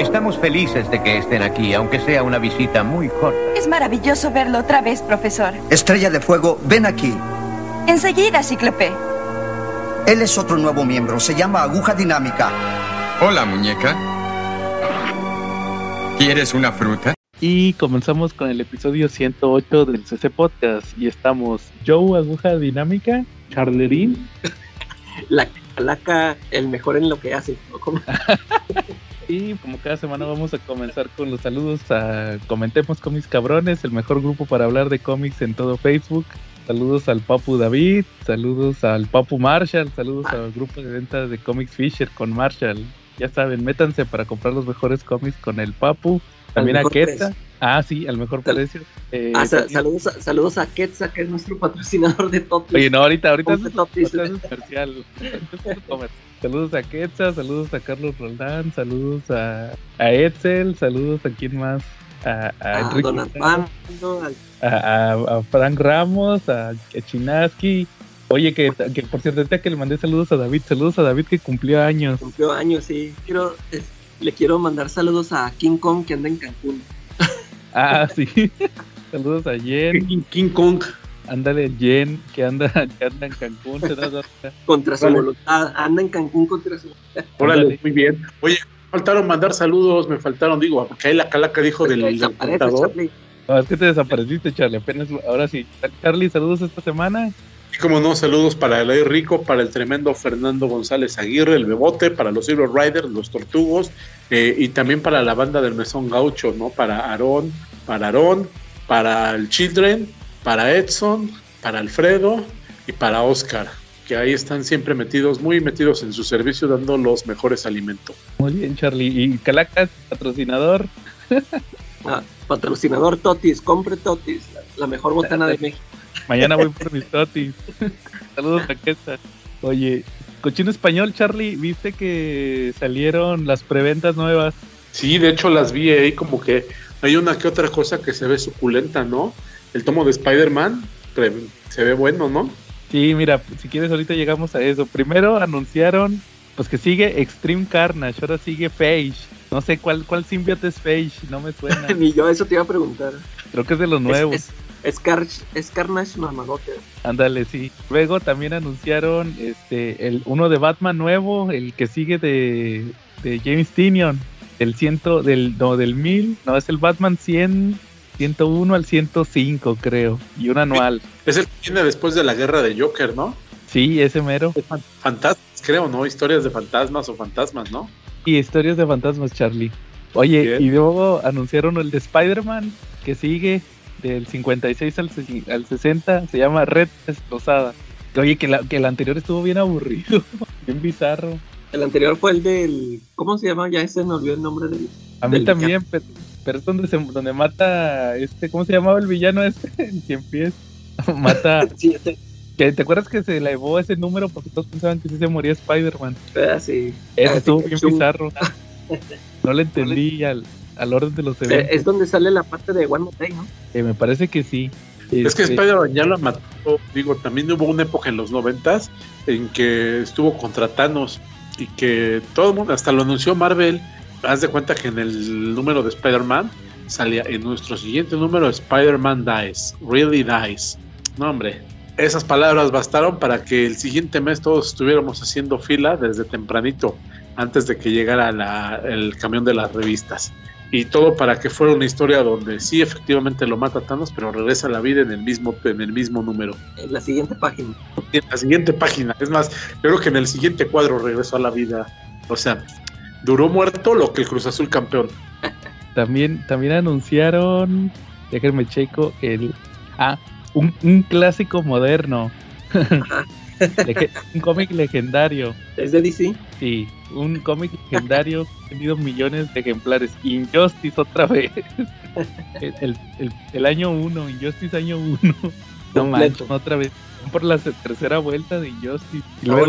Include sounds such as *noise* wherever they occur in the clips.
Estamos felices de que estén aquí, aunque sea una visita muy corta. Es maravilloso verlo otra vez, profesor. Estrella de Fuego, ven aquí. Enseguida, Cíclope. Él es otro nuevo miembro, se llama Aguja Dinámica. Hola, muñeca. ¿Quieres una fruta? Y comenzamos con el episodio 108 del CC Podcast. Y estamos Joe Aguja Dinámica, Charlerín. *laughs* La calaca, el mejor en lo que hace. *laughs* y como cada semana vamos a comenzar con los saludos a Comentemos Cómics Cabrones, el mejor grupo para hablar de cómics en todo Facebook. Saludos al Papu David, saludos al Papu Marshall, saludos al grupo de venta de Comics Fisher con Marshall. Ya saben, métanse para comprar los mejores cómics con el Papu. También a Quetza. Ah, sí, al mejor precio. Eh, ah, saludos, a, saludos a Quetza, que es nuestro patrocinador de Totis. Oye, no, ahorita, ahorita es, Totis. comercial. saludos a Quetza, saludos a Carlos Roldán, saludos a, a Edsel, saludos a quién más. A, a, Enrique. a, a, Frank Ramos, a Chinaski. Oye, que, que por cierto, que le mandé saludos a David. Saludos a David que cumplió años. Cumplió años, sí. Quiero, le quiero mandar saludos a King Kong que anda en Cancún. *laughs* Ah, sí. *laughs* saludos a Jen. King, Kong. Ándale, Jen, que anda, que anda en Cancún. *laughs* contra su voluntad. Anda en Cancún contra su voluntad. Órale, muy bien. Oye, me faltaron mandar saludos, me faltaron, digo, porque ahí la calaca dijo del, del No, es que te desapareciste, Charlie. Apenas, ahora sí. Charlie, saludos esta semana. Y como no, saludos para el Rico, para el tremendo Fernando González Aguirre, el Bebote, para los Zero Riders, los Tortugos, eh, y también para la banda del Mesón Gaucho, ¿no? Para Aarón, para Aarón, para el Children, para Edson, para Alfredo y para Oscar, que ahí están siempre metidos, muy metidos en su servicio, dando los mejores alimentos. Muy bien, Charlie. ¿Y Calacas, patrocinador? *laughs* Ah, patrocinador Totis, compre Totis, la mejor botana de México. Mañana voy por mis totis. *laughs* Saludos a Questa. Oye, cochino español, Charlie, ¿viste que salieron las preventas nuevas? Sí, de hecho las vi ahí como que hay una que otra cosa que se ve suculenta, ¿no? El tomo de Spider-Man se ve bueno, ¿no? Sí, mira, si quieres ahorita llegamos a eso. Primero anunciaron pues que sigue Extreme Carnage, ahora sigue Phage. No sé cuál cuál simbiote es Phage, no me suena. *laughs* Ni yo eso te iba a preguntar. Creo que es de los nuevos. Es, Car es Carnage mamadote. Ándale, sí. Luego también anunciaron este el uno de Batman nuevo, el que sigue de, de James Tinion, el ciento del no del mil, no es el Batman 100 101 al 105 creo y un anual. Es el que viene después de la guerra de Joker, ¿no? Sí, ese mero. Fantasmas, creo, ¿no? Historias de fantasmas o fantasmas, ¿no? Y historias de fantasmas, Charlie. Oye, y luego anunciaron el de Spider-Man que sigue del 56 al, al 60, se llama Red Destrozada. Oye, que, la, que el anterior estuvo bien aburrido, *laughs* bien bizarro. El anterior fue el del. ¿Cómo se llama? Ya ese me olvidó el nombre del. A mí también, pero, es donde, se, donde mata. este ¿Cómo se llamaba el villano este? En cien pies. mata. *laughs* sí, ¿Te, ¿Te acuerdas que se elevó ese número porque todos pensaban que sí se moría Spider-Man? Ah, sí. Ese estuvo bien bizarro. *laughs* No le entendí al, al orden de los eh, eventos. Es donde sale la parte de One More Day, ¿no? Eh, me parece que sí. Es que este Spider-Man ya lo mató. Digo, también hubo una época en los noventas en que estuvo contra Thanos y que todo el mundo, hasta lo anunció Marvel. Haz de cuenta que en el número de Spider-Man salía en nuestro siguiente número Spider-Man Dies, Really Dies. No, hombre, esas palabras bastaron para que el siguiente mes todos estuviéramos haciendo fila desde tempranito, antes de que llegara el camión de las revistas y todo para que fuera una historia donde sí efectivamente lo mata Thanos, pero regresa a la vida en el mismo en el mismo número. En la siguiente página. En la siguiente página. Es más, creo que en el siguiente cuadro regresó a la vida. O sea, duró muerto lo que el Cruz Azul campeón. También, también anunciaron, déjenme checo, el ah, un, un clásico moderno. un cómic legendario. ¿Es de DC? Sí, un cómic legendario vendido millones de ejemplares. Injustice otra vez. el, el, el, año 1, Injustice año 1. No manches, otra vez. Por la tercera vuelta de Injustice. Y luego,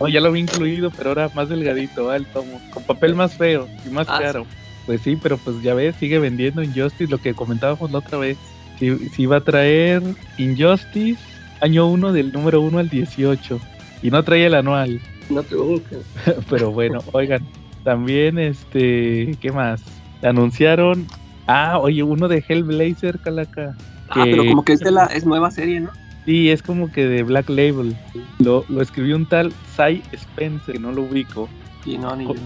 no, ya lo había incluido, pero ahora más delgadito, el tomo. Con papel más feo y más ah, caro. Pues sí, pero pues ya ves, sigue vendiendo Injustice, lo que comentábamos la otra vez. Si, si va a traer Injustice año 1 del número 1 al 18. Y no traía el anual. No te *laughs* Pero bueno, oigan. También, este, ¿qué más? Anunciaron, ah, oye, uno de Hellblazer, Calaca. Ah, pero como que es de la, *laughs* es nueva serie, ¿no? Sí, es como que de Black Label. Lo, lo escribió un tal Cy Spencer, que no lo ubico. Y no, ni Con,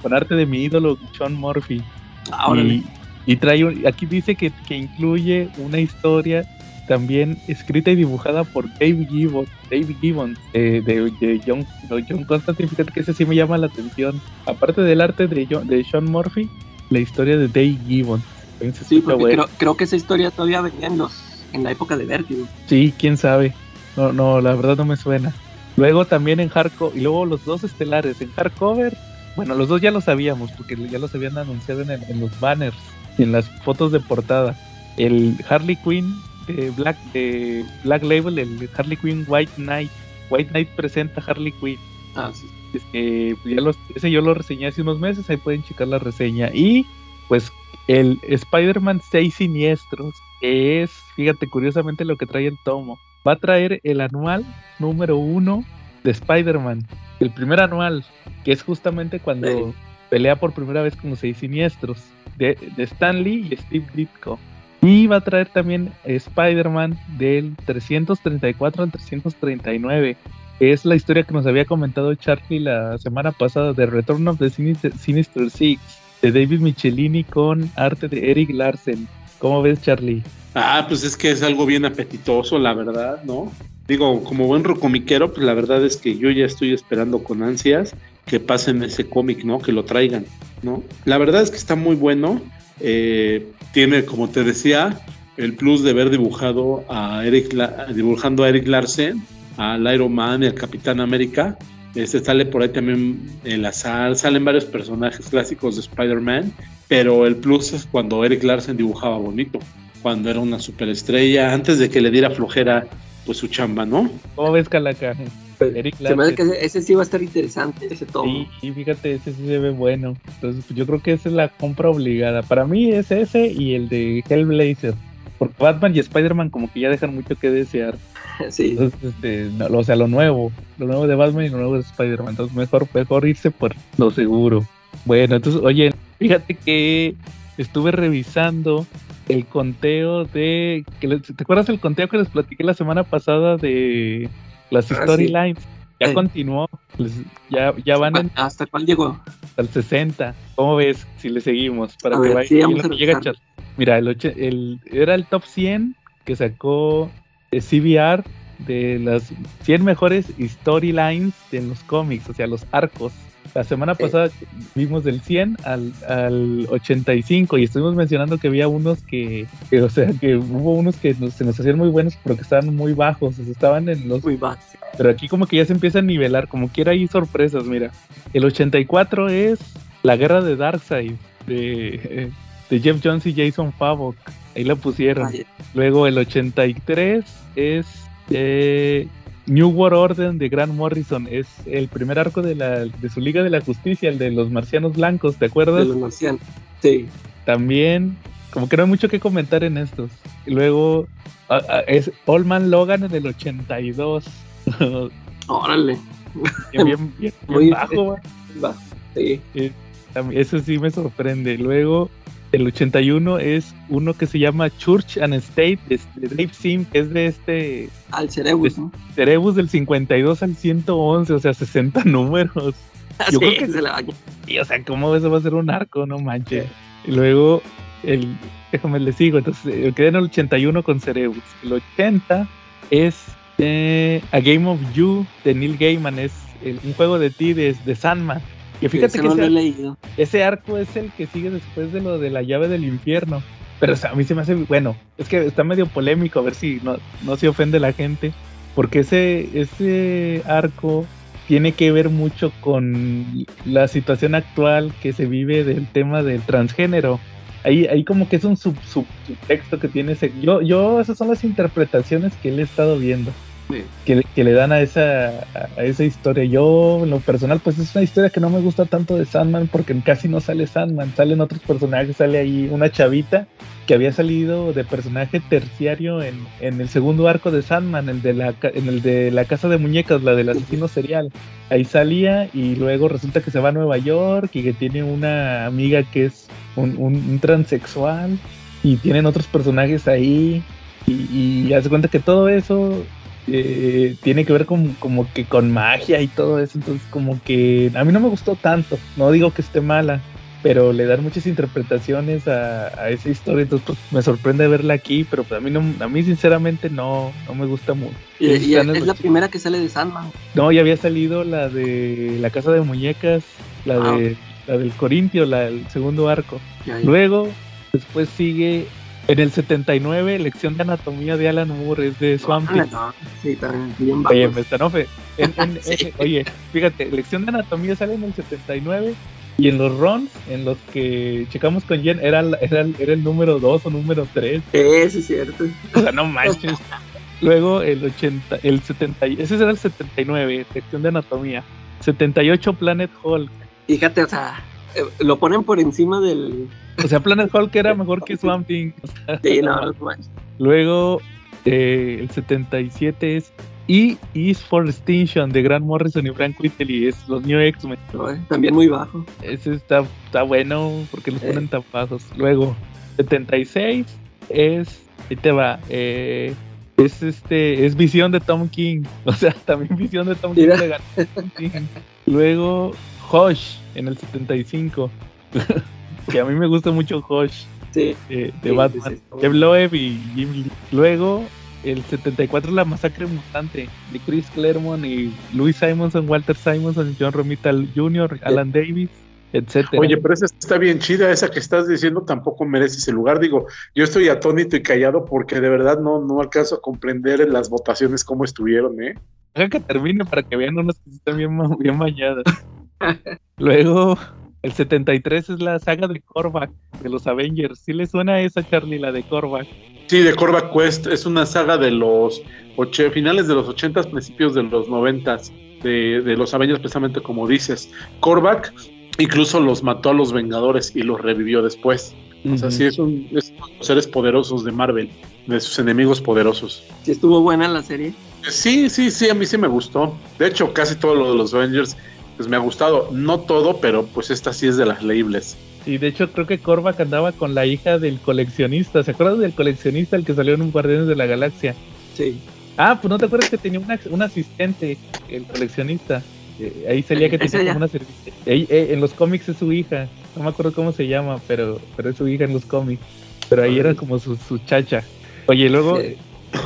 con arte de mi ídolo, Sean Murphy. Ah. Y, y trae un- aquí dice que, que incluye una historia también escrita y dibujada por Dave Gibbons, Dave Gibbons eh, de, de John, de John Constantine, fíjate que ese sí me llama la atención. Aparte del arte de, John- de Sean Murphy, la historia de Dave Gibbons. Ese Sí, porque creo, creo que esa historia todavía venía en, los, en la época de Vértigo. Sí, quién sabe. No, no, la verdad no me suena. Luego también en hardcover, y luego los dos estelares en hardcover. Bueno, los dos ya lo sabíamos, porque ya los habían anunciado en, el- en los banners, en las fotos de portada. El Harley Quinn de Black, de Black Label, el Harley Quinn White Knight. White Knight presenta Harley Quinn. Ah, sí. Este, pues ya los, ese yo lo reseñé hace unos meses, ahí pueden checar la reseña. Y pues el Spider-Man 6 Siniestros, que es, fíjate, curiosamente lo que trae el tomo. Va a traer el anual número uno de Spider-Man. El primer anual, que es justamente cuando Sí. pelea por primera vez con los seis siniestros, de, de Stan Lee y Steve Ditko. Y va a traer también Spider-Man del 334 al 339 que es la historia que nos había comentado Charlie la semana pasada de Return of the Sinister, Sinister Six de David Michelini con arte de Eric Larsen. ¿Cómo ves, Charlie? Ah, pues es que es algo bien apetitoso, la verdad, ¿no? Digo, como buen rocomiquero, pues la verdad es que yo ya estoy esperando con ansias que pasen ese cómic, ¿no? Que lo traigan, ¿no? La verdad es que está muy bueno. eh, tiene, como te decía, el plus de ver dibujado a Eric, dibujando a Eric Larsen, al Iron Man y al Capitán América. Este sale por ahí también el azar, salen varios personajes clásicos de Spider-Man, pero el plus es cuando Eric Larsen dibujaba bonito cuando era una superestrella, antes de que le diera flojera pues su chamba, ¿no? ¿Cómo ves, Calaca? Eric Se me hace que ese, sí va a estar interesante, ese tomo. Sí, y fíjate, ese sí se ve bueno. Entonces, yo creo que esa es la compra obligada. Para mí es ese y el de Hellblazer. Porque Batman y Spider-Man como que ya dejan mucho que desear. *laughs* Sí. Entonces, este, no, o sea, lo nuevo, lo nuevo de Batman y lo nuevo de Spider-Man. Entonces, mejor, mejor irse por lo seguro. Bueno, entonces, oye, fíjate que estuve revisando el conteo de. ¿Te acuerdas el conteo que les platiqué la semana pasada de las Ah, sí. storylines? Ya Sí. continuó, les- ya, ya van en, ¿Hasta cuál llegó? al 60. ¿Cómo ves si le seguimos? Para A que ver, vaya sí, vamos a llega Mira, el, oche- el- era el top 100 que sacó eh, CBR de las 100 mejores storylines en los cómics, o sea, los arcos. La semana pasada vimos del 100 al, al 85 y estuvimos mencionando que había unos que, que, o sea, que hubo unos que nos- se nos hacían muy buenos pero que estaban muy bajos, o sea, estaban en los Muy bajo. pero aquí como que ya se empieza a nivelar, como quiera hay sorpresas, mira. El 84 es La Guerra de Darkseid, de, de Jeff Jones y Jason Favok. Ahí la pusieron. Ay, Luego el 83 es eh, New World Order de Grant Morrison. Es el primer arco de, la, de su Liga de la Justicia, el de los marcianos blancos, ¿te de acuerdas? los marcianos. Sí. También, como que no hay mucho que comentar en estos. Luego es Old Man Logan en el 82. *laughs* Órale. bien, bien, bien Muy bajo, güey. muy bajo. Sí. Eso sí me sorprende. Luego, el 81 es uno que se llama Church and State de, de Dave Sim, que es de este Al cerebro, ¿no? Cerebus del 52 al 111, o sea, 60 *laughs* números. Yo sí, creo que- se la baña. Y, o sea, ¿cómo eso va a ser un arco? No manches. Y luego, el, déjame le sigo. Entonces, eh, quedé en el 81 con Cerebus. El 80 es eh, A Game of You de Neil Gaiman. Es el- un juego de ti de, de Sandman. Que fíjate que no lo he ese, leído. ese arco es el que sigue después de lo de la llave del infierno. Pero o sea, a mí se me hace, bueno, es que está medio polémico, a ver si no, no se ofende la gente. Porque ese, ese arco tiene que ver mucho con la situación actual que se vive del tema del transgénero. Ahí, ahí como que es un sub, sub- subtexto que tiene ese. Yo, yo, esas son las interpretaciones que él he estado viendo. Que, le dan a esa, a esa historia. Yo, en lo personal, pues es una historia que no me gusta tanto de Sandman porque casi no sale Sandman, salen otros personajes, sale ahí una chavita que había salido de personaje terciario en, en el segundo arco de Sandman, el de la, en el de la casa de muñecas, la del asesino serial. Ahí salía y luego resulta que se va a Nueva York y que tiene una amiga que es un, un, un transexual y tienen otros personajes ahí y, y hace cuenta que todo eso eh, tiene que ver con, como que con magia y todo eso, entonces como que a mí no me gustó tanto, no digo que esté mala, pero le dan muchas interpretaciones a, a esa historia, entonces pues, me sorprende verla aquí, pero pues, a mí no, a mí sinceramente no, no me gusta mucho. Y, es la primera que sale de Sandman. No, ya había salido la de la casa de muñecas, la Ah, de la del Corintio, la del segundo arco. Ya, ya. Luego, después sigue en el 79, Lección de Anatomía de Alan Moore, es de Swamp Thing. Ah, no, Sí, también bien Oye, me están ofe- en- en- *laughs* Sí. en- Oye, fíjate, Lección de Anatomía sale en el 79 y en los runs, en los que checamos con Jen, era, era, el- era el número 2 o número 3. Ese es cierto. O sea, no manches. Luego el 80, el 70, y- ese era el 79, Lección de Anatomía. 78 Planet Hulk. Fíjate, o sea, eh, lo ponen por encima del. O sea, Planet Hulk era mejor que Swamp Thing. Sí, no, no manches. Luego eh, el 77 es E is for Extinction de Grant Morrison y Frank Whiteley. Es los New X-Men. Eh, También muy bajo. Ese está, está bueno porque los Eh. ponen tan bajos. Luego, 76 es. Ahí te va. eh, es este. Es visión de Tom King. *laughs* O sea, también visión de Tom King. A Tom King. Luego, Hush en el 75. *laughs* que a mí me gusta mucho Hush Sí. de, de Sí, Batman. sí, sí. Jeff Loeb y Jim Lee. Luego, el 74 es la masacre mutante de Chris Claremont y Louis Simonson, Walter Simonson, John Romita Jr., Alan Davis, etcétera. Oye, pero esa está bien chida, esa que estás diciendo tampoco merece ese lugar. Digo, yo estoy atónito y callado porque de verdad no, no alcanzo a comprender en las votaciones cómo estuvieron, ¿eh? Deja que termine para que vean unas que están bien, bien bañadas. *laughs* Luego, el 73 es la saga de Korvac de los Avengers. ¿Sí le suena a esa, Charlie, la de Korvac? Sí, de Corvac Quest es una saga de los finales de los 80 principios de los 90 de, de los Avengers, precisamente como dices. Korvac incluso los mató a los Vengadores y los revivió después. O sea, sí es un es uno de los seres poderosos de Marvel, de sus enemigos poderosos. Sí, estuvo buena la serie. Sí, sí, sí, a mí sí me gustó. De hecho, casi todo lo de los Avengers pues me ha gustado. No todo, pero pues esta sí es de las leíbles. Y de hecho creo que Korvac andaba con la hija del coleccionista. ¿Se acuerdan del coleccionista el que salió en un Guardianes de la Galaxia? Sí. Ah, pues no te acuerdas que tenía una- un asistente, el coleccionista. Eh, ahí salía que tenía como una eh, en los cómics es su hija. No me acuerdo cómo se llama, pero, pero es su hija en los cómics. Pero ahí era como su, su chacha. Oye, luego Sí.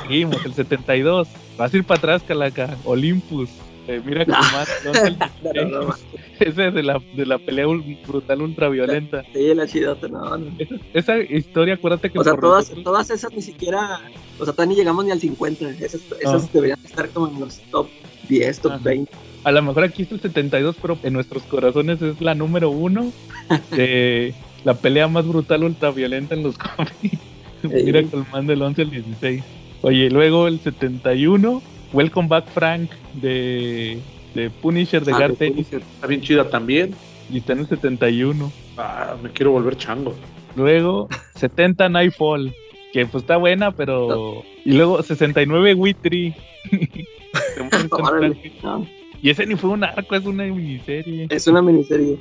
seguimos, el 72. Vas a ir para atrás, Calaca. Olympus. Eh, mira cómo más. No, no, no. *laughs* *laughs* Ese de la, de la pelea brutal ultraviolenta. Sí, la chidota, no, no. Esa, esa historia, acuérdate que O sea, todas, nosotros- todas esas ni siquiera. O sea, ni llegamos ni al 50. Esas, esas deberían estar como en los top 10, top Ajá. 20. a lo mejor aquí está el 72, pero en nuestros corazones es la número uno *laughs* de la pelea más brutal ultraviolenta en los cómics. Mira man del 11 al 16. Oye, luego el 71, Welcome Back Frank de, de Punisher de Ah, Garth. Está bien chida también. y está en el 71. Ah, me quiero volver chango. Luego *laughs* 70 Nightfall, que pues está buena, pero... Y luego 69 Witry. De Morrison Órale, Frank. no, y ese ni fue un arco, es una miniserie. Es una miniserie.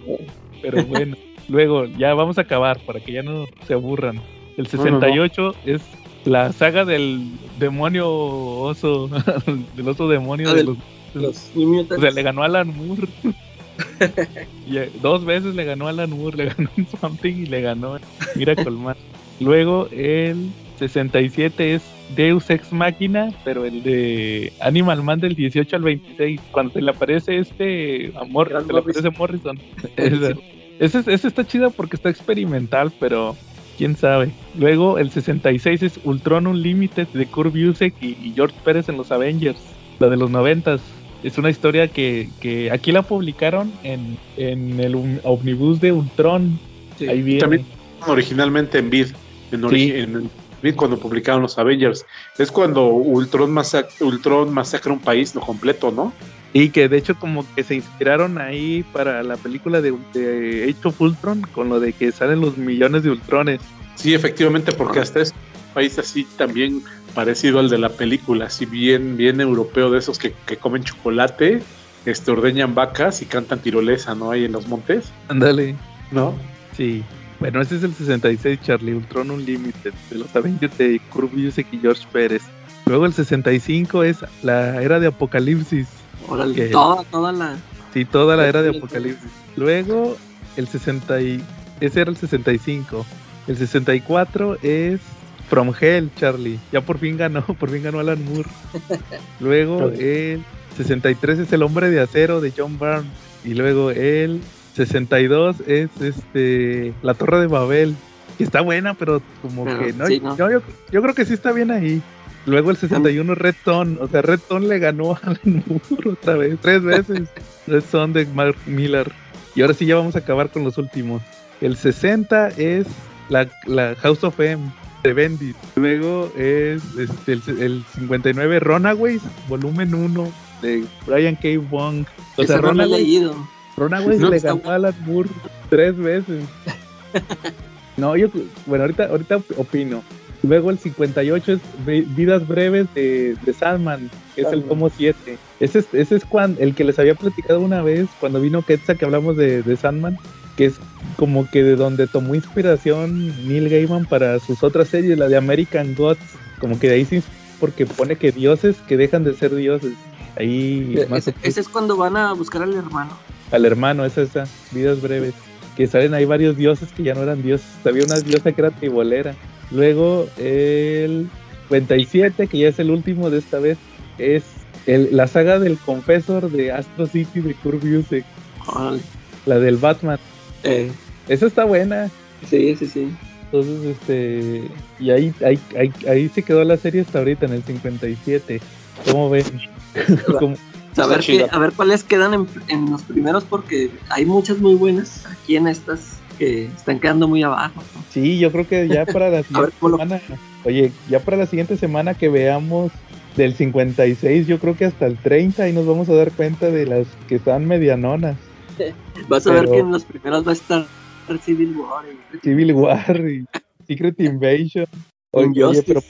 Pero bueno, *laughs* luego ya vamos a acabar para que ya no se aburran. El 68 es la saga del demonio oso, *laughs* del oso demonio Ah, de los... Los New Mutants. O sea, le ganó a Alan Moore. *laughs* Y, eh, dos veces le ganó a Alan Moore, le ganó en Something y le ganó en Miracle Man. Luego el 67 es Deus Ex Máquina, pero el de Animal Man del 18 al 26. Cuando se le aparece este amor, Grant se le aparece Morrison. *laughs* Ese, ese, ese está chido porque está experimental, pero quién sabe. Luego el 66 es Ultron Unlimited de Kurt Busiek y, y George Pérez en los Avengers, la de los noventas. Es una historia que, que aquí la publicaron en, en el um- omnibus de Ultron. Sí. Ahí viene. También originalmente en Vid. En, ori- Sí. en- cuando publicaron los Avengers. Es cuando Ultron, masac Ultron masacra un país lo completo, ¿no? Y que de hecho como que se inspiraron ahí para la película de, de Age of Ultron con lo de que salen los millones de Ultrones. Sí, efectivamente, porque hasta es un país así también parecido al de la película, así bien, bien europeo de esos que, que comen chocolate, este, ordeñan vacas y cantan tirolesa, ¿no? Ahí en los montes. Ándale. ¿No? Sí. Bueno, este es el 66, Charlie, Ultron Unlimited, de los Avengers de Kurt Busiek y George Pérez. Luego el 65 es la era de Apocalipsis. Órale, que- toda, toda la. Sí, toda la era de Apocalipsis. Luego el 60 y... Ese era el 65. El 64 es From Hell, Charlie. Ya por fin ganó, *laughs* por fin ganó Alan Moore. *laughs* Luego el 63 es El Hombre de Acero de John Byrne. Y luego el 62 es este La Torre de Babel. Que está buena, pero como Pero, que no, sí, ¿no? yo, yo- yo creo que sí está bien ahí. Luego el 61 Red Son, o sea, Red Son le ganó *laughs* a Alan Moore otra vez, tres veces. *laughs* Red Son de Mark Miller. Y ahora sí ya vamos a acabar con los últimos. El 60 es la, la House of M de Bendit. Luego es este, el, el 59 Runaways, volumen 1 de Brian K. Wong. O sea, no lo he Runaways, Runaways No, le ganó a Alan Moore tres veces. *laughs* No, yo, bueno, ahorita, ahorita opino. Luego el 58 es Vi- Vidas Breves de, de Sandman, que es el tomo 7. Ese es, ese es cuando, el que les había platicado una vez, cuando vino Quetzal, que hablamos de, de Sandman, que es como que de donde tomó inspiración Neil Gaiman para sus otras series, la de American Gods, como que de ahí se porque pone que dioses que dejan de ser dioses. Ahí más Ese, ese es cuando van a buscar al hermano. Al hermano, es esa, Vidas Breves. Que salen ahí varios dioses que ya no eran dioses. Había una diosa que era tribolera. Luego el 57, que ya es el último de esta vez, es el- la saga del Confessor de Astro City de Kurt Busiek, la del Batman. Eh, Esa está buena. sí, sí, sí. Entonces, este. Y ahí, ahí, ahí, ahí se quedó la serie hasta ahorita, en el 57. ¿Cómo ven? *laughs* ¿Cómo- A ver, chida. qué- a ver cuáles quedan en, en los primeros, porque hay muchas muy buenas aquí en estas que están quedando muy abajo. ¿no? Sí, yo creo que ya para la *laughs* siguiente semana, oye, ya para la siguiente semana que veamos del 56, yo creo que hasta el 30 y nos vamos a dar cuenta de las que están medianonas. *laughs* Vas a ver que en los primeros va a estar Civil War. y- Civil War y Secret Invasion. Oye, oye, pero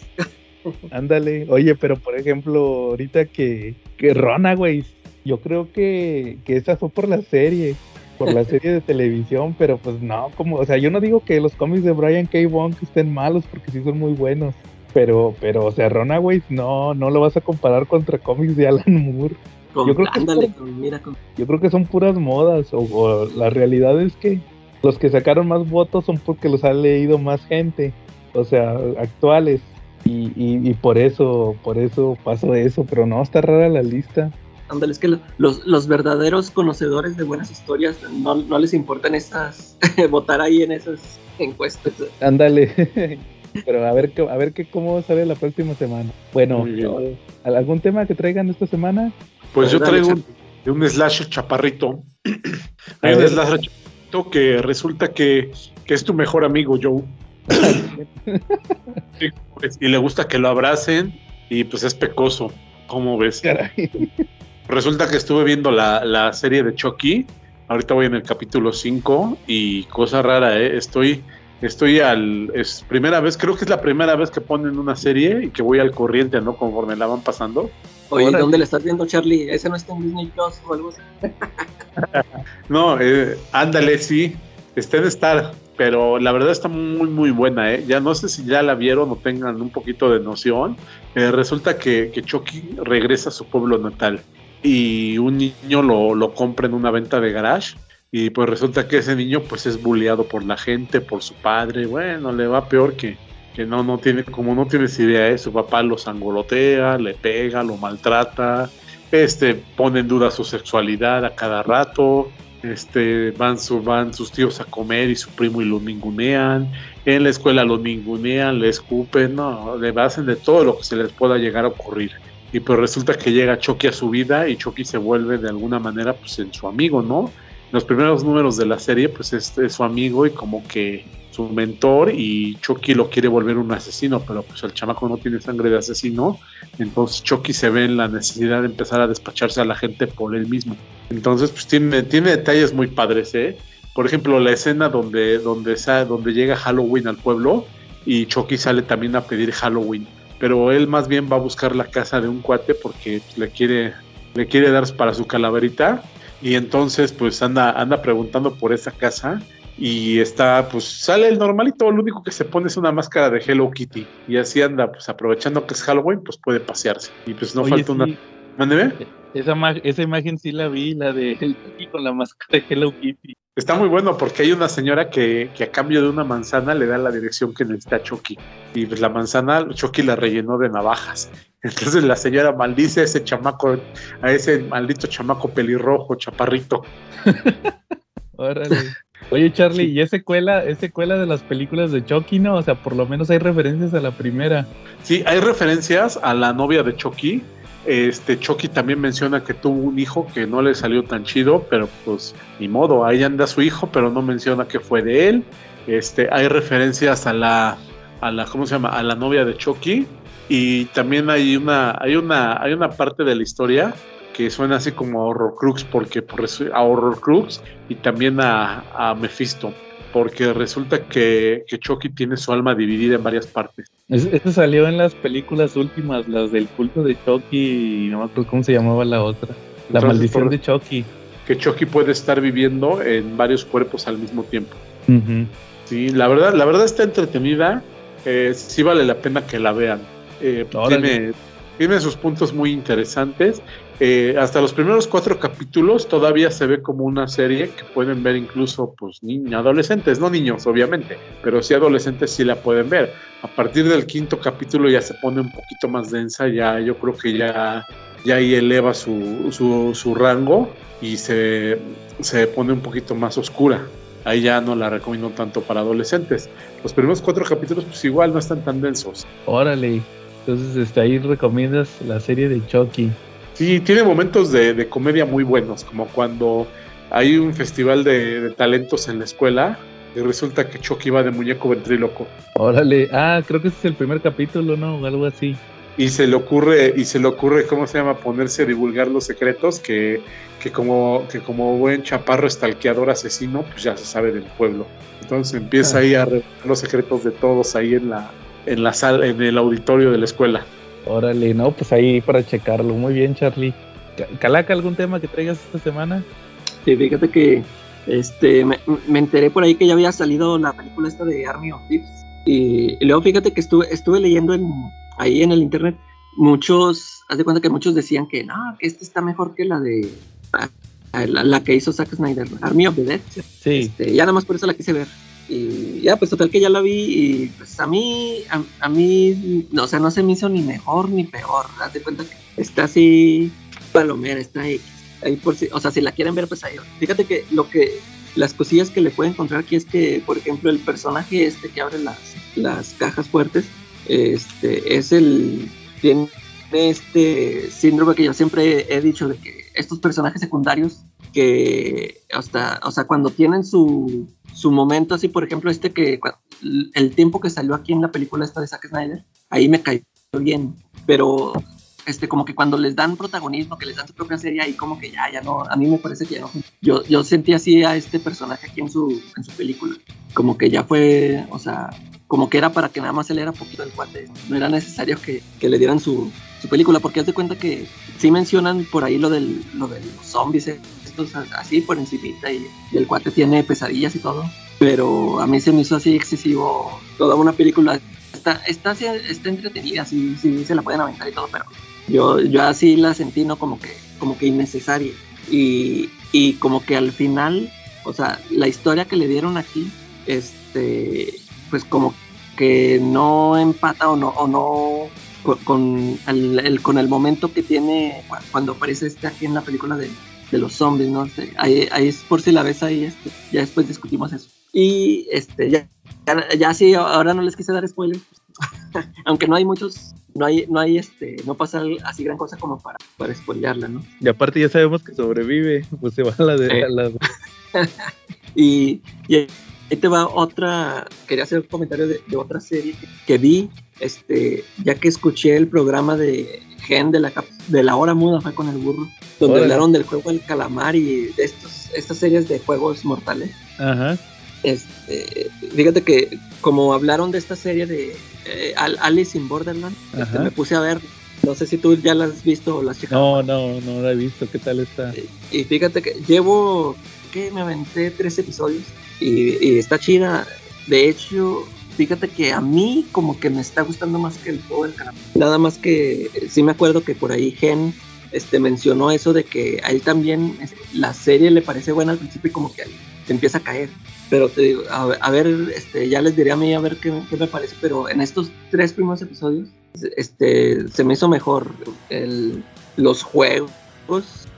ándale, oye, pero por ejemplo, ahorita que, que Runaways, yo creo que, que esa fue por la serie, por la serie de televisión, pero pues no, como, o sea, yo no digo que los cómics de Brian K. Wong estén malos, porque sí son muy buenos. Pero, pero, o sea, Runaways no, no lo vas a comparar contra cómics de Alan Moore. Con, Yo creo que es ándale, por- con- mira, con- Yo creo que son puras modas, o, o la realidad es que los que sacaron más votos son porque los ha leído más gente, o sea, actuales. Y, y, y por eso, por eso pasó eso, pero no, está rara la lista. ándale, es que lo- los, los verdaderos conocedores de buenas historias no, no les importan esas, *laughs* votar ahí en esas encuestas. Ándale. *laughs* Pero a ver, qué- a ver qué, cómo sale la próxima semana. Bueno. ¿algún tema que traigan esta semana? Pues yo traigo un, slasher chaparrito. *clears throat* A Hay un ver. slasher chaparrito que resulta que, que es tu mejor amigo, Joe. Sí, pues, y le gusta que lo abracen y pues es pecoso. ¿Cómo ves? Caray. Resulta que estuve viendo la, la serie de Chucky. Ahorita voy en el capítulo 5 y cosa rara, ¿eh? Estoy, estoy al... Es primera vez, creo que es la primera vez que ponen una serie y que voy al corriente, ¿no? Conforme la van pasando. Oye. ¿dónde le estás viendo, Charlie? ¿Ese no está en Disney Plus o algo así? *laughs* No, eh, ándale, sí. Está en Star, pero la verdad está muy, muy buena, ¿eh? Ya no sé si ya la vieron o tengan un poquito de noción. Eh, resulta que, que Chucky regresa a su pueblo natal y un niño lo, lo compra en una venta de garage. Y pues resulta que ese niño pues es bulleado por la gente, por su padre. Bueno, le va peor que, que no, no tiene, como no tienes idea, ¿eh? su papá lo sangolotea, le pega, lo maltrata, este, pone en duda su sexualidad a cada rato, este, van, su, van sus tíos a comer y su primo y lo ningunean, en la escuela lo ningunean, le escupen, no, le hacen de todo lo que se les pueda llegar a ocurrir. Y pues resulta que llega Chucky a su vida y Chucky se vuelve de alguna manera pues en su amigo, ¿no? Los primeros números de la serie, pues es, es su amigo y como que su mentor y Chucky lo quiere volver un asesino, pero pues el chamaco no tiene sangre de asesino, entonces Chucky se ve en la necesidad de empezar a despacharse a la gente por él mismo. Entonces pues tiene, tiene detalles muy padres, ¿eh? Por ejemplo, la escena donde, donde, donde llega Halloween al pueblo y Chucky sale también a pedir Halloween, pero él más bien va a buscar la casa de un cuate porque le quiere le quiere dar para su calaverita y entonces pues anda anda preguntando por esa casa y está, pues sale el normalito, lo único que se pone es una máscara de Hello Kitty y así anda, pues aprovechando que es Halloween, pues puede pasearse y pues no falta una... Mándeme. Esa, esa imagen sí la vi, la de Chucky con la máscara de Hello Kitty. Está muy bueno porque hay una señora que, que, a cambio de una manzana le da la dirección que necesita Chucky. Y pues la manzana Chucky la rellenó de navajas. Entonces la señora maldice a ese chamaco, a ese maldito chamaco pelirrojo, chaparrito. *laughs* Órale. Oye, Charlie, ¿y es secuela, es secuela de las películas de Chucky, no? O sea, por lo menos hay referencias a la primera. Sí, hay referencias a la novia de Chucky. Este, Chucky también menciona que tuvo un hijo que no le salió tan chido, pero pues ni modo, ahí anda su hijo, pero no menciona que fue de él. Este, hay referencias a la, a la, ¿cómo se llama? A la novia de Chucky. Y también hay una, hay una, hay una parte de la historia que suena así como a Horror Crux, porque por a Horror Crux y también a, a Mephisto, porque resulta que, que, Chucky tiene su alma dividida en varias partes. Esto salió en las películas últimas, las del culto de Chucky, y no me acuerdo cómo se llamaba la otra. La Entonces, maldición de Chucky. Que Chucky puede estar viviendo en varios cuerpos al mismo tiempo. Uh -huh. Sí, la verdad, la verdad está entretenida. Eh, sí vale la pena que la vean. Eh, tiene, tiene sus puntos muy interesantes. Eh, hasta los primeros cuatro capítulos todavía se ve como una serie que pueden ver incluso pues niños, adolescentes, no niños obviamente, pero sí adolescentes sí la pueden ver. A partir del quinto capítulo ya se pone un poquito más densa, ya yo creo que ya, ya ahí eleva su, su, su rango y se, se pone un poquito más oscura. Ahí ya no la recomiendo tanto para adolescentes. Los primeros cuatro capítulos pues igual no están tan densos. Órale, entonces este, ahí recomiendas la serie de Chucky. Sí, tiene momentos de, de, comedia muy buenos, como cuando hay un festival de, de, talentos en la escuela y resulta que Chucky va de muñeco ventríloco. Órale, ah, creo que ese es el primer capítulo, ¿no? O algo así. Y se le ocurre, y se le ocurre, ¿cómo se llama? Ponerse a divulgar los secretos que, que como, que como buen chaparro estalqueador asesino, pues ya se sabe del pueblo. Entonces empieza ah. ahí a revelar los secretos de todos ahí en la, en la sala, en el auditorio de la escuela. Órale, no, pues ahí para checarlo. Muy bien, Charlie. Calaca, ¿algún tema que traigas esta semana? Sí, fíjate que este, me, me, enteré por ahí que ya había salido la película esta de Army of Thieves. Y, y luego fíjate que estuve, estuve leyendo en, ahí en el internet muchos, haz de cuenta que muchos decían que no, que esta está mejor que la de la, la que hizo Zack Snyder, Army of the Dead. Sí. Este, ya nada más por eso la quise ver y ya pues total que ya la vi y pues a mí a, a, mí no, o sea no se me hizo ni mejor ni peor. Haz de cuenta que está así palomera está ahí, ahí por si o sea si la quieren ver pues ahí fíjate que lo que las cosillas que le puedo encontrar aquí es que por ejemplo el personaje este que abre las, las cajas fuertes este es el tiene este síndrome que yo siempre he dicho de que estos personajes secundarios que hasta o sea cuando tienen su su momento, así por ejemplo, este que el tiempo que salió aquí en la película esta de Zack Snyder, ahí me cayó bien, pero este, como que cuando les dan protagonismo, que les dan su propia serie, ahí como que ya, ya no, a mí me parece que no. Yo, yo sentí así a este personaje aquí en su, en su película, como que ya fue, o sea, como que era para que nada más él era poquito el cuate, no era necesario que, que le dieran su, su, película, porque haz de cuenta que sí mencionan por ahí lo, del, lo de los zombies, así por encimita, y, y el cuate tiene pesadillas y todo, pero a mí se me hizo así excesivo toda una película. Está, está, está entretenida, sí, sí, se la pueden aventar y todo, pero yo, yo así la sentí, ¿no? Como que, como que innecesaria. Y, y como que al final, o sea, la historia que le dieron aquí, este, pues como que no empata o no, o no con, con el, el, con el momento que tiene cuando aparece este aquí en la película de, de los zombies, ¿no? Ahí, ahí, es por si la ves ahí, este, ya después discutimos eso. Y este, ya, ya, ya sí, ahora no les quise dar spoilers, *laughs* aunque no hay muchos, no hay, no hay este, no pasa así gran cosa como para, para spoilearla, ¿no? Y aparte ya sabemos que sobrevive, pues se va a la de, Eh. a la- *laughs* y, y ahí te va otra, quería hacer un comentario de, de otra serie que, que vi, este, ya que escuché el programa de Gen de la, de la hora muda, fue con el burro, donde hablaron del juego del calamar y de estos, estas series de juegos mortales. Ajá. Este, fíjate que como hablaron de esta serie de eh, Al- Alice in Borderland, este, me puse a ver, no sé si tú ya la has visto o la has checado. No, no, no la he visto. ¿Qué tal está? Y fíjate que llevo, que me aventé tres episodios y, está chida. De hecho, fíjate que a mí como que me está gustando más que el juego del calamar. Nada más que sí me acuerdo que por ahí Gen este, mencionó eso de que a él también la serie le parece buena al principio y como que se empieza a caer. Pero te digo, a ver, este, ya les diré a mí a ver qué, qué me parece, pero en estos tres primeros episodios este, se me hizo mejor el, los juegos.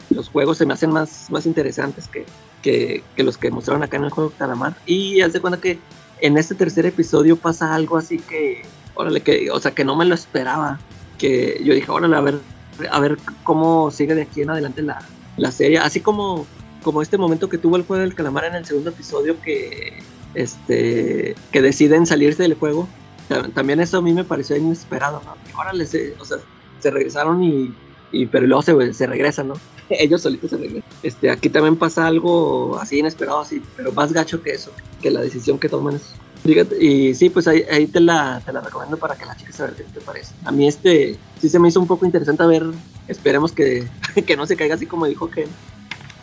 Los juegos se me hacen más, más interesantes que, que, que los que mostraron acá en el juego de Calamar. Y haz de cuenta que en este tercer episodio pasa algo así que, órale, que, o sea, que no me lo esperaba. Que yo dije, órale, a ver, a ver cómo sigue de aquí en adelante la, la serie. Así como, como este momento que tuvo el juego del calamar en el segundo episodio que, este, que deciden salirse del juego. Ta- También eso a mí me pareció inesperado, ¿no? Órale, se, o sea, se regresaron y, y pero luego se, se regresan, ¿no? *laughs* Ellos solitos se regresan. Este, aquí también pasa algo así inesperado, así, pero más gacho que eso, que la decisión que toman es Fíjate, y sí, pues ahí, ahí te, la, te la recomiendo para que la cheques a ver qué te parece. A mí este sí se me hizo un poco interesante a ver, esperemos que, *laughs* que no se caiga así como dijo Ken.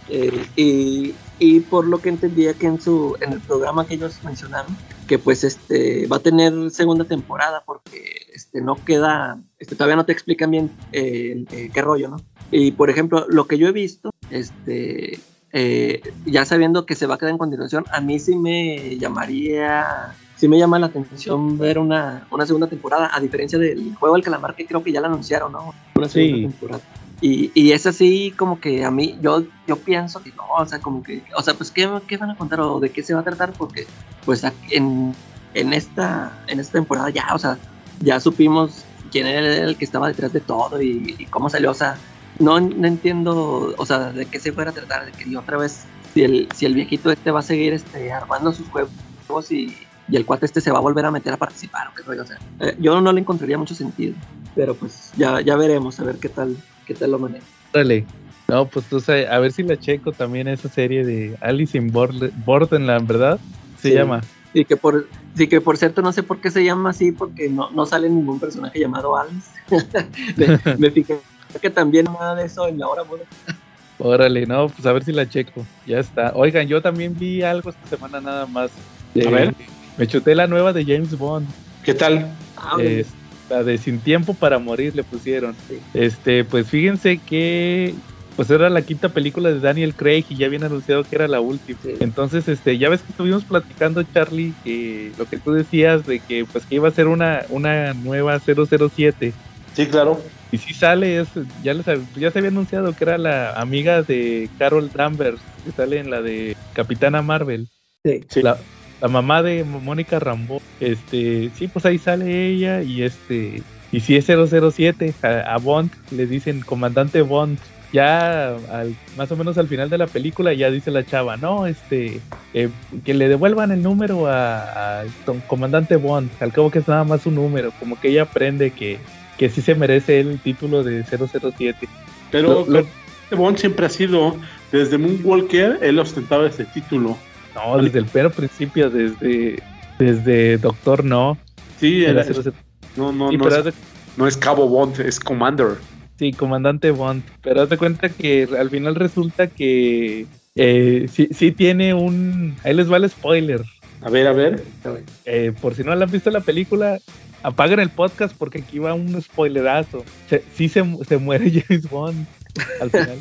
Eh, y, y por lo que entendía que en su en el programa que ellos mencionaron, que pues este va a tener segunda temporada porque este no queda, este todavía no te explican bien eh, eh, qué rollo, ¿no? Y por ejemplo, lo que yo he visto, este eh, ya sabiendo que se va a quedar en continuación, a mí sí me llamaría, sí me llama la atención ver una, una segunda temporada, a diferencia del juego del calamar que creo que ya la anunciaron, ¿no? Una segunda Sí. temporada. Y, y es así como que a mí, yo, yo pienso que no, o sea, como que, o sea, pues ¿qué, qué van a contar o de qué se va a tratar? Porque pues en, en, esta, en esta temporada ya, o sea, ya supimos quién era el que estaba detrás de todo y, y cómo salió, o sea, no, no entiendo, o sea, de qué se fuera a tratar, de que otra vez, si el, si el viejito este va a seguir este, armando sus juegos y, y el cuate este se va a volver a meter a participar, o qué rollo, o sea, eh, yo no le encontraría mucho sentido, pero pues ya, ya veremos, a ver qué tal, qué tal lo maneja. Órale. No, pues tú sabes, a ver si la checo también esa serie de Alice in Borle- Borderland, ¿verdad? Se Sí. llama. Y que por, sí que por cierto no sé por qué se llama así, porque no, no sale ningún personaje llamado Alice. *laughs* me, *laughs* me fijé que también nada de eso en la hora muda. Órale, no, pues a ver si la checo. Ya está. Oigan, yo también vi algo esta semana nada más. A ver. Me chuté la nueva de James Bond. ¿Qué tal? Ah, la de Sin Tiempo para Morir le pusieron. Sí. Este, pues fíjense que pues era la quinta película de Daniel Craig y ya habían anunciado que era la última. Sí. Entonces, este, ya ves que estuvimos platicando, Charlie, que lo que tú decías de que pues que iba a ser una, una nueva 007. Sí, claro. Y si sale, es, ya, les, ya se había anunciado que era la amiga de Carol Danvers, que sale en la de Capitana Marvel. sí. Sí. La, la mamá de Mónica Rambo. Este, sí, pues ahí sale ella y este, y si es 007, a, a Bond le dicen comandante Bond. Ya al, más o menos al final de la película ya dice la chava, no, este, eh, que le devuelvan el número a, comandante Bond, al cabo que es nada más un número, como que ella aprende que, que sí se merece el título de 007. Pero Lo- lo- Bond siempre ha sido, desde Moonwalker, él ostentaba ese título. No, desde el pero principio, desde, desde Doctor No. Sí, era era- 007. no, no, Sí, no, es, de- no es Cabo Bond, es Commander. Sí, comandante Bond. Pero haz de cuenta que al final resulta que eh, sí, sí tiene un... Ahí les va el spoiler. A ver, a ver. Eh, por si no la han visto la película, apaguen el podcast porque aquí va un spoilerazo. Se- sí se, mu- se muere *laughs* James Bond al final.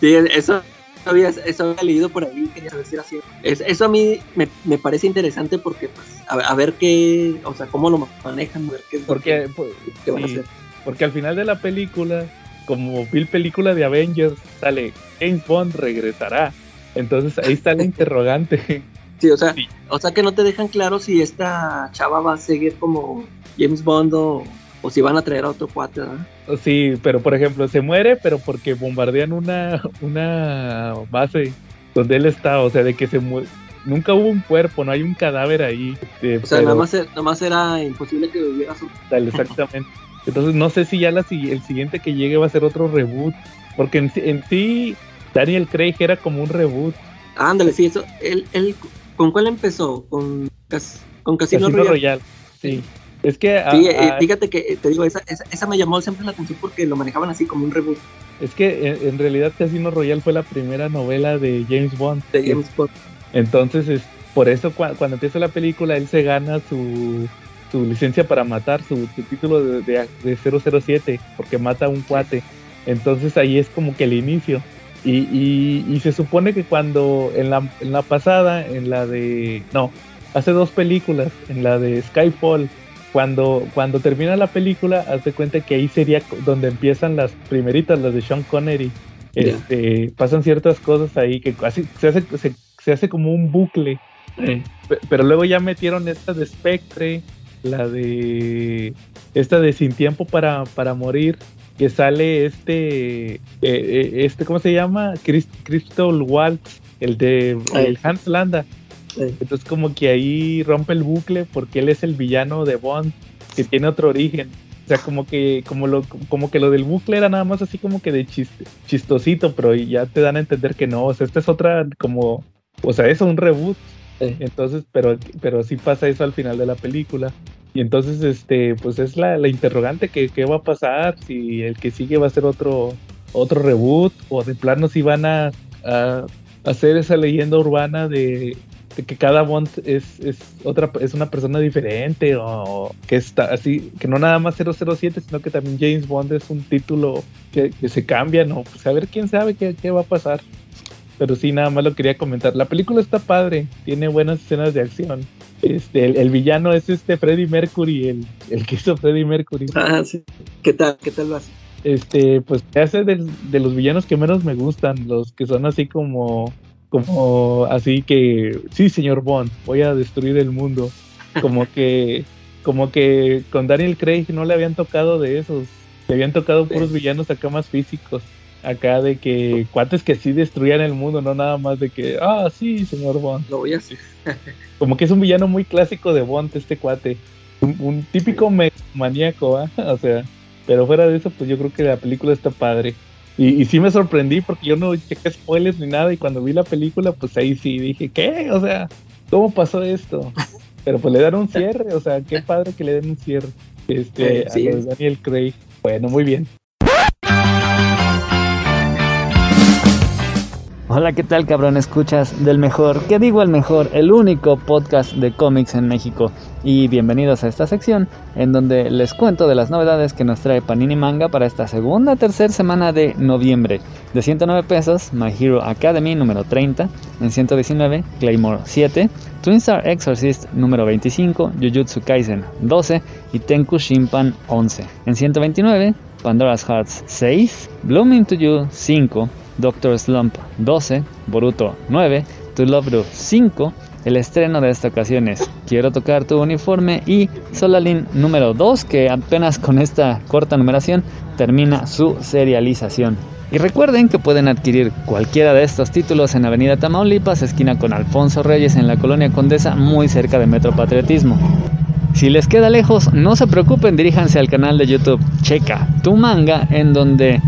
Sí, eso había, eso había leído por ahí, quería saber si era cierto. Es- eso a mí me, me parece interesante porque, pues, a, ver- a ver qué, o sea, cómo lo manejan, a ver qué, Porque, que- pues, qué van a hacer. porque al final de la película, como Bill película de Avengers, sale James Bond regresará. Entonces ahí está la *laughs* interrogante. Sí, o sea, Sí. o sea que no te dejan claro si esta chava va a seguir como James Bond o, o si van a traer a otro cuate, ¿verdad? Sí, pero por ejemplo, se muere, pero porque bombardean una, una base donde él está, o sea, de que se nunca hubo un cuerpo, no hay un cadáver ahí. Este, o sea, nada, más, era imposible que hubiera su... Exactamente. Entonces no sé si ya la, el siguiente que llegue va a ser otro reboot, porque en, en sí Daniel Craig era como un reboot. Ándale, sí, eso, él, él, ¿con cuál empezó? Con, con Casino, Royale. Sí. Es que. Sí, eh, fíjate que eh, te digo, esa, esa, me llamó siempre la atención porque lo manejaban así como un reboot. Es que en, realidad Casino Royale fue la primera novela de James Bond. De James Bond. Entonces, es, por eso cuando empieza la película, él se gana su, su licencia para matar, su, título de, de, 007, porque mata a un cuate. Entonces ahí es como que el inicio. Y, y, y se supone que cuando en la, en la pasada, en la de... No, hace dos películas, en la de Skyfall cuando, cuando termina la película, hazte cuenta que ahí sería donde empiezan las primeritas, las de Sean Connery. Este, pasan ciertas cosas ahí que casi se hace, se, hace como un bucle. Pero luego ya metieron esta de Spectre, la de esta de Sin Tiempo para, para Morir, que sale este, eh, eh, este ¿cómo se llama? Crystal Waltz, el de el Hans Landa. Entonces como que ahí rompe el bucle porque él es el villano de Bond, que tiene otro origen. O sea, como que, como lo, como que lo del bucle era nada más así como que de chiste, chistosito, pero ya te dan a entender que no. O sea, esta es otra como, o sea, es un reboot. Entonces, pero, pero sí pasa eso al final de la película. Y entonces, este, pues es la, la interrogante que, qué va a pasar, si el que sigue va a ser otro, otro reboot, o de plano si van a, a hacer esa leyenda urbana de, que cada Bond es, es otra es una persona diferente o que está así que no nada más 007 sino que también James Bond es un título que, se cambia no pues a ver quién sabe qué, qué, va a pasar. Pero sí nada más lo quería comentar. La película está padre tiene buenas escenas de acción. Este el, villano es este Freddie Mercury el, el que hizo Freddie Mercury. Ah sí. Qué tal qué tal lo hace este pues hace de, de los villanos que menos me gustan los que son así como como así que, sí, señor Bond, voy a destruir el mundo. Como *laughs* que, como que con Daniel Craig no le habían tocado de esos, le habían tocado puros villanos acá más físicos. Acá de que cuates que sí destruían el mundo, no nada más de que, ah, sí, señor Bond. Lo voy a hacer. *laughs* como que es un villano muy clásico de Bond, este cuate. Un, típico maníaco, ¿ah? *laughs* O sea, pero fuera de eso, pues yo creo que la película está padre. Y, sí me sorprendí porque yo no chequé spoilers ni nada y cuando vi la película, pues ahí sí dije, ¿qué? O sea, ¿cómo pasó esto? *laughs* Pero pues le dan un cierre, o sea, qué padre que le den un cierre este, a Daniel Craig. Bueno, muy bien. Hola, ¿qué tal cabrón? Escuchas del mejor, ¿qué digo el mejor? El único podcast de cómics en México. Y bienvenidos a esta sección en donde les cuento de las novedades que nos trae Panini Manga para esta segunda tercera semana de noviembre. De 109 pesos, My Hero Academy número 30, en 119, Claymore 7, Twin Star Exorcist número 25, Jujutsu Kaisen 12 y Tenku Shimpan 11. En 129, Pandora's Hearts 6, Blooming to You 5, Doctor Slump 12, Boruto 9, To Love Ru 5, el estreno de esta ocasión es Quiero tocar tu uniforme y Solalin número 2 que apenas con esta corta numeración termina su serialización. Y recuerden que pueden adquirir cualquiera de estos títulos en Avenida Tamaulipas, esquina con Alfonso Reyes en la colonia Condesa, muy cerca de Metro Patriotismo. Si les queda lejos, no se preocupen, diríjanse al canal de YouTube Checa tu manga, en donde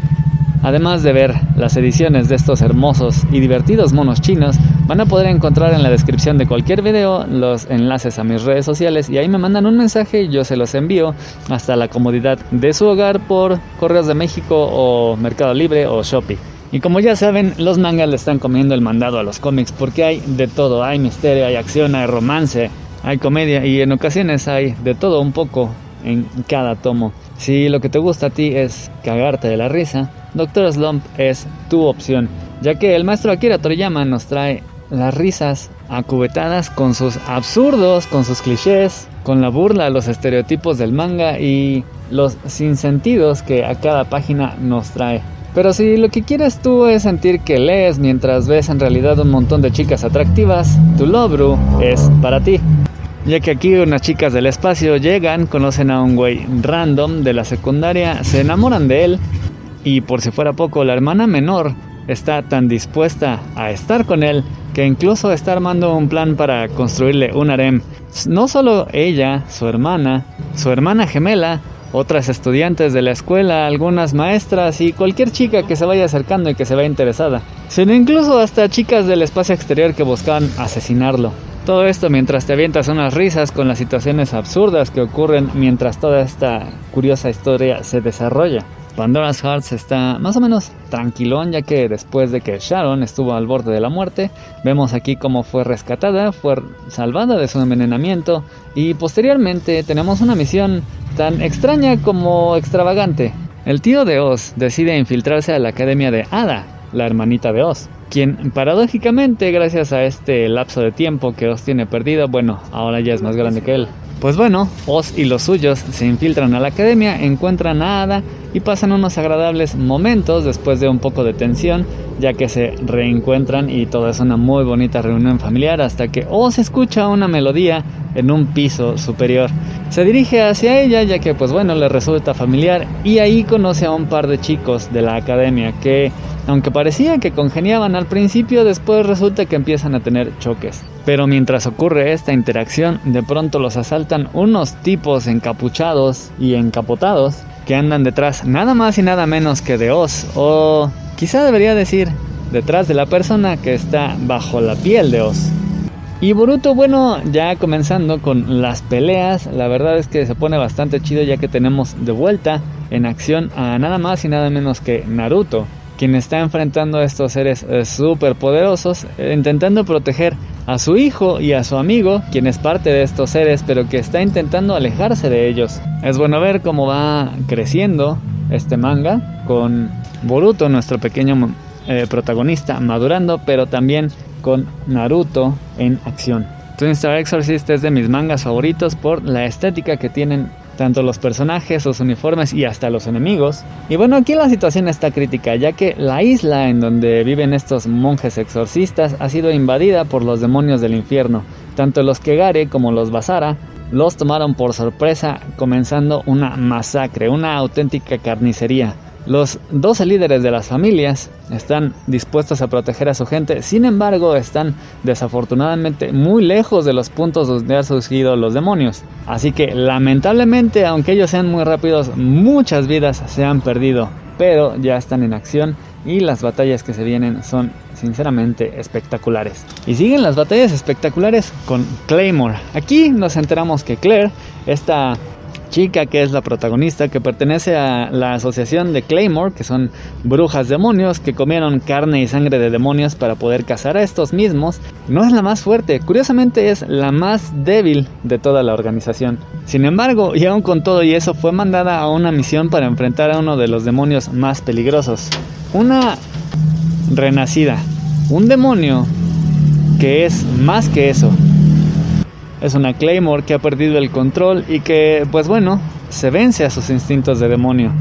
Además de ver las ediciones de estos hermosos y divertidos monos chinos, van a poder encontrar en la descripción de cualquier video los enlaces a mis redes sociales y ahí me mandan un mensaje y yo se los envío hasta la comodidad de su hogar por Correos de México o Mercado Libre o Shopee. Y como ya saben, los mangas le están comiendo el mandado a los cómics porque hay de todo, hay misterio, hay acción, hay romance, hay comedia y en ocasiones hay de todo un poco en cada tomo. Si lo que te gusta a ti es cagarte de la risa, Doctor Slump es tu opción, ya que el maestro Akira Toriyama nos trae las risas acubetadas con sus absurdos, con sus clichés, con la burla, los estereotipos del manga y los sinsentidos que a cada página nos trae. Pero si lo que quieres tú es sentir que lees mientras ves en realidad un montón de chicas atractivas, tu Lobru es para ti. Ya que aquí unas chicas del espacio llegan, conocen a un güey random de la secundaria, se enamoran de él y por si fuera poco, la hermana menor está tan dispuesta a estar con él que incluso está armando un plan para construirle un harem. No solo ella, su hermana, su hermana gemela, otras estudiantes de la escuela, algunas maestras y cualquier chica que se vaya acercando y que se vea interesada, sino incluso hasta chicas del espacio exterior que buscan asesinarlo. Todo esto mientras te avientas unas risas con las situaciones absurdas que ocurren mientras toda esta curiosa historia se desarrolla. Pandora's Hearts está más o menos tranquilón ya que después de que Sharon estuvo al borde de la muerte, vemos aquí cómo fue rescatada, fue salvada de su envenenamiento y posteriormente tenemos una misión tan extraña como extravagante. El tío de Oz decide infiltrarse a la academia de Ada, la hermanita de Oz, quien paradójicamente gracias a este lapso de tiempo que Oz tiene perdido, bueno, ahora ya es más grande que él, pues bueno, Oz y los suyos se infiltran a la academia, encuentran a Ada y pasan unos agradables momentos después de un poco de tensión, ya que se reencuentran y toda es una muy bonita reunión familiar hasta que Oz escucha una melodía en un piso superior. Se dirige hacia ella ya que pues bueno le resulta familiar y ahí conoce a un par de chicos de la academia que aunque parecía que congeniaban al principio, después resulta que empiezan a tener choques. Pero mientras ocurre esta interacción, de pronto los asaltan unos tipos encapuchados y encapotados que andan detrás nada más y nada menos que de Oz, o quizá debería decir detrás de la persona que está bajo la piel de Oz. Y Boruto, bueno, ya comenzando con las peleas, la verdad es que se pone bastante chido ya que tenemos de vuelta en acción a nada más y nada menos que Naruto, quien está enfrentando a estos seres eh, súper poderosos, eh, intentando proteger a su hijo y a su amigo, quien es parte de estos seres, pero que está intentando alejarse de ellos. Es bueno ver cómo va creciendo este manga con Boruto, nuestro pequeño eh, protagonista, madurando, pero también con Naruto en acción. Twin Star Exorcist es de mis mangas favoritos por la estética que tienen tanto los personajes, los uniformes y hasta los enemigos. Y bueno, aquí la situación está crítica, ya que la isla en donde viven estos monjes exorcistas ha sido invadida por los demonios del infierno. Tanto los Kegare como los Basara los tomaron por sorpresa, comenzando una masacre, una auténtica carnicería. Los 12 líderes de las familias están dispuestos a proteger a su gente, sin embargo están desafortunadamente muy lejos de los puntos donde han surgido los demonios. Así que lamentablemente, aunque ellos sean muy rápidos, muchas vidas se han perdido, pero ya están en acción y las batallas que se vienen son sinceramente espectaculares. Y siguen las batallas espectaculares con Claymore. Aquí nos enteramos que Claire, esta chica que es la protagonista, que pertenece a la asociación de Claymore, que son brujas demonios que comieron carne y sangre de demonios para poder cazar a estos mismos, no es la más fuerte, curiosamente es la más débil de toda la organización. Sin embargo, y aún con todo y eso, fue mandada a una misión para enfrentar a uno de los demonios más peligrosos. Una renacida, un demonio que es más que eso, es una Claymore que ha perdido el control y que, pues bueno, se vence a sus instintos de demonio.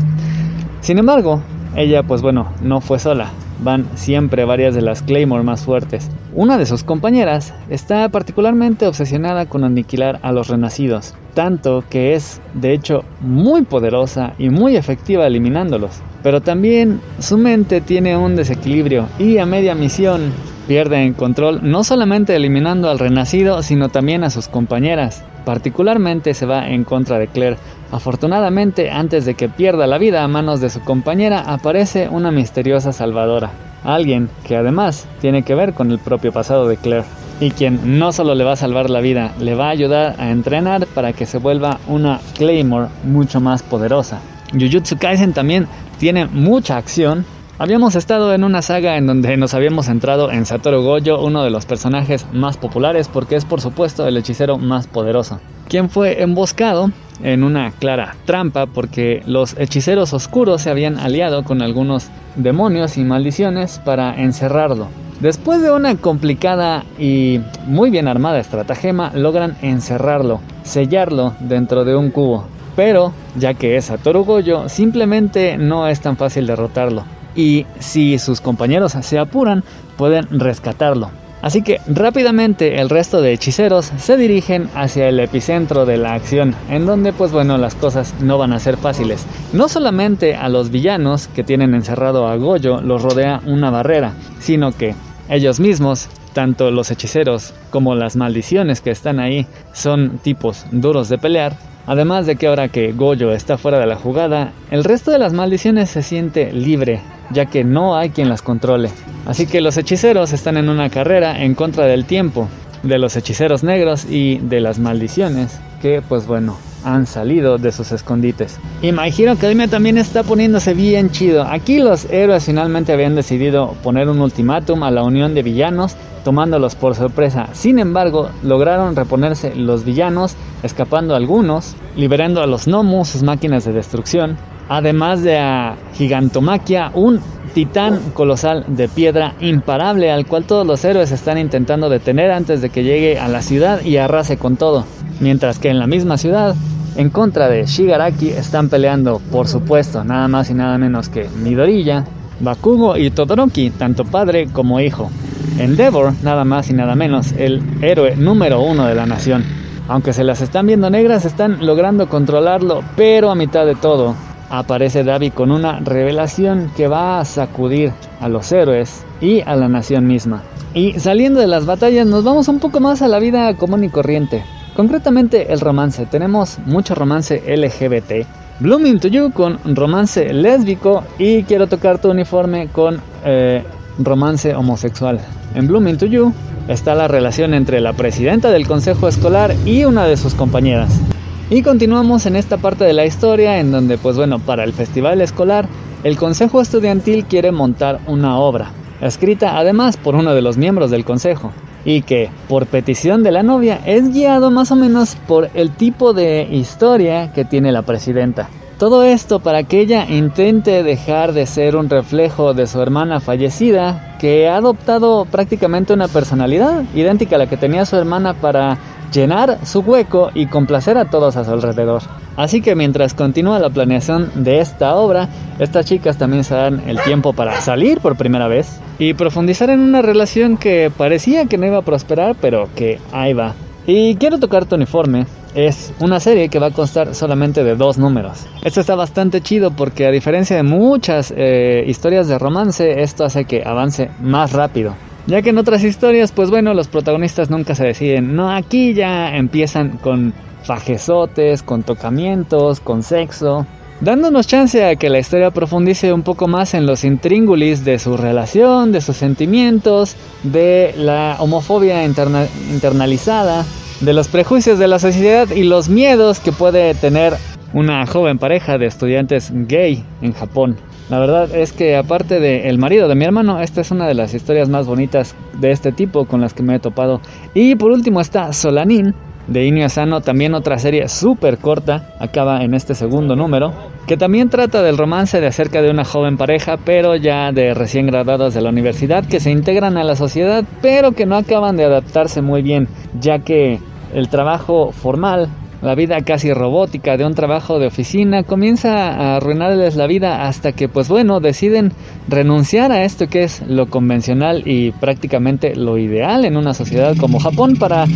Sin embargo, ella, pues bueno, no fue sola. Van siempre varias de las Claymore más fuertes. Una de sus compañeras está particularmente obsesionada con aniquilar a los renacidos, tanto que es, de hecho, muy poderosa y muy efectiva eliminándolos. Pero también su mente tiene un desequilibrio y a media misión Pierde en control no solamente eliminando al renacido, sino también a sus compañeras. Particularmente se va en contra de Claire. Afortunadamente, antes de que pierda la vida a manos de su compañera, aparece una misteriosa salvadora. Alguien que además tiene que ver con el propio pasado de Claire. Y quien no solo le va a salvar la vida, le va a ayudar a entrenar para que se vuelva una Claymore mucho más poderosa. Jujutsu Kaisen también tiene mucha acción Habíamos estado en una saga en donde nos habíamos centrado en Satoru Gojo, uno de los personajes más populares porque es por supuesto el hechicero más poderoso, quien fue emboscado en una clara trampa porque los hechiceros oscuros se habían aliado con algunos demonios y maldiciones para encerrarlo. Después de una complicada y muy bien armada estratagema, logran encerrarlo, sellarlo dentro de un cubo. Pero, ya que es Satoru Gojo, simplemente no es tan fácil derrotarlo y si sus compañeros se apuran pueden rescatarlo. Así que rápidamente el resto de hechiceros se dirigen hacia el epicentro de la acción, en donde pues bueno las cosas no van a ser fáciles. No solamente a los villanos que tienen encerrado a Goyo los rodea una barrera, sino que ellos mismos, tanto los hechiceros como las maldiciones que están ahí, son tipos duros de pelear. Además de que ahora que Goyo está fuera de la jugada, el resto de las maldiciones se siente libre ya que no hay quien las controle. Así que los hechiceros están en una carrera en contra del tiempo, de los hechiceros negros y de las maldiciones, que pues bueno, han salido de sus escondites. Y My Hero Academia también está poniéndose bien chido. Aquí los héroes finalmente habían decidido poner un ultimátum a la unión de villanos, tomándolos por sorpresa. Sin embargo, lograron reponerse los villanos, escapando algunos, liberando a los Nomu, sus máquinas de destrucción, además de a Gigantomaquia, un titán colosal de piedra imparable al cual todos los héroes están intentando detener antes de que llegue a la ciudad y arrase con todo. Mientras que en la misma ciudad, en contra de Shigaraki, están peleando, por supuesto, nada más y nada menos que Midoriya, Bakugo y Todoroki, tanto padre como hijo. Endeavor, nada más y nada menos, el héroe número uno de la nación. Aunque se las están viendo negras, están logrando controlarlo, pero a mitad de todo, aparece Davi con una revelación que va a sacudir a los héroes y a la nación misma. Y saliendo de las batallas nos vamos un poco más a la vida común y corriente. Concretamente el romance. Tenemos mucho romance LGBT. Blooming to You con romance lésbico y quiero tocar tu uniforme con eh, romance homosexual. En Blooming to You está la relación entre la presidenta del consejo escolar y una de sus compañeras. Y continuamos en esta parte de la historia en donde, pues bueno, para el festival escolar, el consejo estudiantil quiere montar una obra, escrita además por uno de los miembros del consejo, y que, por petición de la novia, es guiado más o menos por el tipo de historia que tiene la presidenta. Todo esto para que ella intente dejar de ser un reflejo de su hermana fallecida, que ha adoptado prácticamente una personalidad idéntica a la que tenía su hermana para llenar su hueco y complacer a todos a su alrededor. Así que mientras continúa la planeación de esta obra, estas chicas también se dan el tiempo para salir por primera vez y profundizar en una relación que parecía que no iba a prosperar, pero que ahí va. Y quiero tocar tu uniforme. Es una serie que va a constar solamente de dos números. Esto está bastante chido porque a diferencia de muchas eh, historias de romance, esto hace que avance más rápido. Ya que en otras historias, pues bueno, los protagonistas nunca se deciden. No, aquí ya empiezan con fajesotes, con tocamientos, con sexo. Dándonos chance a que la historia profundice un poco más en los intríngulis de su relación, de sus sentimientos, de la homofobia internalizada, de los prejuicios de la sociedad y los miedos que puede tener una joven pareja de estudiantes gay en Japón. La verdad es que aparte de El marido de mi hermano, esta es una de las historias más bonitas de este tipo con las que me he topado. Y por último está Solanin de Inio Asano, también otra serie súper corta, acaba en este segundo número, que también trata del romance de acerca de una joven pareja, pero ya de recién graduados de la universidad, que se integran a la sociedad, pero que no acaban de adaptarse muy bien, ya que el trabajo formal la vida casi robótica de un trabajo de oficina comienza a arruinarles la vida hasta que pues bueno deciden renunciar a esto que es lo convencional y prácticamente lo ideal en una sociedad como Japón para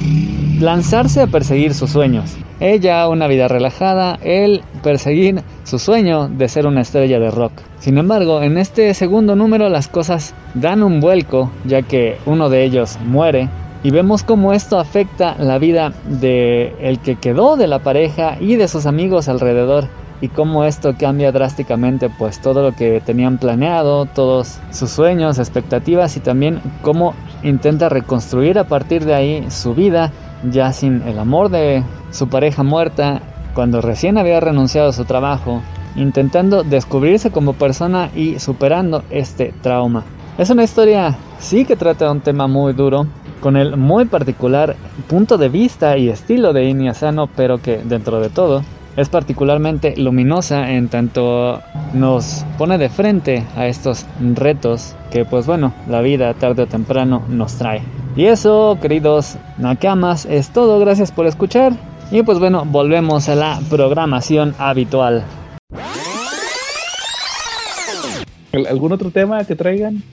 lanzarse a perseguir sus sueños. Ella una vida relajada, él perseguir su sueño de ser una estrella de rock. Sin embargo, en este segundo número las cosas dan un vuelco ya que uno de ellos muere y vemos cómo esto afecta la vida de el que quedó de la pareja y de sus amigos alrededor y cómo esto cambia drásticamente pues todo lo que tenían planeado, todos sus sueños, expectativas y también cómo intenta reconstruir a partir de ahí su vida ya sin el amor de su pareja muerta cuando recién había renunciado a su trabajo, intentando descubrirse como persona y superando este trauma. Es una historia sí que trata de un tema muy duro, con el muy particular punto de vista y estilo de Inia pero que dentro de todo es particularmente luminosa en tanto nos pone de frente a estos retos que pues bueno, la vida tarde o temprano nos trae. Y eso, queridos Nakamas, es todo, gracias por escuchar y pues bueno, volvemos a la programación habitual. ¿Algún otro tema que traigan?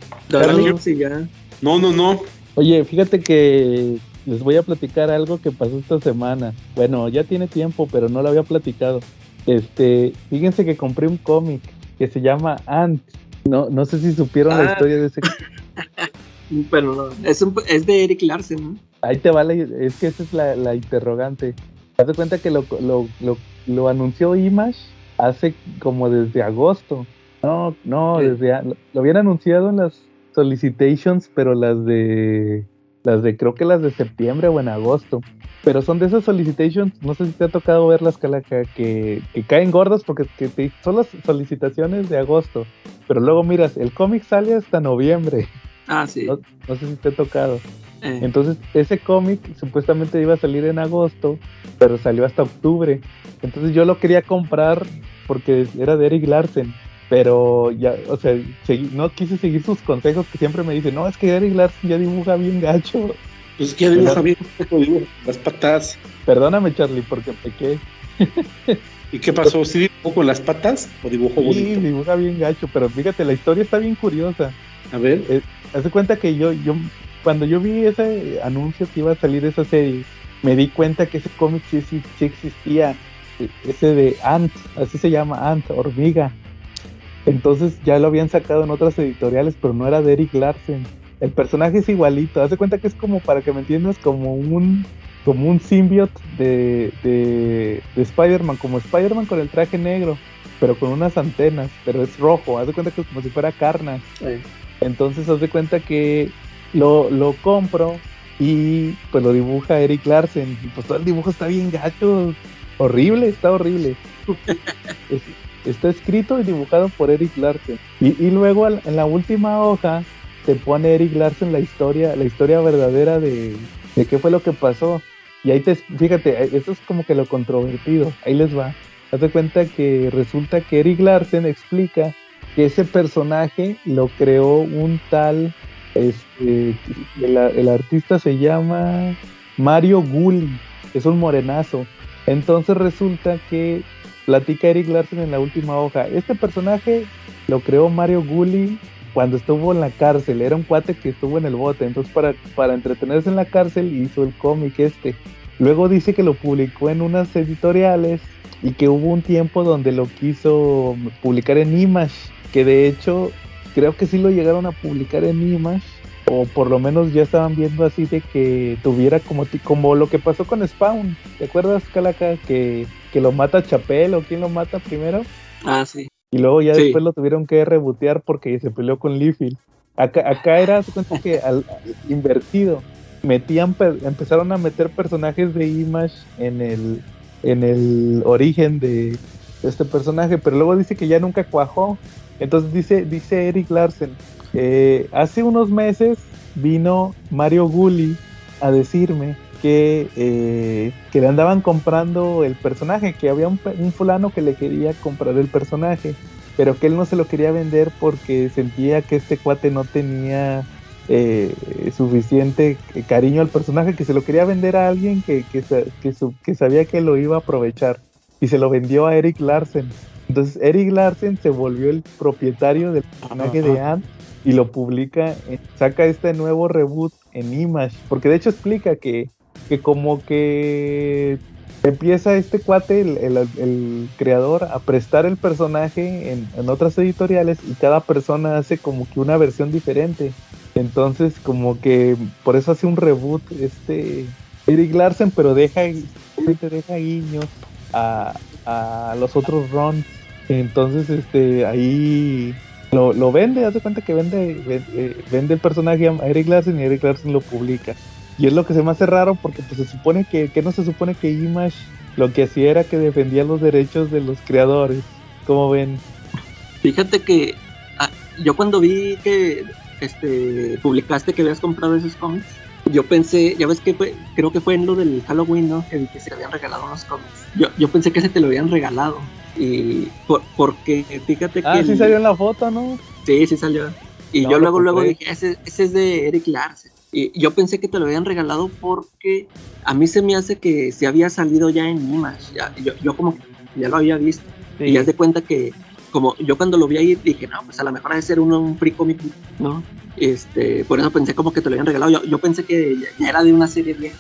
No, no, no. Oye, fíjate que les voy a platicar algo que pasó esta semana. Bueno, ya tiene tiempo, pero no lo había platicado. Este, fíjense que compré un cómic que se llama Ant. No, no sé si supieron la Ah. historia de ese. *laughs* Pero no, es, un- es de Eric Larsen, ¿no? Ahí te va la, es que esa es la, la interrogante. Haz de cuenta que lo, lo, lo, lo anunció Image hace como desde agosto. No, no, Sí. desde lo habían anunciado en las solicitations, pero las de las de creo que las de septiembre o en agosto. Pero son de esas solicitations, no sé si te ha tocado verlas, Calaca, que, que caen gordas porque que te- son las solicitaciones de agosto. Pero luego miras, el cómic sale hasta noviembre. Ah, sí. No, no sé si te ha tocado. Eh, Entonces, ese cómic supuestamente iba a salir en agosto, pero salió hasta octubre. Entonces yo lo quería comprar porque era de Eric Larsen, pero ya, o sea, no quise seguir sus consejos que siempre me dicen, no, es que Eric Larsen ya dibuja bien gacho. Pues que ya dibuja bien, *laughs* las patas. Perdóname, Charlie, porque pequé. *laughs* ¿Y qué pasó? ¿Sí dibujó con las patas o dibujó Sí, bonito? dibuja bien gacho, pero fíjate, la historia está bien curiosa. A ver, Hace cuenta que yo, yo, cuando yo vi ese anuncio que iba a salir esa serie, me di cuenta que ese cómic sí, sí, sí existía. E- Ese de Ant, así se llama Ant, hormiga. Entonces ya lo habían sacado en otras editoriales, pero no era de Eric Larsen. El personaje es igualito. Hace cuenta que es como, para que me entiendas, como un como un symbiote de, de, de Spider-Man, como Spider-Man con el traje negro, pero con unas antenas, pero es rojo. Haz de cuenta que es como si fuera carna. eh, Entonces haz de cuenta que lo, lo compro y pues lo dibuja Eric Larsen. Y pues todo el dibujo está bien gacho. Horrible, está horrible. *laughs* Es- está escrito y dibujado por Eric Larsen. Y, luego en la última hoja te pone Eric Larsen la historia, la historia verdadera de, de qué fue lo que pasó. Y ahí te, fíjate, eso es como que lo controvertido. Ahí les va. Haz de cuenta que resulta que Eric Larsen explica que ese personaje lo creó un tal, este, el, el artista se llama Mario Gulli, es un morenazo. Entonces resulta que platica Eric Larsen en la última hoja, este personaje lo creó Mario Gulli cuando estuvo en la cárcel, era un cuate que estuvo en el bote, entonces para, para entretenerse en la cárcel hizo el cómic este. Luego dice que lo publicó en unas editoriales y que hubo un tiempo donde lo quiso publicar en Image, que de hecho creo que sí lo llegaron a publicar en Image, o por lo menos ya estaban viendo así de que tuviera como, como lo que pasó con Spawn. ¿Te acuerdas, Calaca, que, que lo mata Chapel o quién lo mata primero? ah, sí. Y luego ya Sí. después lo tuvieron que rebotear porque se peleó con Liefeld. Acá, acá era, se cuenta que al, invertido. Metían, empezaron a meter personajes de Image en el, en el origen de este personaje, pero luego dice que ya nunca cuajó. Entonces dice, dice Eric Larsen, eh, hace unos meses vino Mario Gulli a decirme que, eh, que le andaban comprando el personaje, que había un, fulano que le quería comprar el personaje, pero que él no se lo quería vender porque sentía que este cuate no tenía eh, suficiente cariño al personaje, que se lo quería vender a alguien que, que, que sabía que lo iba a aprovechar y se lo vendió a Eric Larsen. Entonces Eric Larsen se volvió el propietario del personaje de Ant y lo publica, saca este nuevo reboot en Image, porque de hecho explica que, que como que empieza este cuate, el, el- creador, a prestar el personaje en, en otras editoriales y cada persona hace como que una versión diferente. Entonces como que por eso hace un reboot este Eric Larsen, pero deja, deja guiños a, a los otros runs. Entonces, este, ahí lo, lo vende, haz de cuenta que vende, ve- eh, vende el personaje a Eric Larsen y Eric Larsen lo publica. Y es lo que se me hace raro porque pues se supone que, que no se supone que Image lo que hacía era que defendía los derechos de los creadores. como ven? Fíjate que ah, yo cuando vi que este publicaste que habías comprado esos cómics, yo pensé, ya ves que fue, creo que fue en lo del Halloween, ¿no? Que, que se habían regalado unos cómics. Yo, yo pensé que ese te lo habían regalado. Y por- porque fíjate que. Ah, sí el- salió en la foto, ¿no? Sí, sí salió. Y No, yo luego, luego dije, ese, ese es de Eric Larsen. Y yo pensé que te lo habían regalado porque a mí se me hace que se había salido ya en Image. Ya, yo, yo como que ya lo había visto. Y ya Sí. de cuenta que como yo cuando lo vi ahí dije, no, pues a lo mejor debe ser uno un free comic, ¿no? Este, por eso pensé como que te lo habían regalado. Yo, yo pensé que ya, era de una serie vieja.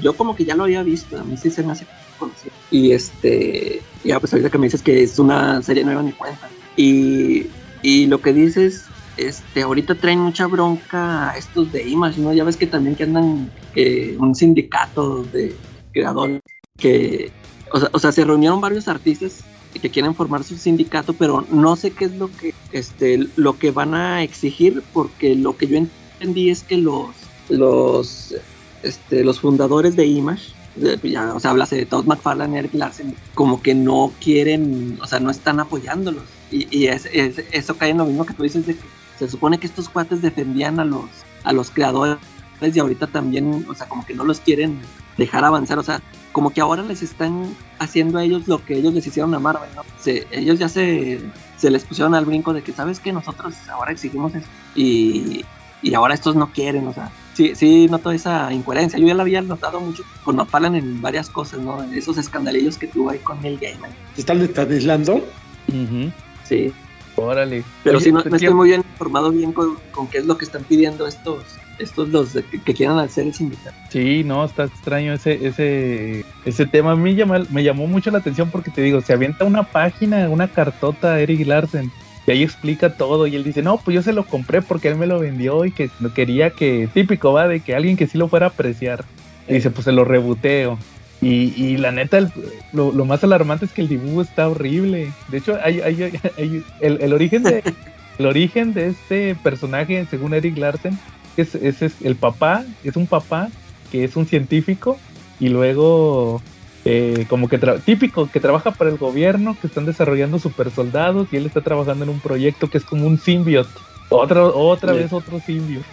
Yo como que ya lo había visto, a mí sí se me hace conocido. Y este, ya pues ahorita que me dices que es una serie nueva ni cuenta. Y, y lo que dices, este, ahorita traen mucha bronca estos de Image, ¿no? Ya ves que también que andan eh, un sindicato de creadores que, o sea, o sea, se reunieron varios artistas que quieren formar su sindicato, pero no sé qué es lo que, este, lo que van a exigir, porque lo que yo entendí es que los, los, este, los fundadores de Image, ya, o sea, hablas de Todd McFarlane, Eric Larsen, como que no quieren, o sea, no están apoyándolos. Y, y es, eso cae en lo mismo que tú dices de que se supone que estos cuates defendían a los, a los creadores y ahorita también, o sea, como que no los quieren dejar avanzar, o sea, como que ahora les están haciendo a ellos lo que ellos les hicieron a Marvel, ¿no? ellos ya se, se les pusieron al brinco de que, ¿sabes que Nosotros ahora exigimos eso. Y, y ahora estos no quieren, o sea, sí, sí noto esa incoherencia. Yo ya la había notado mucho con Mapalan en varias cosas, ¿no? Esos escandalillos que tuvo ahí con el Gaiman. ¿Se están aislando? Sí. Órale. Pero sí, no, estoy muy bien informado bien con, con, qué es lo que están pidiendo estos estos los que, quieran hacer el sindicato. Sí, no, está extraño ese, ese, ese tema. A mí me llamó mucho la atención porque te digo, se avienta una página, una cartota a Eric Larsen. Y ahí explica todo y él dice, no, pues yo se lo compré porque él me lo vendió y que no quería que, típico va, de que alguien que sí lo fuera a apreciar. Y dice, pues se lo rebuteo. Y, y la neta, lo, lo, más alarmante es que el dibujo está horrible. De hecho, hay, hay, hay, el, el, origen de, *laughs* el origen de este personaje, según Eric Larsen, es, es, el papá, es un papá que es un científico y luego eh, como que típico que trabaja para el gobierno, que están desarrollando super soldados y él está trabajando en un proyecto que es como un symbiote. Otra, otra vez otro symbiote.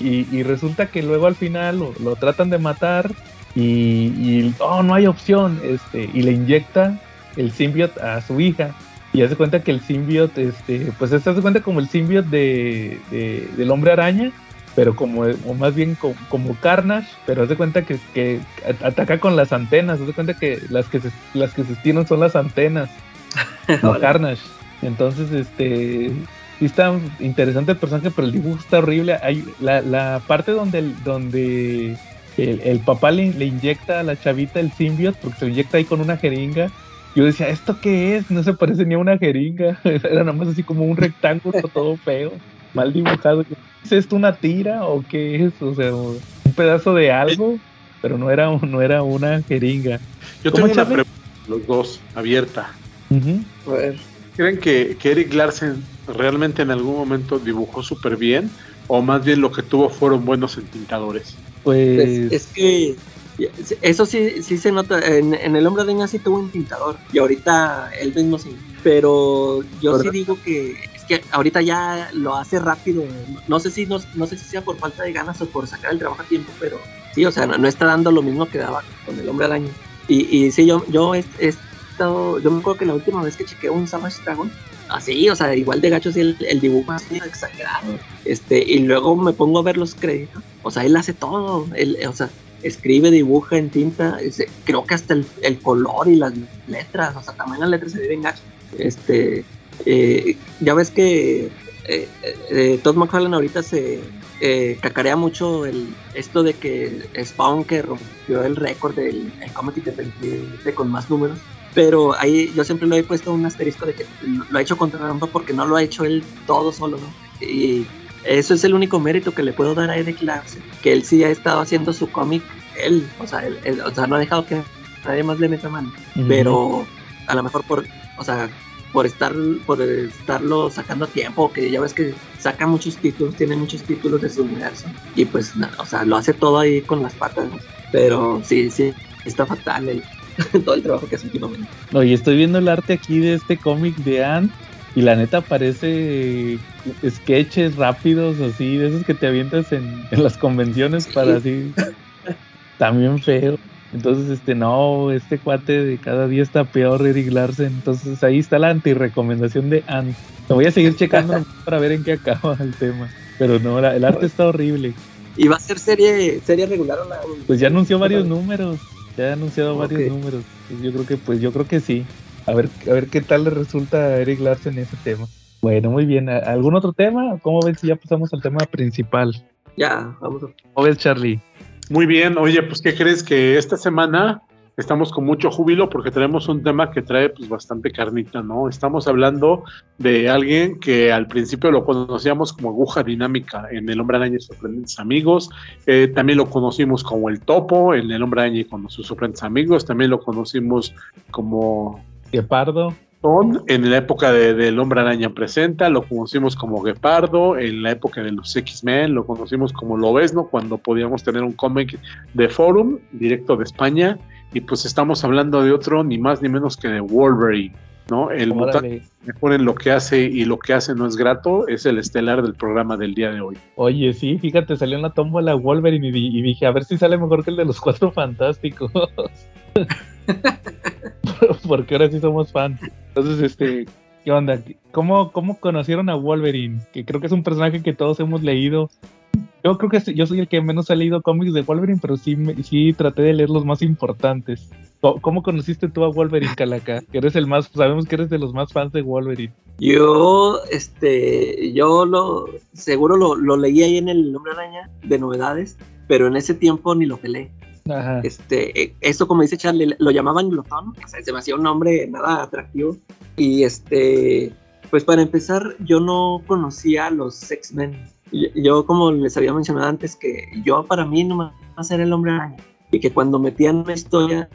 y, resulta que luego al final lo, tratan de matar y, y, oh, no hay opción. Este, y le inyecta el symbiote a su hija y hace cuenta que el symbiote, este, pues se hace cuenta como el symbiote de, del hombre araña, pero como, o más bien como, Carnage, pero hace cuenta que, que, ataca con las antenas, hace cuenta que las que se, las que se estiran son las antenas, *laughs* no Carnage. Entonces, este, sí está interesante el personaje, pero el dibujo está horrible. Hay la, la parte donde donde el, papá le, le, inyecta a la chavita el symbiote, porque se lo inyecta ahí con una jeringa, yo decía, ¿esto qué es? No se parece ni a una jeringa. *laughs* Era nada más así como un rectángulo *laughs* todo feo, mal dibujado. ¿Es esto una tira o qué es? O sea, un pedazo de algo, pero no era, no era una jeringa. Yo tengo una pregunta, los dos, abierta. A ver. ¿Creen que, que Eric Larsen realmente en algún momento dibujó súper bien? ¿O más bien lo que tuvo fueron buenos entintadores? Pues, pues es que eso sí, sí se nota. En, el hombre de sí tuvo un pintador. Y ahorita él mismo sí. Pero yo sí digo que es que ahorita ya lo hace rápido. No sé si no, sé si sea por falta de ganas o por sacar el trabajo a tiempo, pero sí, o sea, no, está dando lo mismo que daba con el hombre araña. Y, y sí, yo, yo he, estado, yo me acuerdo que la última vez que chequeé un Savage Dragon, así, o sea, igual de gachos el, el dibujo así exagerado. Este, y luego me pongo a ver los créditos. O sea, él hace todo. Él, o sea, escribe, dibuja en tinta, creo que hasta el, color y las letras, o sea, también las letras se ven gachas. Este, eh, ya ves que eh, eh, Todd McFarlane ahorita se cacarea mucho el, esto de que Spawn que rompió el récord del el cómic independiente con más números. Pero ahí yo siempre le he puesto un asterisco de que lo ha hecho contra trampa porque no lo ha hecho él todo solo, ¿no? Y eso es el único mérito que le puedo dar a Eric Larsen, que él sí ha estado haciendo su cómic, él, o sea, él, o sea, no ha dejado que nadie más le meta mano, pero a lo mejor por, o sea, por estar, por estarlo sacando a tiempo, que ya ves que saca muchos títulos, tiene muchos títulos de su universo, y pues, o sea, lo hace todo ahí con las patas, pero sí, sí, está fatal el, *laughs* todo el trabajo que hace últimamente. No, y estoy viendo el arte aquí de este cómic de Ant, y la neta parece sketches rápidos así, de esos que te avientas en, las convenciones para así. También feo. Entonces, este, no, este cuate de cada día está peor, Eric Larsen. Entonces, ahí está la anti-recomendación de Ant. Lo voy a seguir checando *laughs* para ver en qué acaba el tema. Pero no, el arte está horrible. ¿Y va a ser serie, serie regular o la... Pues ya anunció varios números. Ya ha anunciado varios números. Yo creo que, pues, yo creo que sí. A ver, a ver qué tal le resulta a Eric Larsen ese tema. Bueno, muy bien. ¿Algún otro tema? ¿Cómo ves si ya pasamos al tema principal? Ya, vamos. ¿Cómo ves, Charlie? Muy bien. Oye, pues, ¿qué crees que esta semana estamos con mucho júbilo porque tenemos un tema que trae pues bastante carnita, ¿no? Estamos hablando de alguien que al principio lo conocíamos como aguja dinámica en El Hombre Araña y sorprendentes amigos, eh, también lo conocimos como el topo en El Hombre Araña y con sus sorprendentes amigos, también lo conocimos como... Gepardo. En la época de, del Hombre Araña Presenta, lo conocimos como Gepardo, en la época de los X-Men, lo conocimos como Lobesno, cuando podíamos tener un cómic de Forum, directo de España, y pues estamos hablando de otro, ni más ni menos que de Wolverine, ¿no? El mutante que ponen lo que hace y lo que hace no es grato, es el estelar del programa del día de hoy. Oye, sí, fíjate, salió en la tómbola Wolverine y, dije, a ver si sale mejor que el de los cuatro fantásticos. *laughs* Porque ahora sí somos fans. Entonces, este, ¿qué onda? ¿Cómo, ¿Cómo conocieron a Wolverine? Que creo que es un personaje que todos hemos leído yo creo que yo soy el que menos ha leído cómics de Wolverine, pero sí, sí traté de leer los más importantes. ¿Cómo conociste tú a Wolverine, Calaca? Que eres el más, sabemos que eres de los más fans de Wolverine. Yo, este, yo lo, seguro lo, lo leí ahí en el Nombre Araña de novedades, pero en ese tiempo ni lo pelé. Ajá. Este, e, esto como dice Charlie, lo llamaban glotón, o sea, se me hacía un nombre nada atractivo. Y este, pues para empezar, yo no conocía a los X-Men yo, como les había mencionado antes, que yo para mí no a ser el hombre araña. Y que cuando metían una historia,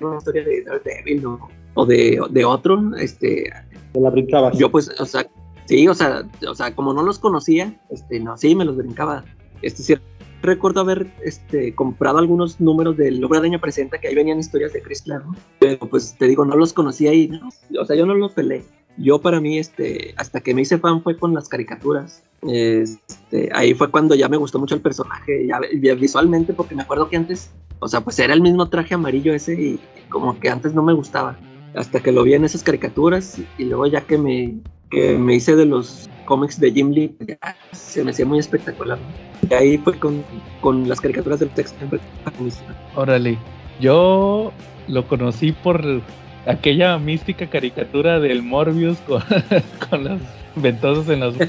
una historia de Daredevil o, de, de, otro, este... Te la brincabas. Yo pues, o sea, sí, o sea, o sea, como no los conocía, este, no, sí, me los brincaba. Este, sí, recuerdo haber este, comprado algunos números del Hombre Araña Presenta, que ahí venían historias de Chris Clark, Pero pues te digo, no los conocía y, no, o sea, yo no los peleé. Yo para mí, este, hasta que me hice fan fue con las caricaturas. Este, ahí fue cuando ya me gustó mucho el personaje, ya, visualmente, porque me acuerdo que antes, o sea, pues era el mismo traje amarillo ese y como que antes no me gustaba. Hasta que lo vi en esas caricaturas y luego ya que me, que me hice de los cómics de Jim Lee, se me hacía muy espectacular. Y ahí fue con, con las caricaturas del texto. Órale, yo lo conocí por aquella mística caricatura del Morbius con, *laughs* con los ventosos en los... *laughs*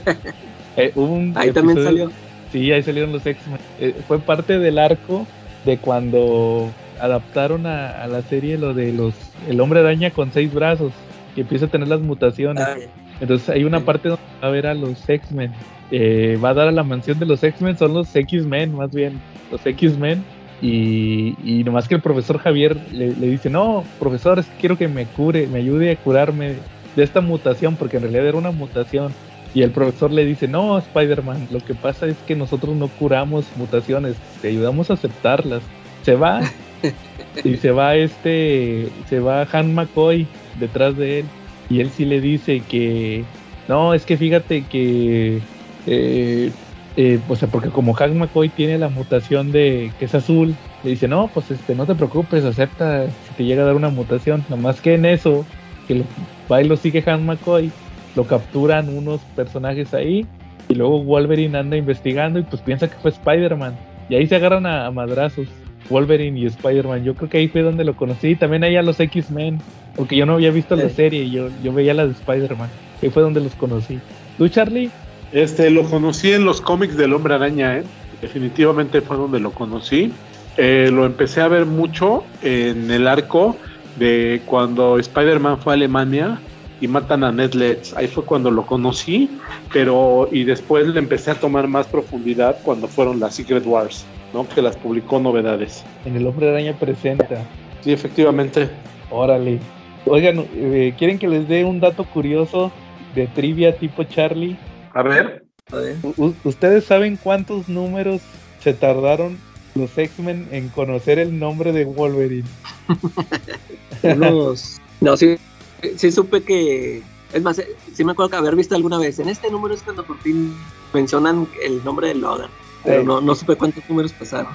Eh, ahí también salió. Sí, ahí salieron los X-Men. Eh, fue parte del arco de cuando adaptaron a, la serie lo de los el hombre araña con seis brazos que empieza a tener las mutaciones. Ah, Entonces hay una parte donde va a ver a los X-Men. Eh, va a dar a la mansión de los X-Men, son los X-Men más bien, los X-Men y, y, nomás que el profesor Javier le, dice, no, profesor, es que quiero que me cure, me ayude a curarme de esta mutación, porque en realidad era una mutación. Y el profesor le dice, no, Spider-Man, lo que pasa es que nosotros no curamos mutaciones, te ayudamos a aceptarlas. Se va y se va este, se va Han McCoy detrás de él y él sí le dice que, no, es que fíjate que eh, eh, o sea, porque como Hank McCoy tiene la mutación de que es azul, le dice, no, pues este, no te preocupes, acepta si te llega a dar una mutación. Nomás que en eso, que lo, va y lo sigue Hank McCoy, lo capturan unos personajes ahí, y luego Wolverine anda investigando y pues piensa que fue Spider-Man. Y ahí se agarran a, madrazos, Wolverine y Spider-Man. Yo creo que ahí fue donde lo conocí. También ahí a los X-Men, porque yo no había visto la serie, yo, yo veía la de Spider-Man. Ahí fue donde los conocí. ¿Tú, Charlie? Este, lo conocí en los cómics del Hombre Araña, ¿eh? definitivamente fue donde lo conocí. Eh, lo empecé a ver mucho en el arco de cuando Spider-Man fue a Alemania y matan a Ned Leeds. Ahí fue cuando lo conocí, pero y después le empecé a tomar más profundidad cuando fueron las Secret Wars, ¿no? Que las publicó novedades. En el Hombre Araña presenta. Sí, efectivamente. Órale. Oigan, eh, ¿quieren que les dé un dato curioso de trivia tipo Charlie? A ver. ¿Ustedes saben cuántos números se tardaron los X-Men en conocer el nombre de Wolverine? *laughs* No, sí, sí supe que... Es más, sí me acuerdo que haber visto alguna vez. En este número es cuando por fin mencionan el nombre de Logan. Pero no, no supe cuántos números pasaron.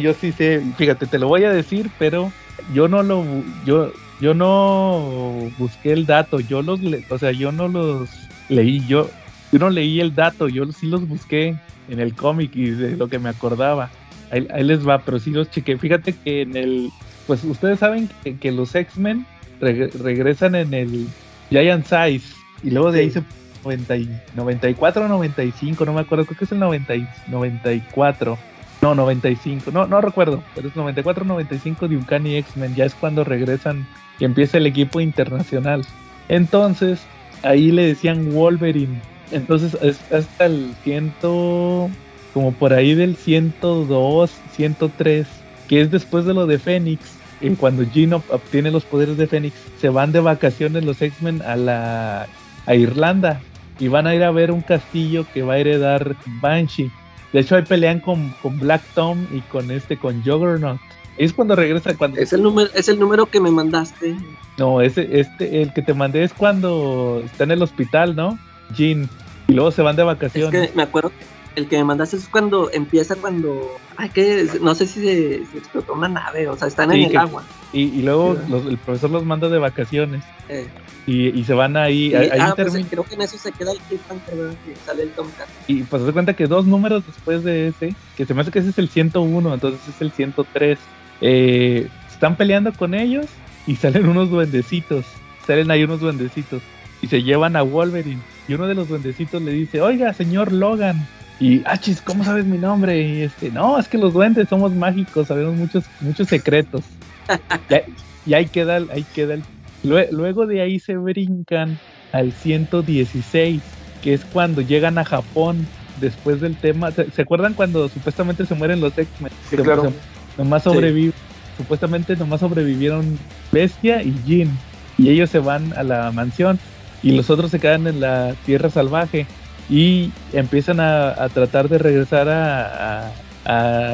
Yo sí sé, fíjate, te lo voy a decir, pero yo no lo... Yo, yo no busqué el dato, yo los... O sea, yo no los leí. Yo, yo no leí el dato, yo sí los busqué en el cómic y de lo que me acordaba. Ahí, les va, pero sí los chequé. Fíjate que en el, pues ustedes saben que, los X-Men regresan en el Giant Size y luego de ahí se 90, 94 o 95, no me acuerdo, creo que es el 90, 94. No, 95, no, no recuerdo, pero es 94 95 de Uncanny X-Men, ya es cuando regresan y empieza el equipo internacional. Entonces, ahí le decían Wolverine. Entonces, hasta el ciento, como por ahí del 102, 103, que es después de lo de Fénix, y cuando Gino obtiene los poderes de Fénix, se van de vacaciones los X-Men a la a Irlanda y van a ir a ver un castillo que va a heredar Banshee. De hecho, ahí pelean con, con Black Tom y con este, con Juggernaut. Es cuando regresa cuando. Es el número, es el número que me mandaste. No, ese, este, el que te mandé es cuando está en el hospital, ¿no? Jean. Y luego se van de vacaciones. Es que me acuerdo el que me mandaste es cuando empieza cuando. Ay, que no sé si se, explotó una nave, o sea, están en el agua. Y, luego el profesor los manda de vacaciones. Eh. Y, se van ahí. ahí ah, pues, creo que en eso se queda el cliffhanger, sale el Tomcat. Y pues se cuenta que dos números después de ese, que se me hace que ese es el 101, entonces es el 103. Eh, están peleando con ellos y salen unos duendecitos. Salen ahí unos duendecitos. Y se llevan a Wolverine. Y uno de los duendecitos le dice, oiga, señor Logan, y, achis, ah, ¿cómo sabes mi nombre? Y este, no, es que los duendes somos mágicos, sabemos muchos, muchos secretos. y, ahí queda, ahí queda el... Luego de ahí se brincan al 116, que es cuando llegan a Japón después del tema. ¿Se, acuerdan cuando supuestamente se mueren los X-Men? Sí, claro. nomás sobreviven, supuestamente nomás sobrevivieron Bestia y Jean. Y ellos se van a la mansión y los otros se quedan en la tierra salvaje y empiezan a, tratar de regresar a,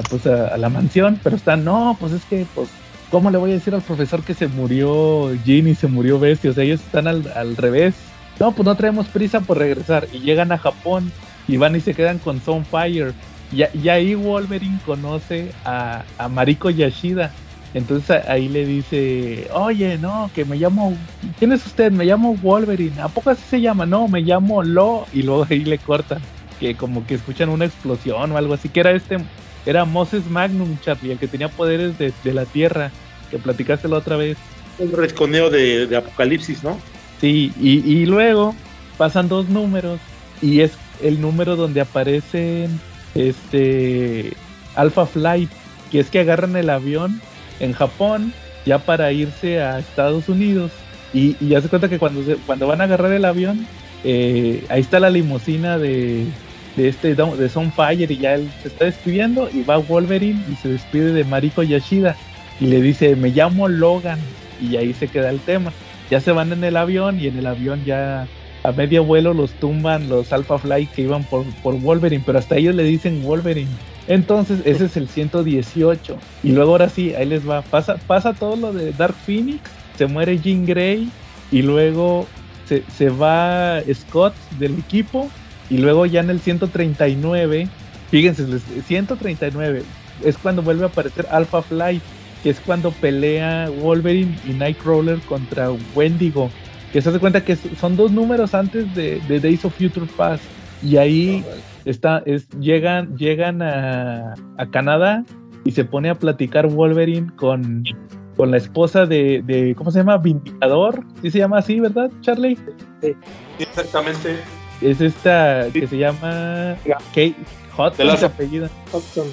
pues a, la mansión, pero están, no, pues es que, pues, ¿cómo le voy a decir al profesor que se murió Jean y se murió Bestia? O sea, ellos están al, revés. No, pues no traemos prisa por regresar. Y llegan a Japón y van y se quedan con Sunfire. Y, y ahí Wolverine conoce a, a Mariko Yashida, entonces ahí le dice, oye, no, que me llamo, ¿quién es usted? Me llamo Wolverine. ¿A poco así se llama? No, me llamo Lo. Y luego ahí le cortan, que como que escuchan una explosión o algo así, que era este, era Moses Magnum, Charlie, el que tenía poderes de, la Tierra, que platicaste la otra vez. Un resconeo de, Apocalipsis, ¿no? Sí, y, y luego pasan dos números y es el número donde aparecen este Alpha Flight, que es que agarran el avión en Japón ya para irse a Estados Unidos. Y, ya se cuenta que cuando, cuando van a agarrar el avión, eh, ahí está la limusina de, de este de Sunfire y ya él se está despidiendo y va Wolverine y se despide de Mariko Yashida y le dice me llamo Logan y ahí se queda el tema. Ya se van en el avión y en el avión ya a medio vuelo los tumban los Alpha Flight que iban por, por Wolverine, pero hasta ellos le dicen Wolverine. Entonces, ese es el 118. Y luego ahora sí, ahí les va. Pasa, pasa todo lo de Dark Phoenix, se muere Jean Grey y luego se, se va Scott del equipo y luego ya en el 139, fíjense, el 139 es cuando vuelve a aparecer Alpha Flight, que es cuando pelea Wolverine y Nightcrawler contra Wendigo. Que se hace cuenta que son dos números antes de, de Days of Future Past. Y ahí está, es, llegan, llegan a, a, Canadá y se pone a platicar Wolverine con, con la esposa de, de, ¿cómo se llama? Vindicador, ¿sí se llama así, verdad, Charlie? Sí, exactamente. Es esta que se llama Kate Hudson, la apellida. Hudson.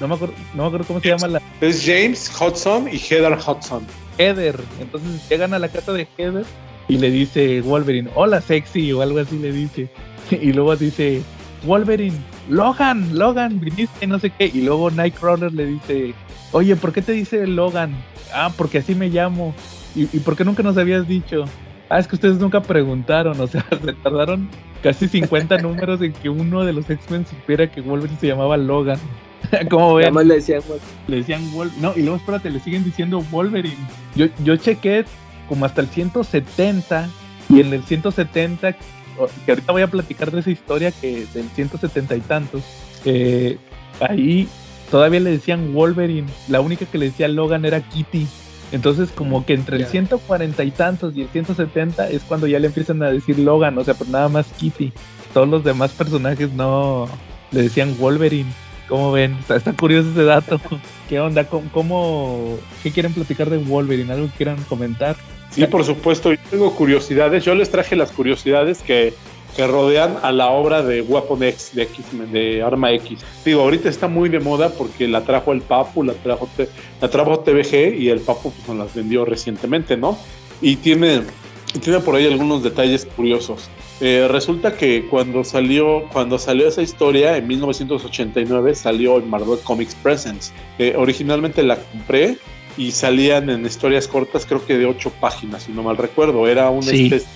No, me acuerdo, no me acuerdo cómo se llama la. Es James Hudson y Heather Hudson. Heather. Entonces llegan a la casa de Heather y le dice Wolverine, hola sexy o algo así le dice. *laughs* Y luego dice, Wolverine, Logan, Logan, viniste, no sé qué. Y luego Nightcrawler le dice, oye, ¿por qué te dice Logan? Ah, porque así me llamo. ¿Y, ¿Y por qué nunca nos habías dicho? Ah, es que ustedes nunca preguntaron, *laughs* o sea, se tardaron casi 50 números en que uno de los X-Men supiera que Wolverine se llamaba Logan. *laughs* ¿Cómo ven? le decían, le decían Wolverine. No, y luego espérate, le siguen diciendo Wolverine. Yo, yo chequé como hasta el 170 y en el 170 que ahorita voy a platicar de esa historia que del 170 y tantos, ahí todavía le decían Wolverine, la única que le decía Logan era Kitty. Entonces, como que entre el 140 y tantos y el 170 es cuando ya le empiezan a decir Logan, o sea, pero nada más Kitty. Todos los demás personajes no le decían Wolverine. ¿Cómo ven? Está, curioso ese dato. *laughs* ¿Qué onda? ¿Cómo, ¿Qué quieren platicar de Wolverine? ¿Algo que quieran comentar? Sí, por supuesto. Yo tengo curiosidades. Yo les traje las curiosidades que, que rodean a la obra de Weapon X, de, X, de Arma X. Digo, ahorita está muy de moda porque la trajo el Papu, la trajo, la trajo TVG y el Papu pues, nos las vendió recientemente, ¿no? Y tiene, tiene por ahí algunos detalles curiosos. Eh, resulta que cuando salió, cuando salió esa historia, en 1989, salió en Marvel Comics Presents. Eh, originalmente la compré y salían en historias cortas, creo que de ocho páginas, si no mal recuerdo. Era una especie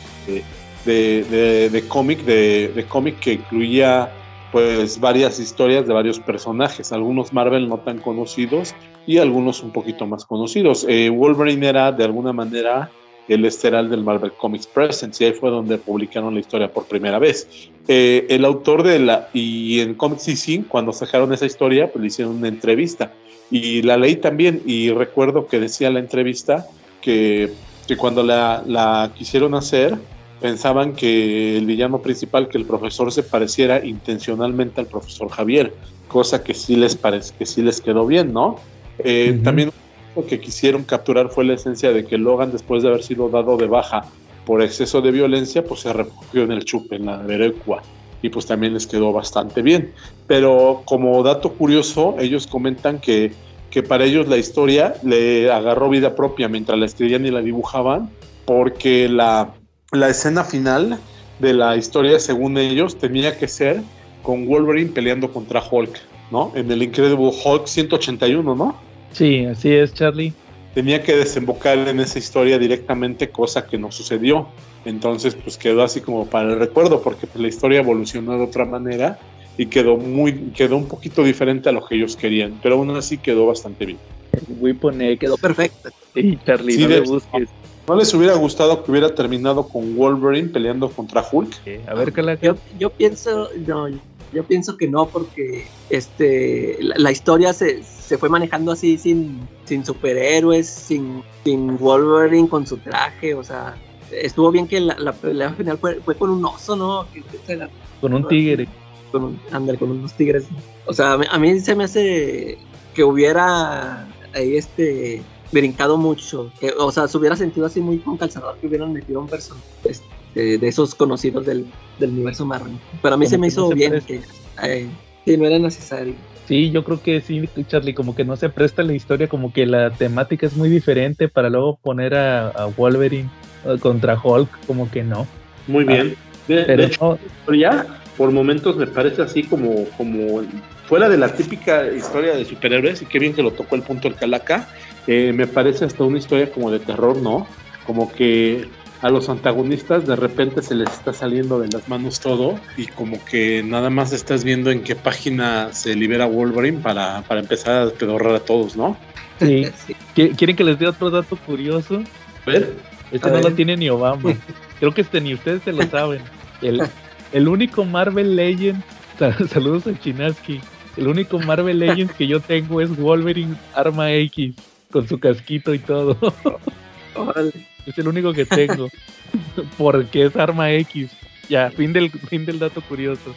de, de, cómic, de, de cómic que incluía pues varias historias de varios personajes, algunos Marvel no tan conocidos y algunos un poquito más conocidos. Eh, Wolverine era de alguna manera el esteral del Marvel Comics Presents y ahí fue donde publicaron la historia por primera vez. Eh, el autor de la, y en Comics CC, cuando sacaron esa historia, pues le hicieron una entrevista y la leí también y recuerdo que decía la entrevista que, que cuando la, la, quisieron hacer pensaban que el villano principal, que el profesor se pareciera intencionalmente al profesor Javier, cosa que sí les parece, que sí les quedó bien, ¿no? Eh, también lo que quisieron capturar fue la esencia de que Logan, después de haber sido dado de baja por exceso de violencia, pues se refugió en el chupe, en la Berecua pues también les quedó bastante bien. Pero como dato curioso, ellos comentan que, que para ellos la historia le agarró vida propia mientras la escribían y la dibujaban, porque la, la escena final de la historia, según ellos, tenía que ser con Wolverine peleando contra Hulk, ¿no? En el Incredible Hulk 181, ¿no? Sí, así es, Charlie. Tenía que desembocar en esa historia directamente, cosa que no sucedió. Entonces, pues quedó así como para el recuerdo, porque pues, la historia evolucionó de otra manera y quedó muy, quedó un poquito diferente a lo que ellos querían, pero aún así quedó bastante bien. Quedó perfecto. Sí, Charlie, no le busques. ¿No les hubiera gustado que hubiera terminado con Wolverine peleando contra Hulk? a ver, ¿qué yo, yo pienso, no, yo pienso que no, porque este la, historia se, se, fue manejando así sin, sin superhéroes, sin, sin Wolverine con su traje, o sea, estuvo bien que la, pelea final fue, con un oso, ¿no? con un tigre. Con un, con unos tigres. O sea, a mí, se me hace que hubiera ahí este brincado mucho. o sea, se hubiera sentido así muy con calzador que hubieran metido a un personaje este, de esos conocidos del, universo Marvel. Pero a mí se me hizo bien que, eh, que no era necesario. Sí, yo creo que sí, Charlie, como que no se presta la historia, como que la temática es muy diferente para luego poner a Wolverine contra Hulk, como que no. Muy bien. De, hecho, ya por momentos me parece así como, como fuera de la típica historia de superhéroes, y qué bien que lo tocó el punto el Calaca, eh, me parece hasta una historia como de terror, ¿no? Como que a los antagonistas de repente se les está saliendo de las manos todo y como que nada más estás viendo en qué página se libera Wolverine para, para empezar a pedorrar a todos, ¿no? Sí. ¿Quieren que les dé otro dato curioso? A ver. Este no lo tiene ni Obama. *laughs* Creo que este ni ustedes se lo saben. El, el único Marvel Legend, *laughs* saludos a Chinaski. El único Marvel Legend que yo tengo es Wolverine Arma X, con su casquito y todo. *laughs* Es el único que tengo. *laughs* Porque es Arma X. Ya, fin del, fin del dato curioso.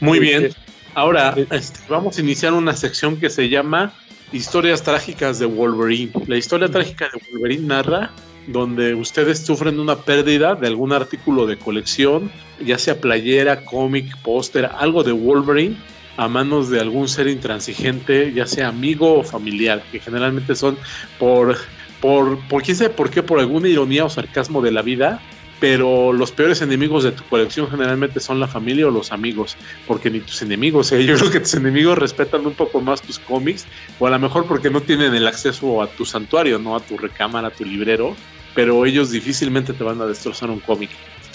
Muy bien. Ahora este, vamos a iniciar una sección que se llama Historias trágicas de Wolverine. La historia trágica de Wolverine narra donde ustedes sufren una pérdida de algún artículo de colección, ya sea playera, cómic, póster, algo de Wolverine, a manos de algún ser intransigente, ya sea amigo o familiar, que generalmente son por, por, por quién sabe por qué, por alguna ironía o sarcasmo de la vida, pero los peores enemigos de tu colección generalmente son la familia o los amigos, porque ni tus enemigos, ¿eh? yo creo que tus enemigos respetan un poco más tus cómics, o a lo mejor porque no tienen el acceso a tu santuario, no a tu recámara, a tu librero, pero ellos difícilmente te van a destrozar un cómic.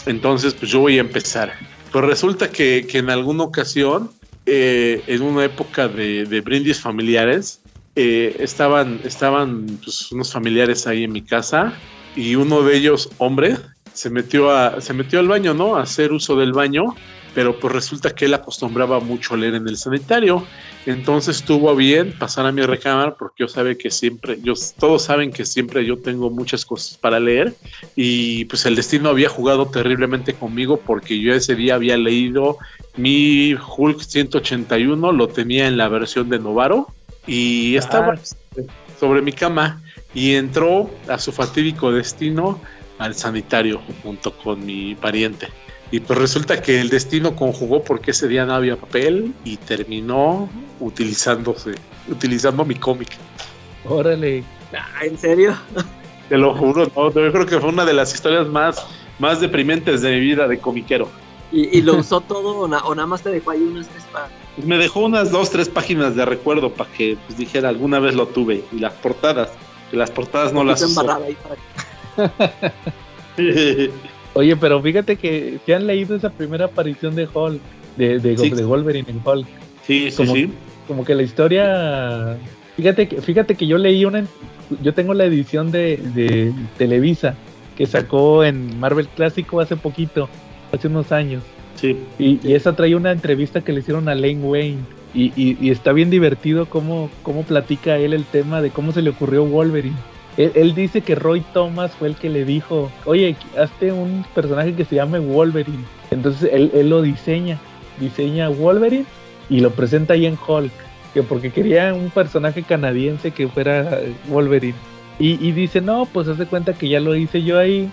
Entonces, pues yo voy a empezar. Pues resulta que, que en alguna ocasión, eh, en una época de, de brindis familiares, eh, estaban, estaban pues, unos familiares ahí en mi casa y uno de ellos, hombre, se metió, a, se metió al baño, ¿no? A hacer uso del baño, pero pues resulta que él acostumbraba mucho a leer en el sanitario. Entonces tuvo bien pasar a mi recámara porque yo sabe que siempre, yo, todos saben que siempre yo tengo muchas cosas para leer y pues el destino había jugado terriblemente conmigo porque yo ese día había leído mi Hulk 181, lo tenía en la versión de Novaro y estaba, sobre mi cama y entró a su fatídico destino al sanitario junto con mi pariente. Y pues resulta que el destino conjugó porque ese día no había papel y terminó utilizándose, utilizando mi cómic. Órale. Ah, ¿En serio? *laughs* Te lo juro, no, yo creo que fue una de las historias más, más deprimentes de mi vida de comiquero. ¿Y, y lo usó todo o, na- o nada más te dejó ahí unas tres Pues me dejó unas dos, tres páginas de recuerdo para que pues, dijera alguna vez lo tuve. Y las portadas, que las portadas no las embarrada ahí para *laughs* Oye, pero fíjate que si han leído esa primera aparición de Hulk, de, de, Sí. de Wolverine en Hulk. sí, sí, Como- sí. como que la historia fíjate que fíjate que yo leí una yo tengo la edición de, de Televisa que sacó en Marvel Clásico hace poquito hace unos años Sí. y, y esa trae una entrevista que le hicieron a Lane Wayne. Y, y- y está bien divertido cómo, cómo platica él el tema de cómo se le ocurrió Wolverine. Él, él dice que Roy Thomas fue el que le dijo oye hazte un personaje que se llame Wolverine entonces él, él lo diseña. Diseña Wolverine y lo presenta ahí en Hulk, que porque quería un personaje canadiense que fuera Wolverine. Y, y dice, no, pues haz de cuenta que ya lo hice yo ahí,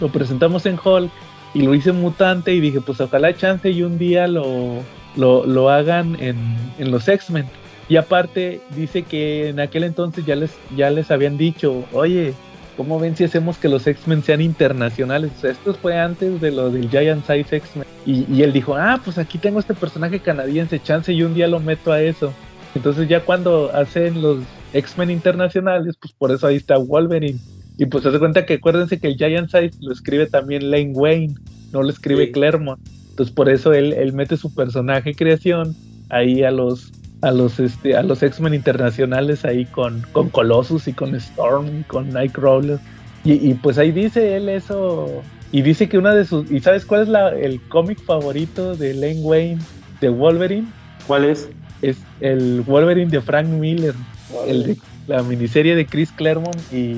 lo presentamos en Hulk y lo hice mutante y dije, pues ojalá chance y un día lo, lo, lo hagan en, en los X-Men. Y aparte dice que en aquel entonces ya les, ya les habían dicho, oye, ¿cómo ven si hacemos que los X-Men sean internacionales? O sea, esto fue antes de lo del Giant Size X-Men. Y, y él dijo, ah, pues aquí tengo este personaje canadiense, chance y un día lo meto a eso. Entonces ya cuando hacen los X-Men internacionales, pues por eso ahí está Wolverine. Y pues se hace cuenta que acuérdense que el Giant Size lo escribe también Lane Wayne, no lo escribe Sí. Claremont. Entonces por eso él, él mete su personaje creación ahí a los a los este a los X-Men internacionales ahí con, con Colossus y con Storm y con Nightcrawler. Y, y pues ahí dice él eso. Y dice que una de sus. ¿Y sabes cuál es la, el cómic favorito de Lane Wayne de Wolverine? ¿Cuál es? Es el Wolverine de Frank Miller. El de la miniserie de Chris Claremont y,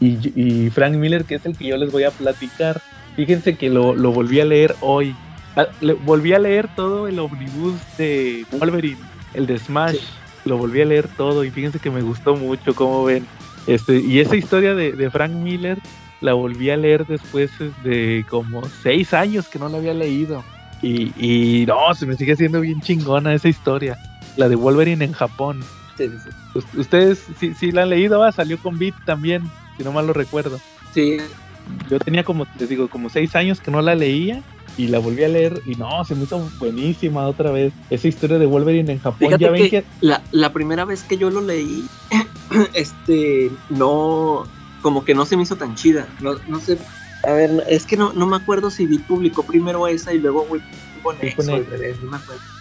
y, y Frank Miller, que es el que yo les voy a platicar. Fíjense que lo, lo volví a leer hoy. Ah, le- volví a leer todo el omnibus de Wolverine, el de Smash. Sí. Lo volví a leer todo y fíjense que me gustó mucho, como ven. Este, y esa historia de, de Frank Miller la volví a leer después de como seis años que no la había leído. Y, y no, se me sigue haciendo bien chingona esa historia. La de Wolverine en Japón. Sí, sí, Ustedes sí, sí la han leído, ah, salió con Beat también, si no mal lo recuerdo. Sí, Yo tenía como, les digo, como seis años que no la leía y la volví a leer y no, se me hizo buenísima otra vez. Esa historia de Wolverine en Japón, Fíjate ya ven que, que... La, la primera vez que yo lo leí, *clears throat* este, no, como que no se me hizo tan chida. No, no sé, a ver, es que no, no me acuerdo si Beat publicó primero esa y luego Weaponex.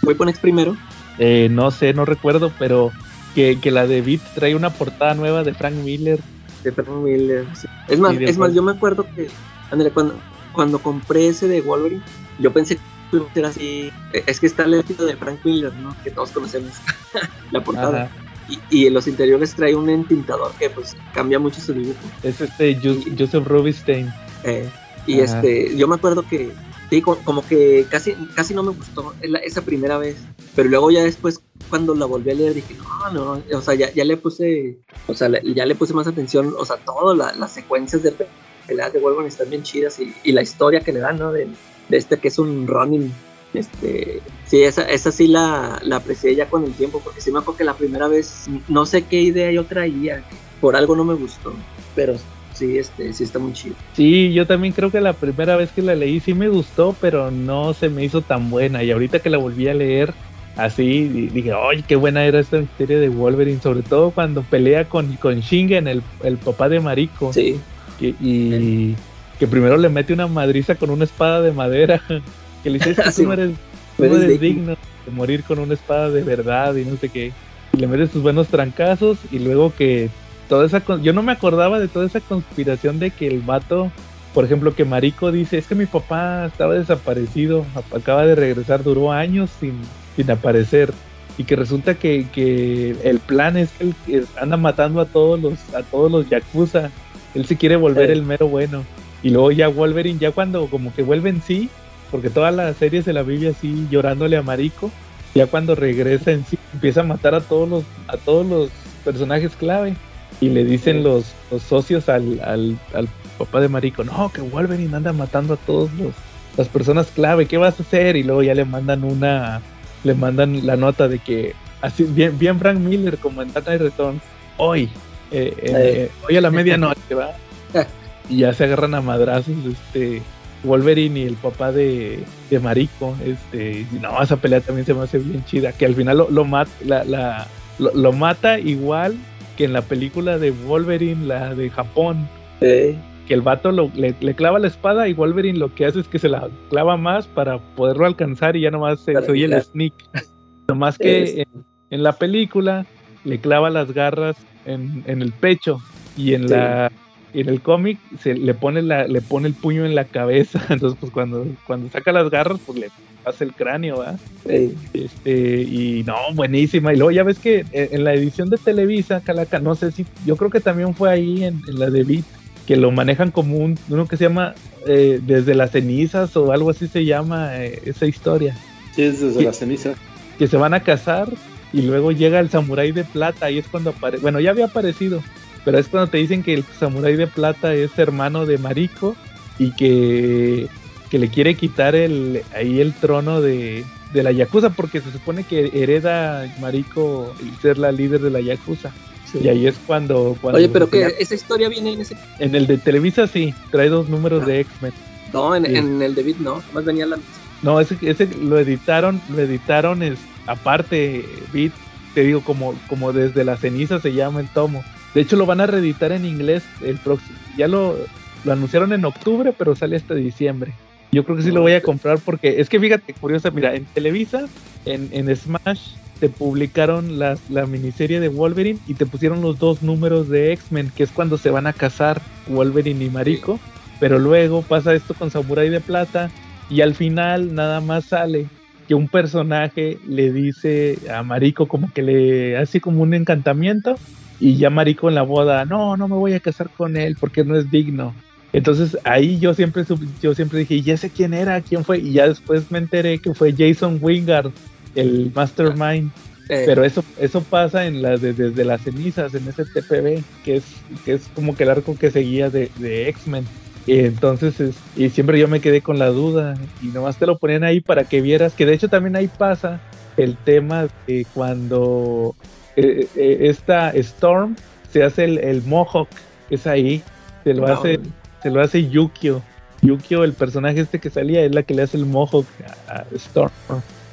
Weaponex primero. Eh, no sé, no recuerdo, pero que, que la de Beat trae una portada nueva de Frank Miller. De Frank Miller. sí. Es más, es más, yo me acuerdo que, ándale, cuando, cuando compré ese de Wolverine, yo pensé que iba a ser así. eh, Es que está el estilo de Frank Miller, ¿no? Que todos conocemos. *laughs* la portada. Ajá. Y, y en los interiores trae un entintador que pues cambia mucho su dibujo. Es este Jo- Joseph Rubinstein. Eh, y Ajá. este, yo me acuerdo que sí, co- como que casi, casi no me gustó esa primera vez. Pero luego ya después, cuando la volví a leer, dije, no, no, o sea, ya, ya le puse, o sea, ya le puse más atención, o sea, todas la- las secuencias de pe- peleas de Wolverine están bien chidas y, y la historia que le dan, ¿no? De, de este que es un running. Este, sí, esa, esa sí la, la aprecié ya con el tiempo, porque sí me acuerdo que la primera vez no sé qué idea yo traía, por algo no me gustó, pero sí, este, sí está muy chido. Sí, yo también creo que la primera vez que la leí sí me gustó, pero no se me hizo tan buena. Y ahorita que la volví a leer, así di- dije, ¡ay, qué buena era esta historia de Wolverine! Sobre todo cuando pelea con, con Shingen, el, el papá de Mariko. Sí, que- y que primero le mete una madriza con una espada de madera. *laughs* Que le dice, es que *laughs* Sí, tú no eres, tú no eres eres digno". digno de morir con una espada de verdad y no sé qué. Y le mete sus buenos trancazos y luego que toda esa... Yo no me acordaba de toda esa conspiración de que el vato, por ejemplo, que Mariko dice, es que mi papá estaba desaparecido, ap- acaba de regresar, duró años sin, sin aparecer. Y que resulta que, que el plan es que él anda matando a todos los, a todos los Yakuza. Él se quiere volver Sí. el mero bueno. Y luego ya Wolverine, ya cuando como que vuelve en sí, porque toda la serie se la vive así llorándole a Mariko, ya cuando regresa en sí empieza a matar a todos los, a todos los personajes clave. Y le dicen los, los socios al, al, al papá de Marico, no, que Wolverine anda matando a todos los las personas clave, ¿qué vas a hacer? Y luego ya le mandan una, le mandan la nota de que, así, bien, bien Frank Miller como en Data Return, hoy, eh, eh, hoy a la medianoche, ¿va? *laughs* y ya se agarran a madrazos, este, Wolverine y el papá de, de Marico, este, y no, esa pelea también se me hace bien chida, que al final lo, lo, mat, la, la, lo, lo mata igual que en la película de Wolverine, la de Japón. Sí. Que el vato lo- le, le clava la espada y Wolverine lo que hace es que se la clava más para poderlo alcanzar y ya nomás se, oye el sneak. *laughs* Nomás que en, en la película le clava las garras en, en el pecho y en Sí. la en el cómic se le pone la le pone el puño en la cabeza *laughs* entonces pues cuando cuando saca las garras pues le pasa el cráneo ¿va? Sí. Este, y no, buenísima. Y luego ya ves que en, en la edición de Televisa, Calaca, no sé si, yo creo que también fue ahí en, en la de Beat, que lo manejan como un, uno que se llama eh, Desde las cenizas o algo así se llama eh, esa historia. Sí, es desde Sí. la ceniza. Que se van a casar y luego llega el samurái de plata y es cuando aparece, bueno, ya había aparecido, pero es cuando te dicen que el samurái de plata es hermano de Mariko y que, que le quiere quitar el, ahí el trono de, de la Yakuza porque se supone que hereda Mariko el ser la líder de la Yakuza. sí. Y ahí es cuando... cuando Oye, pero que esa historia viene en ese. En el de Televisa sí, trae dos números de X-Men. No, en, Sí. en el de Beat no. Más venía la. No, ese, ese lo editaron, lo editaron es, aparte, Beat, te digo, como, como desde la ceniza se llama el tomo. De hecho, lo van a reeditar en inglés el próximo. Ya lo, lo anunciaron en octubre, pero sale hasta diciembre. Yo creo que sí lo voy a comprar porque es que fíjate, curiosa, mira, en Televisa, en, en Smash, te publicaron las, la miniserie de Wolverine y te pusieron los dos números de X-Men, que es cuando se van a casar Wolverine y Mariko. Pero luego pasa esto con Samurai de Plata y al final nada más sale que un personaje le dice a Mariko como que le hace como un encantamiento y ya Mariko en la boda, no, no me voy a casar con él porque no es digno. Entonces ahí yo siempre yo siempre dije, ¿y ese quién era? ¿Quién fue? Y ya después me enteré que fue Jason Wingard, el Mastermind. Eh, Pero eso eso pasa en la de, desde las cenizas, en ese TPB, que es, que es como que el arco que seguía de, de X-Men. Y entonces, es- y siempre yo me quedé con la duda, y nomás te lo ponían ahí para que vieras, que de hecho también ahí pasa el tema de cuando eh, eh, esta Storm se hace el, el Mohawk, es ahí, se lo no, hace, se lo hace Yukio. Yukio, el personaje este que salía, es la que le hace el a, a Storm.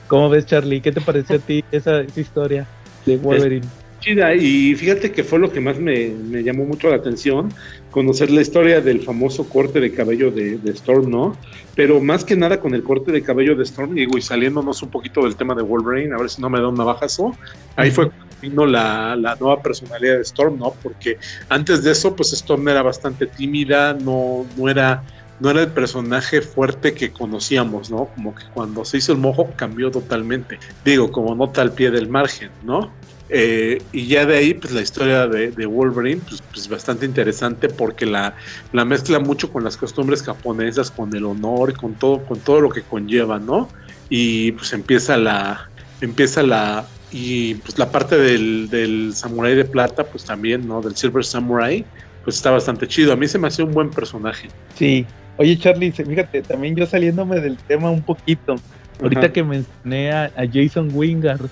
¿Cómo ves, Charlie? ¿Qué te pareció a ti esa, esa historia de Wolverine? Chida, y fíjate que fue lo que más me, me llamó mucho la atención, conocer la historia del famoso corte de cabello de, Storm, ¿no? Pero más que nada con el corte de cabello de Storm, digo, y saliéndonos un poquito del tema de Wolverine, a ver si no me da un navajazo, ahí fue cuando vino la, la nueva personalidad de Storm, ¿no? Porque antes de eso, pues Storm era bastante tímida, no, no era no era el personaje fuerte que conocíamos, ¿no? Como que cuando se hizo el mojo cambió totalmente. Digo, como nota al pie del margen, ¿no? Eh, y ya de ahí, pues la historia de, de Wolverine, pues, pues, bastante interesante porque la, la mezcla mucho con las costumbres japonesas, con el honor, con todo, con todo lo que conlleva, ¿no? Y pues empieza la, empieza la, y pues la parte del, del Samurai de Plata, pues también, ¿no? Del Silver Samurai, pues está bastante chido. A mí se me hace un buen personaje. Sí. Oye, Charlie, fíjate, también yo saliéndome del tema un poquito. Ahorita Ajá. que mencioné a, a Jason Wingard,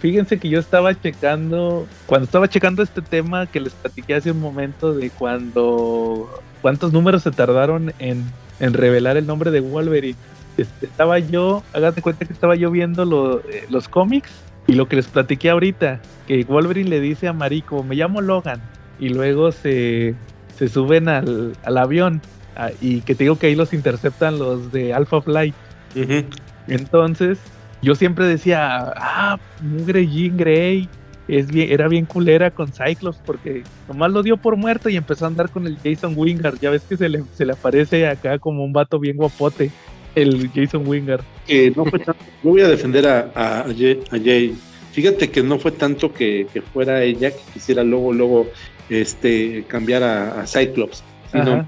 fíjense que yo estaba checando, cuando estaba checando este tema que les platiqué hace un momento de cuando, cuántos números se tardaron en, en revelar el nombre de Wolverine. Este, estaba yo, háganse cuenta que estaba yo viendo lo- eh, los cómics y lo que les platiqué ahorita, que Wolverine le dice a Mariko, me llamo Logan, y luego se, se suben al, al avión ah, y que te digo que ahí los interceptan los de Alpha Flight. Entonces, yo siempre decía, ah, mugre Jean Grey, es bien, era bien culera con Cyclops porque nomás lo dio por muerto y empezó a andar con el Jason Wingard. Ya ves que se le, se le aparece acá como un vato bien guapote, el Jason Wingard. que no fue voy a defender a, a, Jay. Fíjate que no fue tanto que, que fuera ella que quisiera luego, luego, este, cambiar a Cyclops, sino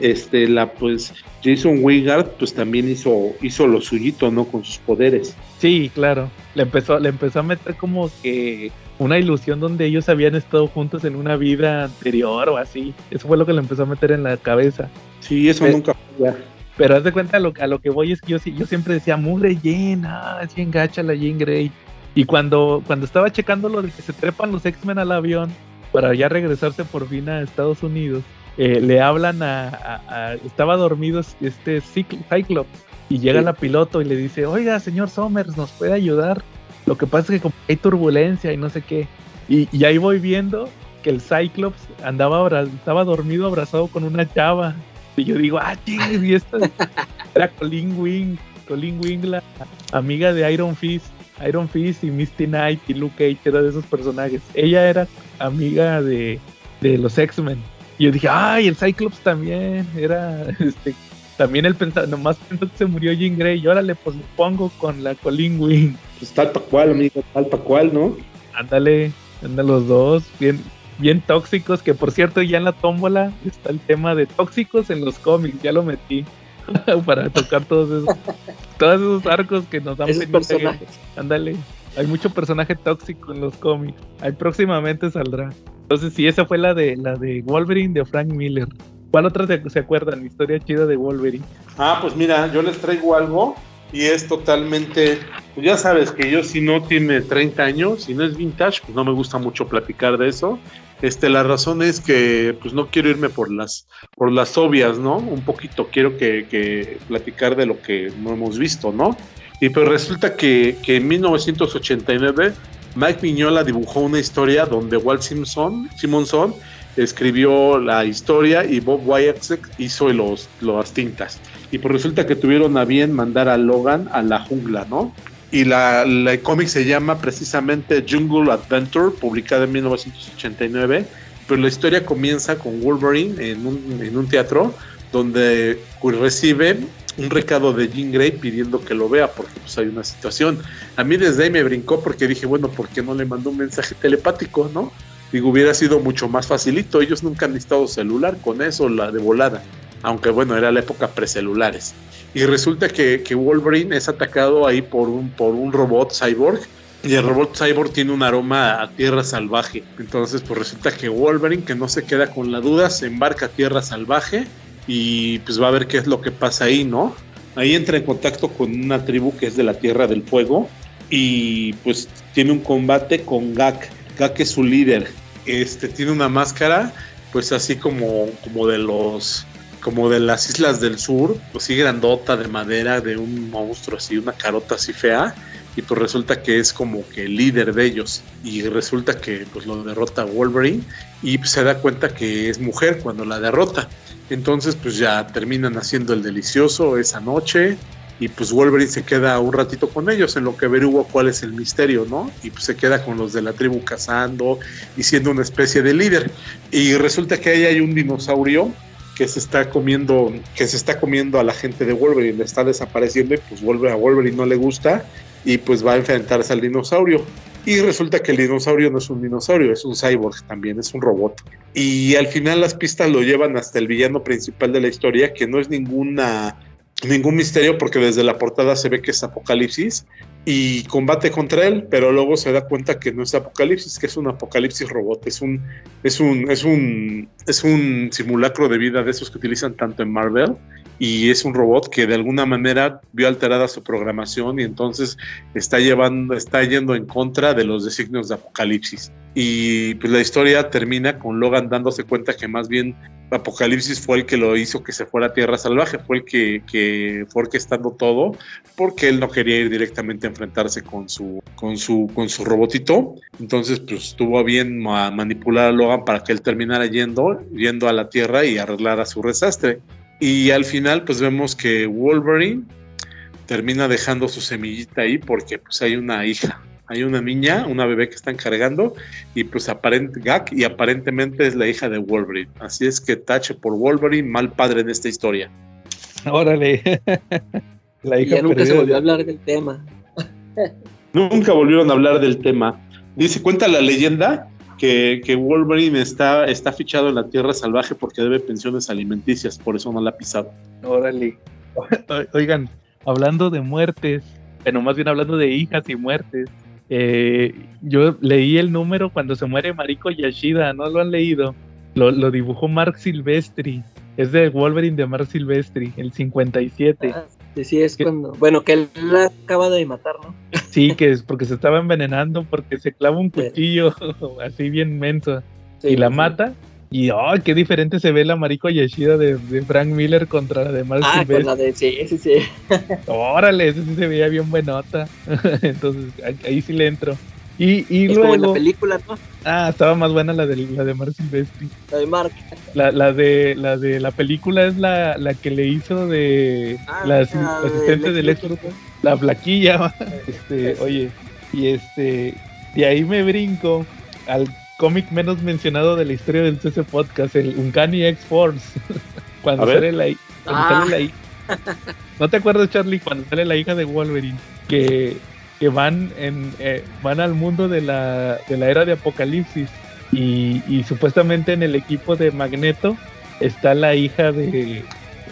este, la, pues, Jason Wingard, pues también hizo, hizo lo suyito, ¿no? Con sus poderes. Sí, claro. Le empezó, le empezó a meter como que una ilusión donde ellos habían estado juntos en una vida anterior o así. Eso fue lo que le empezó a meter en la cabeza. Sí, eso nunca fue. Pero haz de cuenta, a lo, a lo que voy es que yo, yo siempre decía, mugre Jane, ah, es bien gacha la Jane Grey. Y cuando, cuando estaba checando lo de que se trepan los X-Men al avión para ya regresarse por fin a Estados Unidos, eh, le hablan a, Estaba dormido este Cyclops y llega la piloto y le dice, oiga, señor Somers, ¿nos puede ayudar? Lo que pasa es que hay turbulencia y no sé qué. Y, y ahí voy viendo que el Cyclops andaba estaba dormido abrazado con una chava y yo digo, ah, chingues, y esta *laughs* era Colleen Wing, Colleen Wing, la amiga de Iron Fist. Iron Fist y Misty Knight y Luke Cage era de esos personajes. Ella era amiga de, de los X-Men. Y yo dije, ay, el Cyclops también. Era, *laughs* este, también él pensaba, nomás pensó que se murió Jean Grey. Y órale, pues lo pongo con la Colleen Wing. Pues tal pa' cual, amigo, tal pa' cual, ¿no? Ándale, ándale los dos. Bien, bien tóxicos, que por cierto ya en la tómbola está el tema de tóxicos en los cómics, ya lo metí *laughs* para tocar todos esos, todos esos arcos que nos dan personajes. Ándale, hay mucho personaje tóxico en los cómics, ahí próximamente saldrá. Entonces sí, esa fue la de la de Wolverine de Frank Miller. ¿Cuál otra se, se acuerdan? Historia chida de Wolverine. Ah, pues mira, yo les traigo algo y es totalmente, pues ya sabes que yo si no tiene 30 años, si no es vintage, pues no me gusta mucho platicar de eso. Este, la razón es que pues no quiero irme por las, por las obvias, ¿no? Un poquito quiero que, platicar de lo que no hemos visto, ¿no? Y pues resulta que, en 1989 Mike Miñola dibujó una historia donde Walt Simpson, Simonson escribió la historia y Bob Wyatt hizo los, las tintas. Y pues resulta que tuvieron a bien mandar a Logan a la jungla, ¿no? y la, la cómic se llama precisamente Jungle Adventure, publicada en 1989, pero la historia comienza con Wolverine en un, en un teatro donde recibe un recado de Jean Grey pidiendo que lo vea porque pues hay una situación. A mí desde ahí me brincó porque dije, bueno, ¿por qué no le mandó un mensaje telepático, no? Digo, hubiera sido mucho más facilito. Ellos nunca han necesitado celular con eso, la de volada. Aunque bueno, era la época precelulares y resulta que, Wolverine es atacado ahí por un, por un robot cyborg y el robot cyborg tiene un aroma a tierra salvaje. Entonces, pues resulta que Wolverine, que no se queda con la duda, se embarca a tierra salvaje y pues va a ver qué es lo que pasa ahí, ¿no? Ahí entra en contacto con una tribu que es de la Tierra del Fuego y pues tiene un combate con Gak. Gak es su líder. Este tiene una máscara, pues así como, como de los como de las islas del sur, pues sí grandota de madera, de un monstruo así, una carota así fea, y pues resulta que es como que el líder de ellos, y resulta que pues lo derrota Wolverine, y pues, se da cuenta que es mujer cuando la derrota. Entonces pues ya terminan haciendo el delicioso esa noche, y pues Wolverine se queda un ratito con ellos en lo que averigua cuál es el misterio, ¿no? Y pues se queda con los de la tribu cazando y siendo una especie de líder. Y resulta que ahí hay un dinosaurio que se está comiendo, que se está comiendo a la gente de Wolverine, le está desapareciendo y pues vuelve a Wolverine no le gusta y pues va a enfrentarse al dinosaurio. Y resulta que el dinosaurio no es un dinosaurio, es un cyborg también, es un robot. Y al final las pistas lo llevan hasta el villano principal de la historia, que no es ninguna ningún misterio porque desde la portada se ve que es Apocalipsis y combate contra él, pero luego se da cuenta que no es Apocalipsis, que es un Apocalipsis robot, es un es un es un es un simulacro de vida de esos que utilizan tanto en Marvel y es un robot que de alguna manera vio alterada su programación y entonces está llevando está yendo en contra de los designios de Apocalipsis. Y pues la historia termina con Logan dándose cuenta que más bien Apocalipsis fue el que lo hizo que se fuera a Tierra Salvaje, fue el que, que fue orquestando todo, porque él no quería ir directamente a enfrentarse con su, con su, con su robotito. Entonces, pues tuvo bien manipular a Logan para que él terminara yendo, yendo a la Tierra y arreglara su desastre. Y al final, pues vemos que Wolverine termina dejando su semillita ahí porque pues hay una hija hay una niña, una bebé que están cargando y pues aparente Gak y aparentemente es la hija de Wolverine. Así es que tache por Wolverine, mal padre en esta historia. Órale. *laughs* la hija nunca se volvió a hablar del tema. nunca volvieron a hablar del tema. Dice, cuenta la leyenda que, que, Wolverine está, está fichado en la tierra salvaje porque debe pensiones alimenticias, por eso no la ha pisado. Órale. Oigan, hablando de muertes, bueno, más bien hablando de hijas y muertes, eh, yo leí el número cuando se muere Mariko Yashida, ¿no lo han leído? Lo, lo dibujó Mark Silvestri. Es de Wolverine de Mark Silvestri, el 57. Ah, sí, sí, es cuando. Bueno, que él la acaba de matar, ¿no? *laughs* Sí, que es porque se estaba envenenando, porque se clava un cuchillo *laughs* así bien menso Sí, y la sí. mata. Y ¡ay, qué diferente se ve la Mariko Yashida de, de Frank Miller contra la de Mark Ah, con Silvestri. la de. Sí, sí, sí. Órale, ese sí se veía bien buenota. *laughs* Entonces, ahí sí le entro. Y, y Es como en la luego. película, ¿no? Ah, estaba más buena la de la de Mark Silvestri. La de Mark. La, la de la de la película es la, la que le hizo de Ah, la la asi- de asistente Lex del Luthor. la flaquilla. va. *laughs* Este, oye, y este, y ahí me brinco al cómic menos mencionado de la historia del CC Podcast, el Uncanny X-Force. *laughs* cuando sale la, hi- cuando Ah. sale la hi- ¿No te acuerdas, Charlie, cuando sale la hija de Wolverine? Que, que van en eh, van al mundo de la, de la era de Apocalipsis. Y, y supuestamente en el equipo de Magneto está la hija de.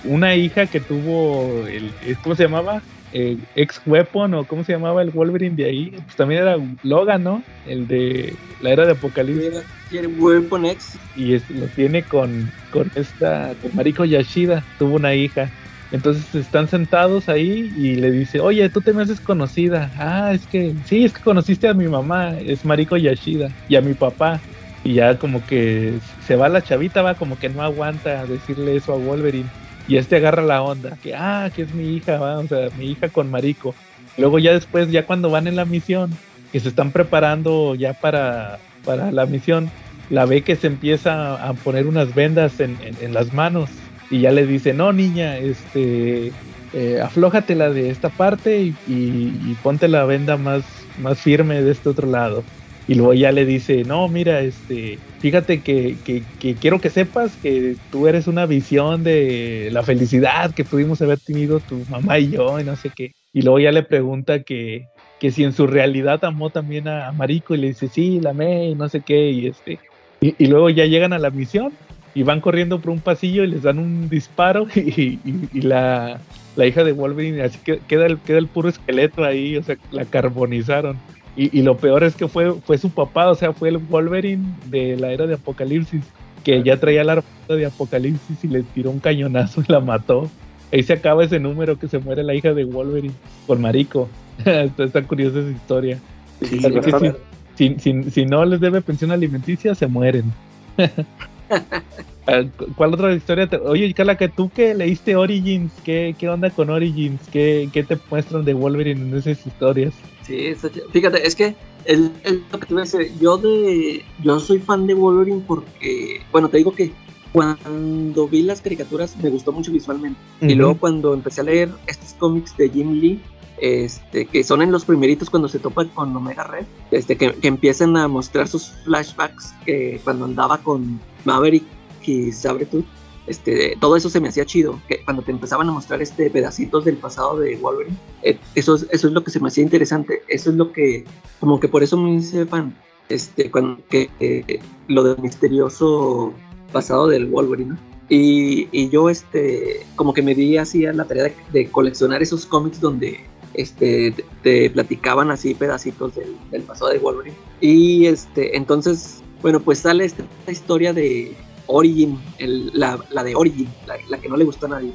Una hija que tuvo. El, ¿Cómo se llamaba? Eh, ex Weapon o cómo se llamaba el Wolverine de ahí. Pues también era Logan, ¿no? El de la era de Apocalipsis Quiere Weapon X. y es- lo tiene con, con esta, con Mariko Yashida, tuvo una hija. Entonces están sentados ahí y le dice, oye, tú te me haces conocida. Ah, es que, sí, es que conociste a mi mamá, es Mariko Yashida, y a mi papá. Y ya como que se va la chavita, va como que no aguanta decirle eso a Wolverine. Y este agarra la onda, que, ah, que es mi hija, va, o sea, mi hija con Mariko. Luego ya después, ya cuando van en la misión, que se están preparando ya para, para la misión, la ve que se empieza a poner unas vendas en, en- en las manos y ya le dice, no niña, este, eh, aflójatela de esta parte y, ponte la venda más, más firme de este otro lado. Y luego ya le dice, no, mira, este, fíjate que, que- quiero que sepas que tú eres una visión de la felicidad que pudimos haber tenido tu mamá y yo y no sé qué. Y luego ya le pregunta que, que si en su realidad amó también a, Mariko y le dice, sí, la amé y no sé qué. Y, este, y, y luego ya llegan a la misión y van corriendo por un pasillo y les dan un disparo *laughs* y, y- y la, la hija de Wolverine así que queda el, queda el puro esqueleto ahí, o sea, la carbonizaron. Y, y lo peor es que fue, fue su papá, o sea, fue el Wolverine de la era de Apocalipsis, que ya traía la armadura de Apocalipsis y le tiró un cañonazo y la mató. Ahí se acaba ese número que se muere la hija de Wolverine con Marico. *laughs* está, está curiosa esa historia. Sí, bastante. si, si- si- si no les debe pensión alimenticia, se mueren. *laughs* *laughs* Ah, cu- ¿Cuál otra historia? te- Oye, Carla, que tú que leíste Origins, ¿qué, qué onda con Origins? ¿Qué, ¿Qué te muestran de Wolverine en esas historias? Sí, está fíjate, es que el, el- lo que te iba a decir, yo de yo soy fan de Wolverine porque, bueno, te digo que cuando vi las caricaturas me gustó mucho visualmente. Y luego cuando empecé a leer estos cómics de Jim Lee, este, que son en los primeritos cuando se topa con Omega Red, este, que, que empiezan a mostrar sus flashbacks que cuando andaba con Maverick y Sabretooth, este, todo eso se me hacía chido, que cuando te empezaban a mostrar este pedacitos del pasado de Wolverine, eh, eso, es, eso es lo que se me hacía interesante, eso es lo que, como que por eso me hice fan, este, cuando, que, eh, lo del misterioso pasado del Wolverine, ¿no? Y, y yo, este, como que me di así a la tarea de, de coleccionar esos cómics donde este, te, te platicaban así pedacitos del, del pasado de Wolverine. Y este, entonces, bueno, pues sale esta, esta historia de Origin, el- la, la de Origin, la, la que no le gustó a nadie.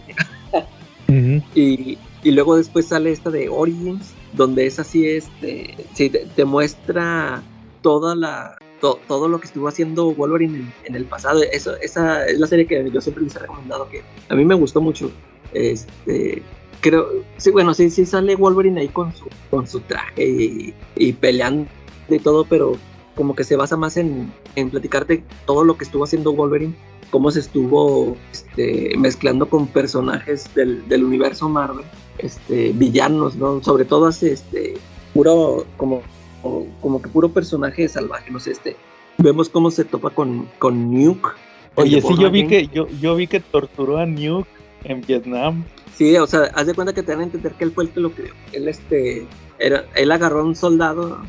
Y, y luego después sale esta de Origins, donde es así, este, sí, te, te muestra toda la, to- todo lo que estuvo haciendo Wolverine en, en el pasado. Eso, esa es la serie que yo siempre les he recomendado, que a mí me gustó mucho. Este, creo, sí, bueno, sí, sí sale Wolverine ahí con su, con su traje y, y peleando y todo, pero como que se basa más en, en platicarte todo lo que estuvo haciendo Wolverine cómo se estuvo este, mezclando con personajes del, del universo Marvel, este, villanos, ¿no? Sobre todo hace este, puro, como, como, que puro personaje salvaje, no sé, este. Vemos cómo se topa con, con Nuke. Oye, sí, yo vi que yo, yo vi que torturó a Nuke en Vietnam. Sí, o sea, haz de cuenta que te dan a entender que él fue el que lo creó. Él, este, era, él agarró a un soldado,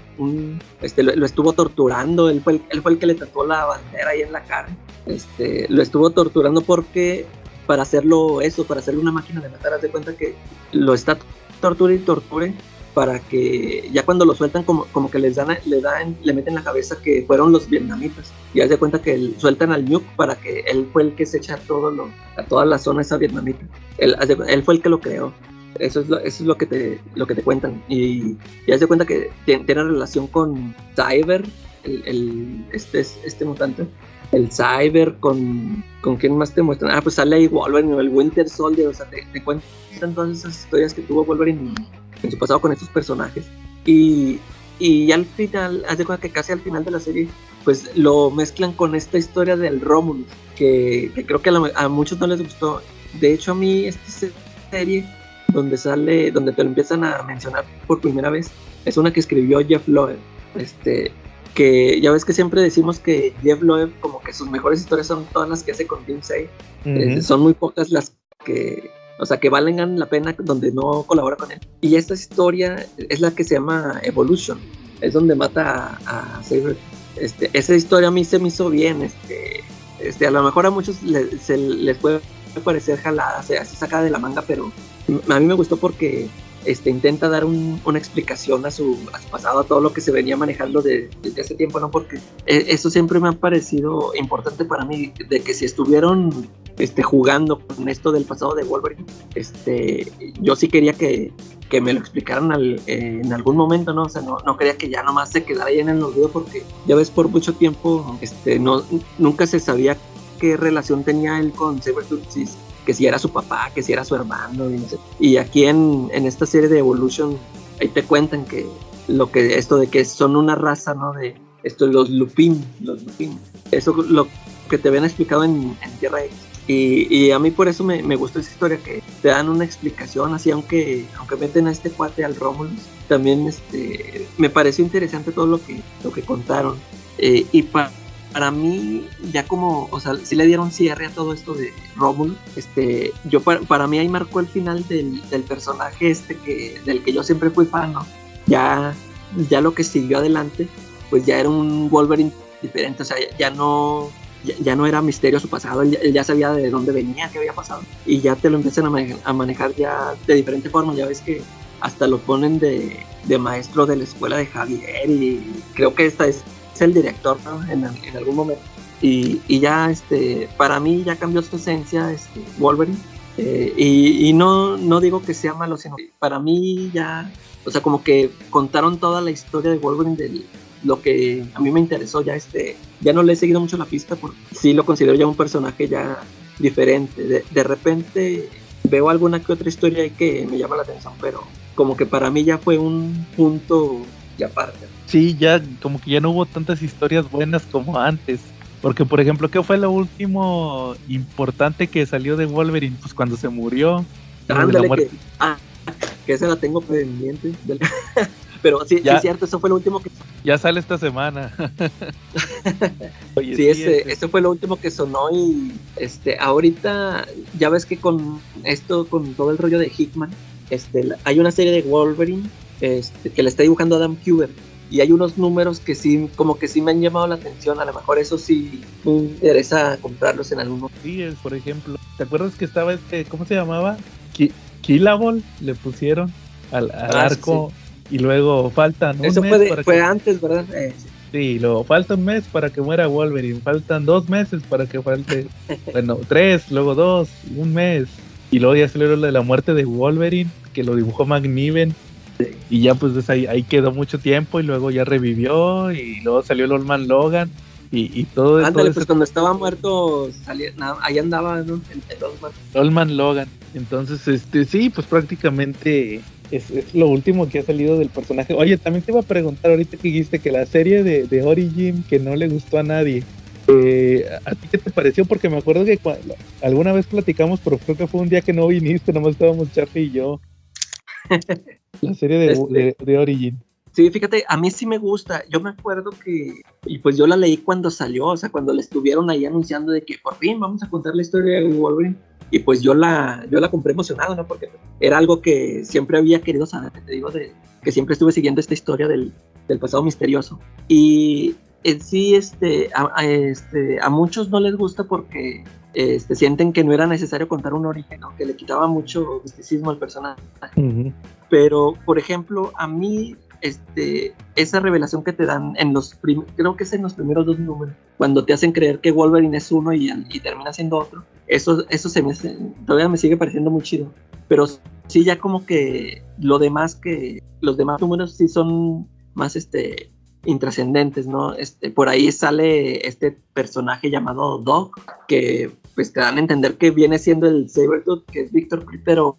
este, lo, estuvo torturando, él fue, el, él fue el que le tatuó la bandera ahí en la cara. Este, lo estuvo torturando porque, para hacerlo eso, para hacerle una máquina de matar, haz de cuenta que lo está torture y torture para que ya cuando lo sueltan como, como que les dan, le dan, le meten la cabeza que fueron los vietnamitas y haz cuenta que él, sueltan al Nuke para que él fue el que se echa todo a toda la zona esa vietnamita. Él, él fue el que lo creó. Eso es lo, eso es lo que te lo que te cuentan y ya se cuenta que tiene, relación con Cyber, el, el, este este mutante, el Cyber con con quién más te muestran. Ah, pues sale ahí Wolverine el Winter Soldier, o sea, te, te cuentan todas esas historias que tuvo Wolverine en su pasado con estos personajes. Y, y al final, hace cuenta que casi al final de la serie, pues lo mezclan con esta historia del Romulus, que, creo que a, muchos no les gustó. De hecho, a mí esta serie, donde sale, donde te lo empiezan a mencionar por primera vez, es una que escribió Jeff Loeb. Este, que ya ves que siempre decimos que Jeff Loeb, como que sus mejores historias son todas las que hace con Team 6. Eh, son muy pocas las que o sea, que valgan la pena donde no colabora con él. Y esta historia es la que se llama Evolution, es donde mata a, Saber. Este, esa historia a mí se me hizo bien, este, este, a lo mejor a muchos se les puede parecer jalada, se así sacada de la manga, pero a mí me gustó porque este, intenta dar una explicación a su, pasado, a todo lo que se venía manejando desde hace tiempo, ¿no? Porque e, eso siempre me ha parecido importante para mí, de que si estuvieron este, jugando con esto del pasado de Wolverine, este, yo sí quería que, que me lo explicaran en algún momento, ¿no? O sea, no, no quería que ya nomás se quedara ahí en el olvido porque ya ves, por mucho tiempo este, no, nunca se sabía qué relación tenía él con Sabretooth, que si era su papá, que si era su hermano. Y, aquí en, en, esta serie de Evolution, ahí te cuentan que lo que esto de que son una raza, ¿no? De esto, los Lupin, los Lupin. Eso lo que te habían explicado en, Tierra X. Y, y, a mí por eso me, me, gustó esa historia, que te dan una explicación así, aunque, aunque meten a este cuate al Romulus, también este, me pareció interesante todo lo que, lo que contaron. Eh, y para para mí, ya como, o sea, sí le dieron cierre a todo esto de Romulus, este, yo para, mí ahí marcó el final del, personaje este que, del que yo siempre fui fan, ¿no? Ya, ya lo que siguió adelante, pues ya era un Wolverine diferente, o sea, ya, no, ya, no era misterio su pasado, él, ya sabía de dónde venía, qué había pasado, y ya te lo empiezan a, manejar ya de diferente forma, ya ves que hasta lo ponen de, de maestro de la escuela de Javier y creo que esta es el director en, algún momento. Y, ya, este, para mí ya cambió su esencia, este, Wolverine. Eh, y, no, no digo que sea malo, sino para mí ya, o sea, como que contaron toda la historia de Wolverine de lo que a mí me interesó, ya este, ya no le he seguido mucho la pista porque sí lo considero ya un personaje ya diferente. De, de repente veo alguna que otra historia ahí que me llama la atención, pero como que para mí ya fue un punto y aparte. Sí, ya como que ya no hubo tantas historias buenas como antes. Porque, por ejemplo, ¿qué fue lo último importante que salió de Wolverine? Pues cuando se murió. Ándale, que, ah, que esa la tengo pendiente. *laughs* Pero sí, es cierto, eso fue lo último que... Ya sale esta semana. *laughs* sí, ese, ese, fue lo último que sonó y este, ahorita ya ves que con esto, con todo el rollo de Hickman, este, hay una serie de Wolverine este, que le está dibujando Adam Kubert y hay unos números que sí, como que sí me han llamado la atención, a lo mejor eso sí me interesa comprarlos en algún momento. Sí, por ejemplo, ¿te acuerdas que estaba este, ¿cómo se llamaba? Killable le pusieron al, ah, arco y luego faltan Eso fue, fue antes, ¿verdad? Eh, sí. luego falta un mes para que muera Wolverine, faltan dos meses para que falte, *laughs* bueno, tres, luego dos, un mes. Y luego ya salió lo de la muerte de Wolverine, que lo dibujó McNiven y ya pues ahí, ahí quedó mucho tiempo y luego ya revivió y luego salió el Old Logan y, y todo Ándale, pues cuando estaba muerto, ahí andaba, ¿no? El Old Logan. Entonces, este, sí, pues prácticamente es, lo último que ha salido del personaje. Oye, también te iba a preguntar ahorita que dijiste que la serie de, de Origin que no le gustó a nadie. Eh, ¿A ti qué te pareció? Porque me acuerdo que alguna vez platicamos, pero creo que fue un día que no viniste, nomás estábamos Chafe y yo. *laughs* La *laughs* serie este de, de, Origin. Sí, fíjate, a mí sí me gusta. Yo me acuerdo que, y pues yo la leí cuando salió, o sea, cuando le estuvieron ahí anunciando de que por fin vamos a contar la historia de Wolverine. Y pues yo la, yo la compré emocionado, ¿no? Porque era algo que siempre había querido saber, te digo, de, que siempre estuve siguiendo esta historia del, del pasado misterioso. Y, en sí, este a, a, este, a muchos no les gusta porque este, sienten que no era necesario contar un origen, ¿no? que le quitaba mucho misticismo al personaje. Pero, por ejemplo, a mí, este, esa revelación que te dan en los, creo que es en los primeros dos números, cuando te hacen creer que Wolverine es uno y, y termina siendo otro, eso, eso se me, todavía me sigue pareciendo muy chido. Pero sí ya como que lo demás que, los demás números sí son más, este, intrascendentes, ¿no? Este, por ahí sale este personaje llamado Doc, que pues te dan a entender que viene siendo el Sabertooth, que es Víctor pero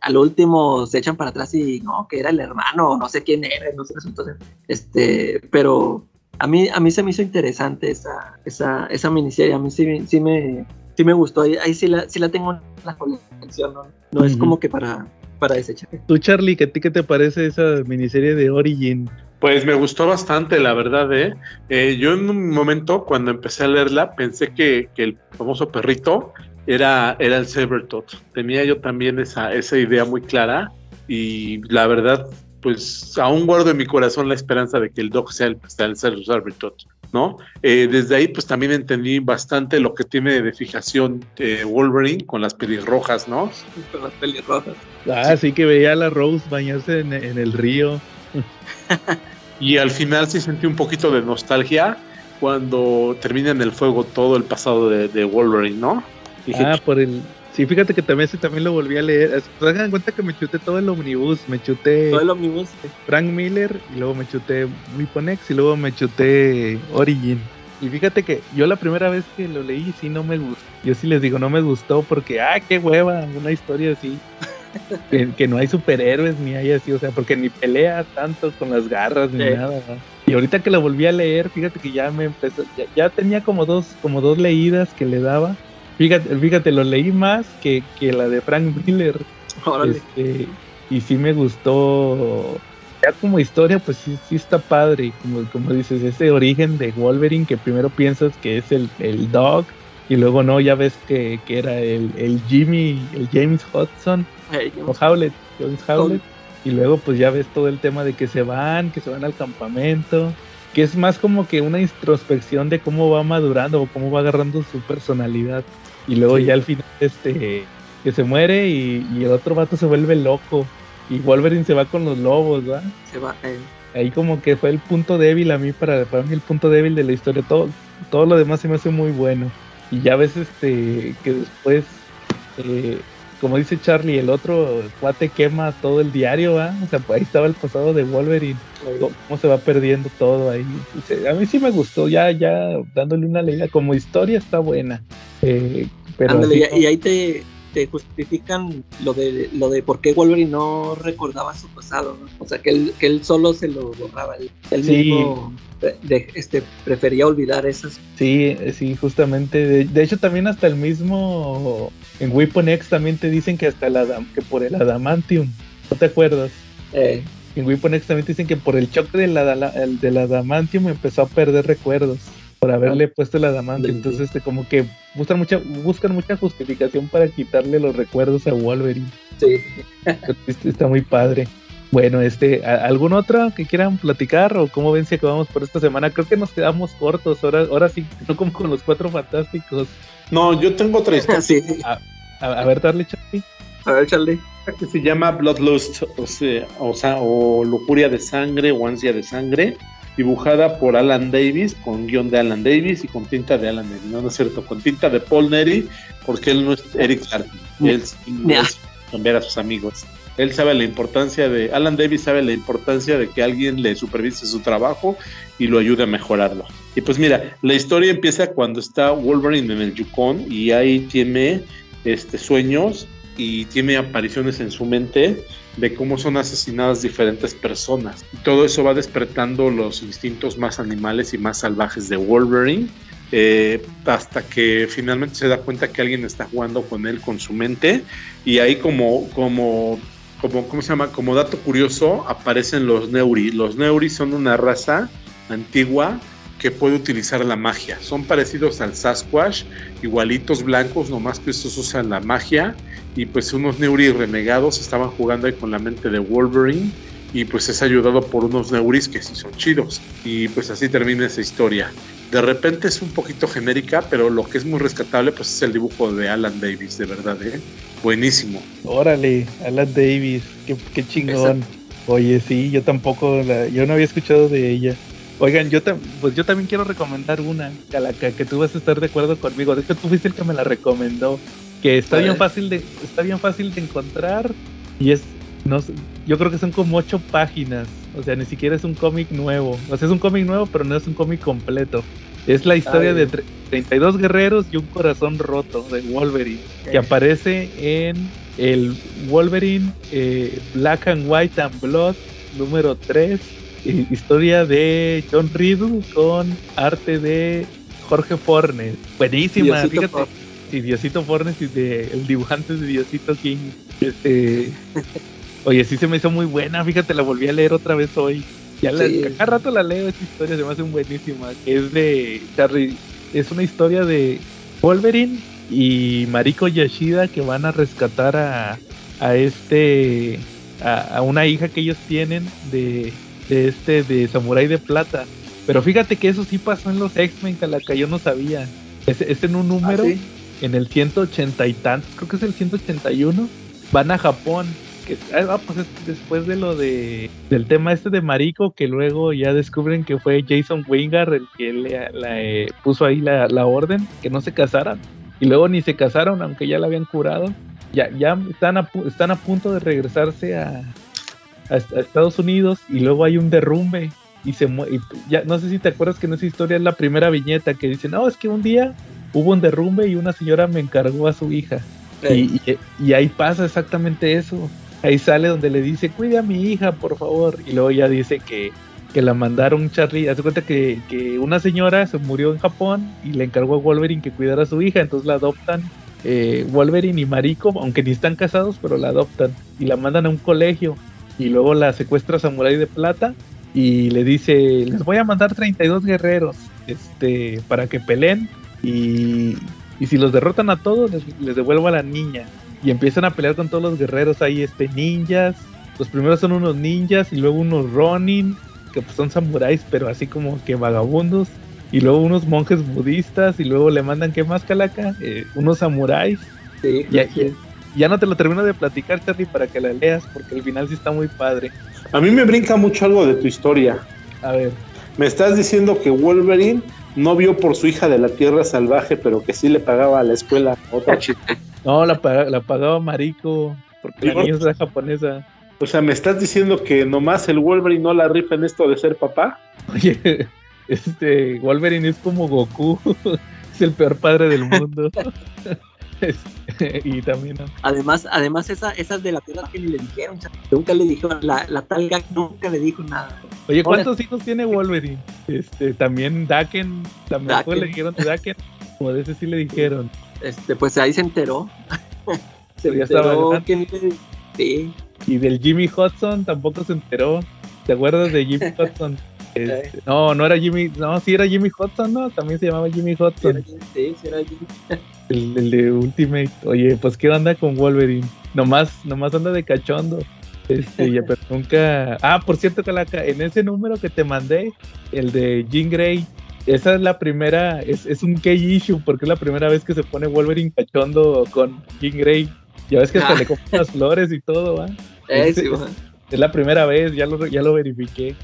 al último se echan para atrás y no, que era el hermano, no sé quién era, no sé resultó. Este, pero a mí, a mí se me hizo interesante esa, esa, esa miniserie, a mí sí, sí me, sí me gustó, ahí, ahí sí, la, sí la tengo en la colección, no, no es como que para, para desechar. Tú, Charlie, ¿qué, a ti qué te parece esa miniserie de Origin? Pues me gustó bastante, la verdad, ¿eh? Eh, yo en un momento, cuando empecé a leerla, pensé que, que el famoso perrito era, era el Sabertooth. Tenía yo también esa, esa idea muy clara y la verdad, pues aún guardo en mi corazón la esperanza de que el Doc sea el, sea el Sabertooth, ¿no? Eh, desde ahí, pues también entendí bastante lo que tiene de fijación eh, Wolverine con las pelirrojas, ¿no? Con las pelirrojas. Ah, sí que veía a la Rose bañarse en, en el río. *laughs* Y al final sí sentí un poquito de nostalgia cuando termina en el fuego todo el pasado de, de Wolverine, ¿no? Dije, Ah, por el. Sí, fíjate que también ese también lo volví a leer. Es- Se dan cuenta que me chuté todo el omnibus. Me chuté Todo el omnibus. Frank Miller y luego me chuté Weapon X y luego me chuté Origin. Y fíjate que yo la primera vez que lo leí sí no me gustó. Yo sí les digo, no me gustó porque, ah, qué hueva, una historia así. *laughs* que, que no hay superhéroes ni hay así, o sea, porque ni pelea tanto con las garras ni Sí. nada. ¿no? Y ahorita que la volví a leer, fíjate que ya me empezó, ya, ya tenía como dos, como dos leídas que le daba. Fíjate, fíjate, lo leí más que, que la de Frank Miller. Órale. Este, y sí me gustó. Ya como historia, pues sí, sí está padre. Como, como dices, ese origen de Wolverine que primero piensas que es el, el Dog. Y luego no, ya ves que, que era el, el Jimmy, el James Hudson, Ey, o Howlett, James Howlett. Y luego pues ya ves todo el tema de que se van, que se van al campamento. Que es más como que una introspección de cómo va madurando o cómo va agarrando su personalidad. Y luego Sí. ya al final, este, que se muere y, y el otro vato se vuelve loco. Y Wolverine se va con los lobos, ¿va? se va. eh, Ahí como que fue el punto débil a mí, para, para mí el punto débil de la historia. Todo, todo lo demás se me hace muy bueno. Y ya ves este que después, eh, como dice Charlie, el otro cuate quema todo el diario, ¿va? O sea, pues ahí estaba el pasado de Wolverine cómo se va perdiendo todo ahí. A mí sí me gustó, ya, ya dándole una leída. Como historia está buena. Eh, pero Ándale, así y ahí te, justifican lo de lo de por qué Wolverine no recordaba su pasado, ¿no? O sea, que él, que él solo se lo borraba. Él, él Sí. mismo de- de- este, prefería olvidar esas. Sí, eh, sí, justamente. De, de hecho, también hasta el mismo en Weapon X también te dicen que hasta el adam, que por el adamantium. ¿No te acuerdas? Eh, En Weapon X también te dicen que por el choque del, adala- el- del adamantium empezó a perder recuerdos por haberle puesto el adamantium. Sí, sí. Entonces, este, como que buscan mucha, buscan mucha justificación para quitarle los recuerdos a Wolverine. sí. Este está muy padre. Bueno, este, ¿a- ¿algún otro que quieran platicar o cómo ven si acabamos por esta semana? Creo que nos quedamos cortos, ahora, ahora sí, *laughs* no como con los cuatro fantásticos. No, yo tengo otra *laughs* historia sí. A, a ver, darle Charlie. A ver, Charlie. que se llama Bloodlust, o sea, o, sea, o Lujuria de Sangre o Ansia de Sangre, dibujada por Alan Davis, con guion de Alan Davis y con tinta de Alan Neri. No, no es cierto, con tinta de Paul Neri, porque él no es Eric Larkin. Y él, sí cambiar a sus amigos. Él sabe la importancia de, Alan Davis sabe la importancia de que alguien le supervise su trabajo y lo ayude a mejorarlo. Y pues mira, la historia empieza cuando está Wolverine en el Yukon y ahí tiene este, sueños y tiene apariciones en su mente de cómo son asesinadas diferentes personas. Todo eso va despertando los instintos más animales y más salvajes de Wolverine. eh, hasta que finalmente se da cuenta que alguien está jugando con él con su mente y ahí como como como cómo se llama como dato curioso aparecen los Neuri los Neuri son una raza antigua que puede utilizar la magia son parecidos al Sasquatch igualitos blancos nomás que estos usan la magia y pues unos Neuri renegados estaban jugando ahí con la mente de Wolverine y pues es ayudado por unos neuris que sí son chidos. Y pues así termina esa historia. De repente es un poquito genérica, pero lo que es muy rescatable pues es el dibujo de Alan Davis, de verdad, ¿eh? Buenísimo. Órale, Alan Davis, qué, qué chingón. Oye, sí, yo tampoco, la, yo no había escuchado de ella. Oigan, yo pues yo también quiero recomendar una, que, que tú vas a estar de acuerdo conmigo. De hecho, tú fuiste el que me la recomendó, que está bien fácil de, está bien fácil de encontrar y es, no, yo creo que son como ocho páginas o sea, ni siquiera es un cómic nuevo. O sea, es un cómic nuevo, pero no es un cómic completo. Es la historia de 32 guerreros y un corazón roto de Wolverine, que aparece en el Wolverine eh, Black and White and Blood número 3, historia de John Riddle con arte de Jorge Fornes. Buenísima, fíjate. Sí, Diosito Fornes y de, el dibujante de Diosito King. Este, *laughs* Oye, sí se me hizo muy buena, fíjate, la volví a leer otra vez hoy. Ya la, cada rato la leo, esta historia se me hace buenísima. es de Charlie, es una historia de Wolverine y Mariko Yashida que van a rescatar a, a este, a, una hija que ellos tienen de, de este, de Samurai de Plata. Pero fíjate que eso sí pasó en los X-Men, que yo no sabía. Es, es en un número, ¿Ah, en el 180 y tantos, creo que es el 181, van a Japón ah, pues después de lo de del tema este de Marico, que luego ya descubren que fue Jason Wingard el que le, eh, puso ahí la, orden, que no se casaran. Y luego ni se casaron, aunque ya la habían curado. Ya, ya están, a, están a punto de regresarse a, a, Estados Unidos y luego hay un derrumbe y se y ya no sé si te acuerdas que en esa historia es la primera viñeta que dice no es que un día hubo un derrumbe y una señora me encargó a su hija y, y, ahí pasa exactamente eso ahí sale donde le dice, cuide a mi hija, por favor. Y luego ya dice que, que la mandaron Charlie. Hace cuenta que, que, una señora se murió en Japón y le encargó a Wolverine que cuidara a su hija. Entonces la adoptan eh, Wolverine y Mariko, aunque ni están casados, pero la adoptan y la mandan a un colegio. Y luego la secuestra Samurai de Plata y le dice, les voy a mandar 32 guerreros este, para que peleen. Y, y si los derrotan a todos, les, les devuelvo a la niña y empiezan a pelear con todos los guerreros. Hay este ninjas. Los primeros son unos ninjas y luego unos Ronin, que pues son samuráis, pero así como que vagabundos. Y luego unos monjes budistas y luego le mandan, ¿qué más, Calaca? Eh, unos samuráis. Sí, ya, ya, no te lo termino de platicar, Charlie, para que la leas, porque el final sí está muy padre. A mí me brinca mucho algo de tu historia. A ver. Me estás diciendo que Wolverine no vio por su hija de la tierra salvaje, pero que sí le pagaba a la escuela otra *laughs* chica. No, la, la pagaba Marico, porque la niña es japonesa. O sea, ¿me estás diciendo que nomás el Wolverine no la rifa en esto de ser papá? Oye, *laughs* este, Wolverine es como Goku, *laughs* es el peor padre del mundo. *laughs* y también además además esa, esas de la tierra que ni le dijeron nunca le dijeron la, la tal nunca le dijo nada oye cuántos hijos tiene Wolverine este también Daken también le dijeron de Daken como de ese sí le dijeron este, pues ahí se enteró. *laughs* se enteró sí. Y del Jimmy Hudson tampoco se enteró. ¿Te acuerdas de Jimmy *laughs* Hudson? Este, no, no era Jimmy, no, sí era Jimmy Hudson, ¿no? También se llamaba Jimmy Hudson. Sí, sí era Jimmy. *laughs* El, de Ultimate. Oye, pues qué onda con Wolverine. Nomás, nomás anda de cachondo. Este, ya, pero *laughs* nunca. Ah, por cierto, Calaca, en ese número que te mandé, el de Jean Grey, esa es la primera, es, es un key issue, porque es la primera vez que se pone Wolverine cachondo con King Grey. Ya ves que hasta le compran las flores y todo, ¿va? *laughs* Eh, es, es, la primera vez, ya lo, ya lo verifiqué.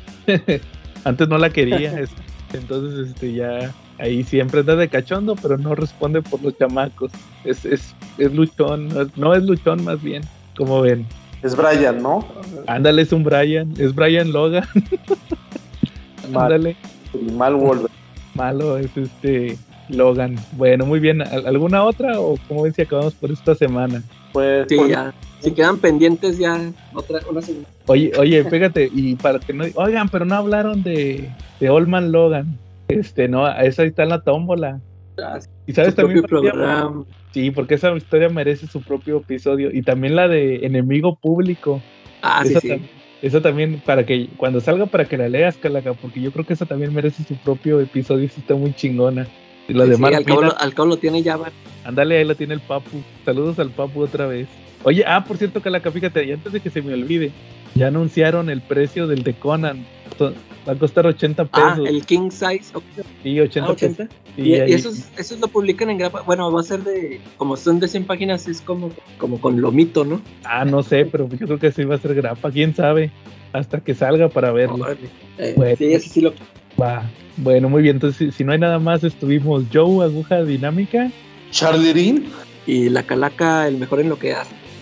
Antes no la quería, *laughs* entonces este ya ahí siempre anda de cachondo, pero no responde por los chamacos. Es, es, es luchón, no es luchón más bien, como ven. Es Brian, ¿no? Ándale, es un Brian, es Brian Logan. *laughs* Ándale. Mal Wolverine malo es este Logan. Bueno, muy bien. ¿Alguna otra o cómo ven si acabamos por esta semana? Pues sí, ya. Si quedan pendientes ya otra una semana. Oye, oye, pégate y para que no oigan, pero no hablaron de de Olman Logan. Este, no, esa está en la tómbola. Ah, y sabes también programa. Sí, porque esa historia merece su propio episodio y también la de enemigo público. Ah, sí, sí. Eso también, para que cuando salga, para que la leas, Calaca, porque yo creo que esa también merece su propio episodio y está muy chingona. Y la de al, cabo, lo tiene ya, Ándale, ahí lo tiene el Papu. Saludos al Papu otra vez. Oye, ah, por cierto, Calaca, fíjate, y antes de que se me olvide, Ya anunciaron el precio del de Conan. Va a costar 80 Ah, pesos. el King Size. ok. Sí, 80 Ah, 80. pesos. Y, Sí, y esos, esos lo publican en grapa. Bueno, va a ser de. Como son de 100 páginas, es como, como con lomito, ¿no? Ah, no sé, pero yo creo que sí va a ser grapa. ¿Quién sabe? Hasta que salga para verlo. Órale. Eh, Bueno. Sí, ese sí lo. Va. Bueno, muy bien. Entonces, si, si no hay nada más, estuvimos Joe, Aguja Dinámica. Charlie Rin. Y la calaca, el mejor en lo que hace.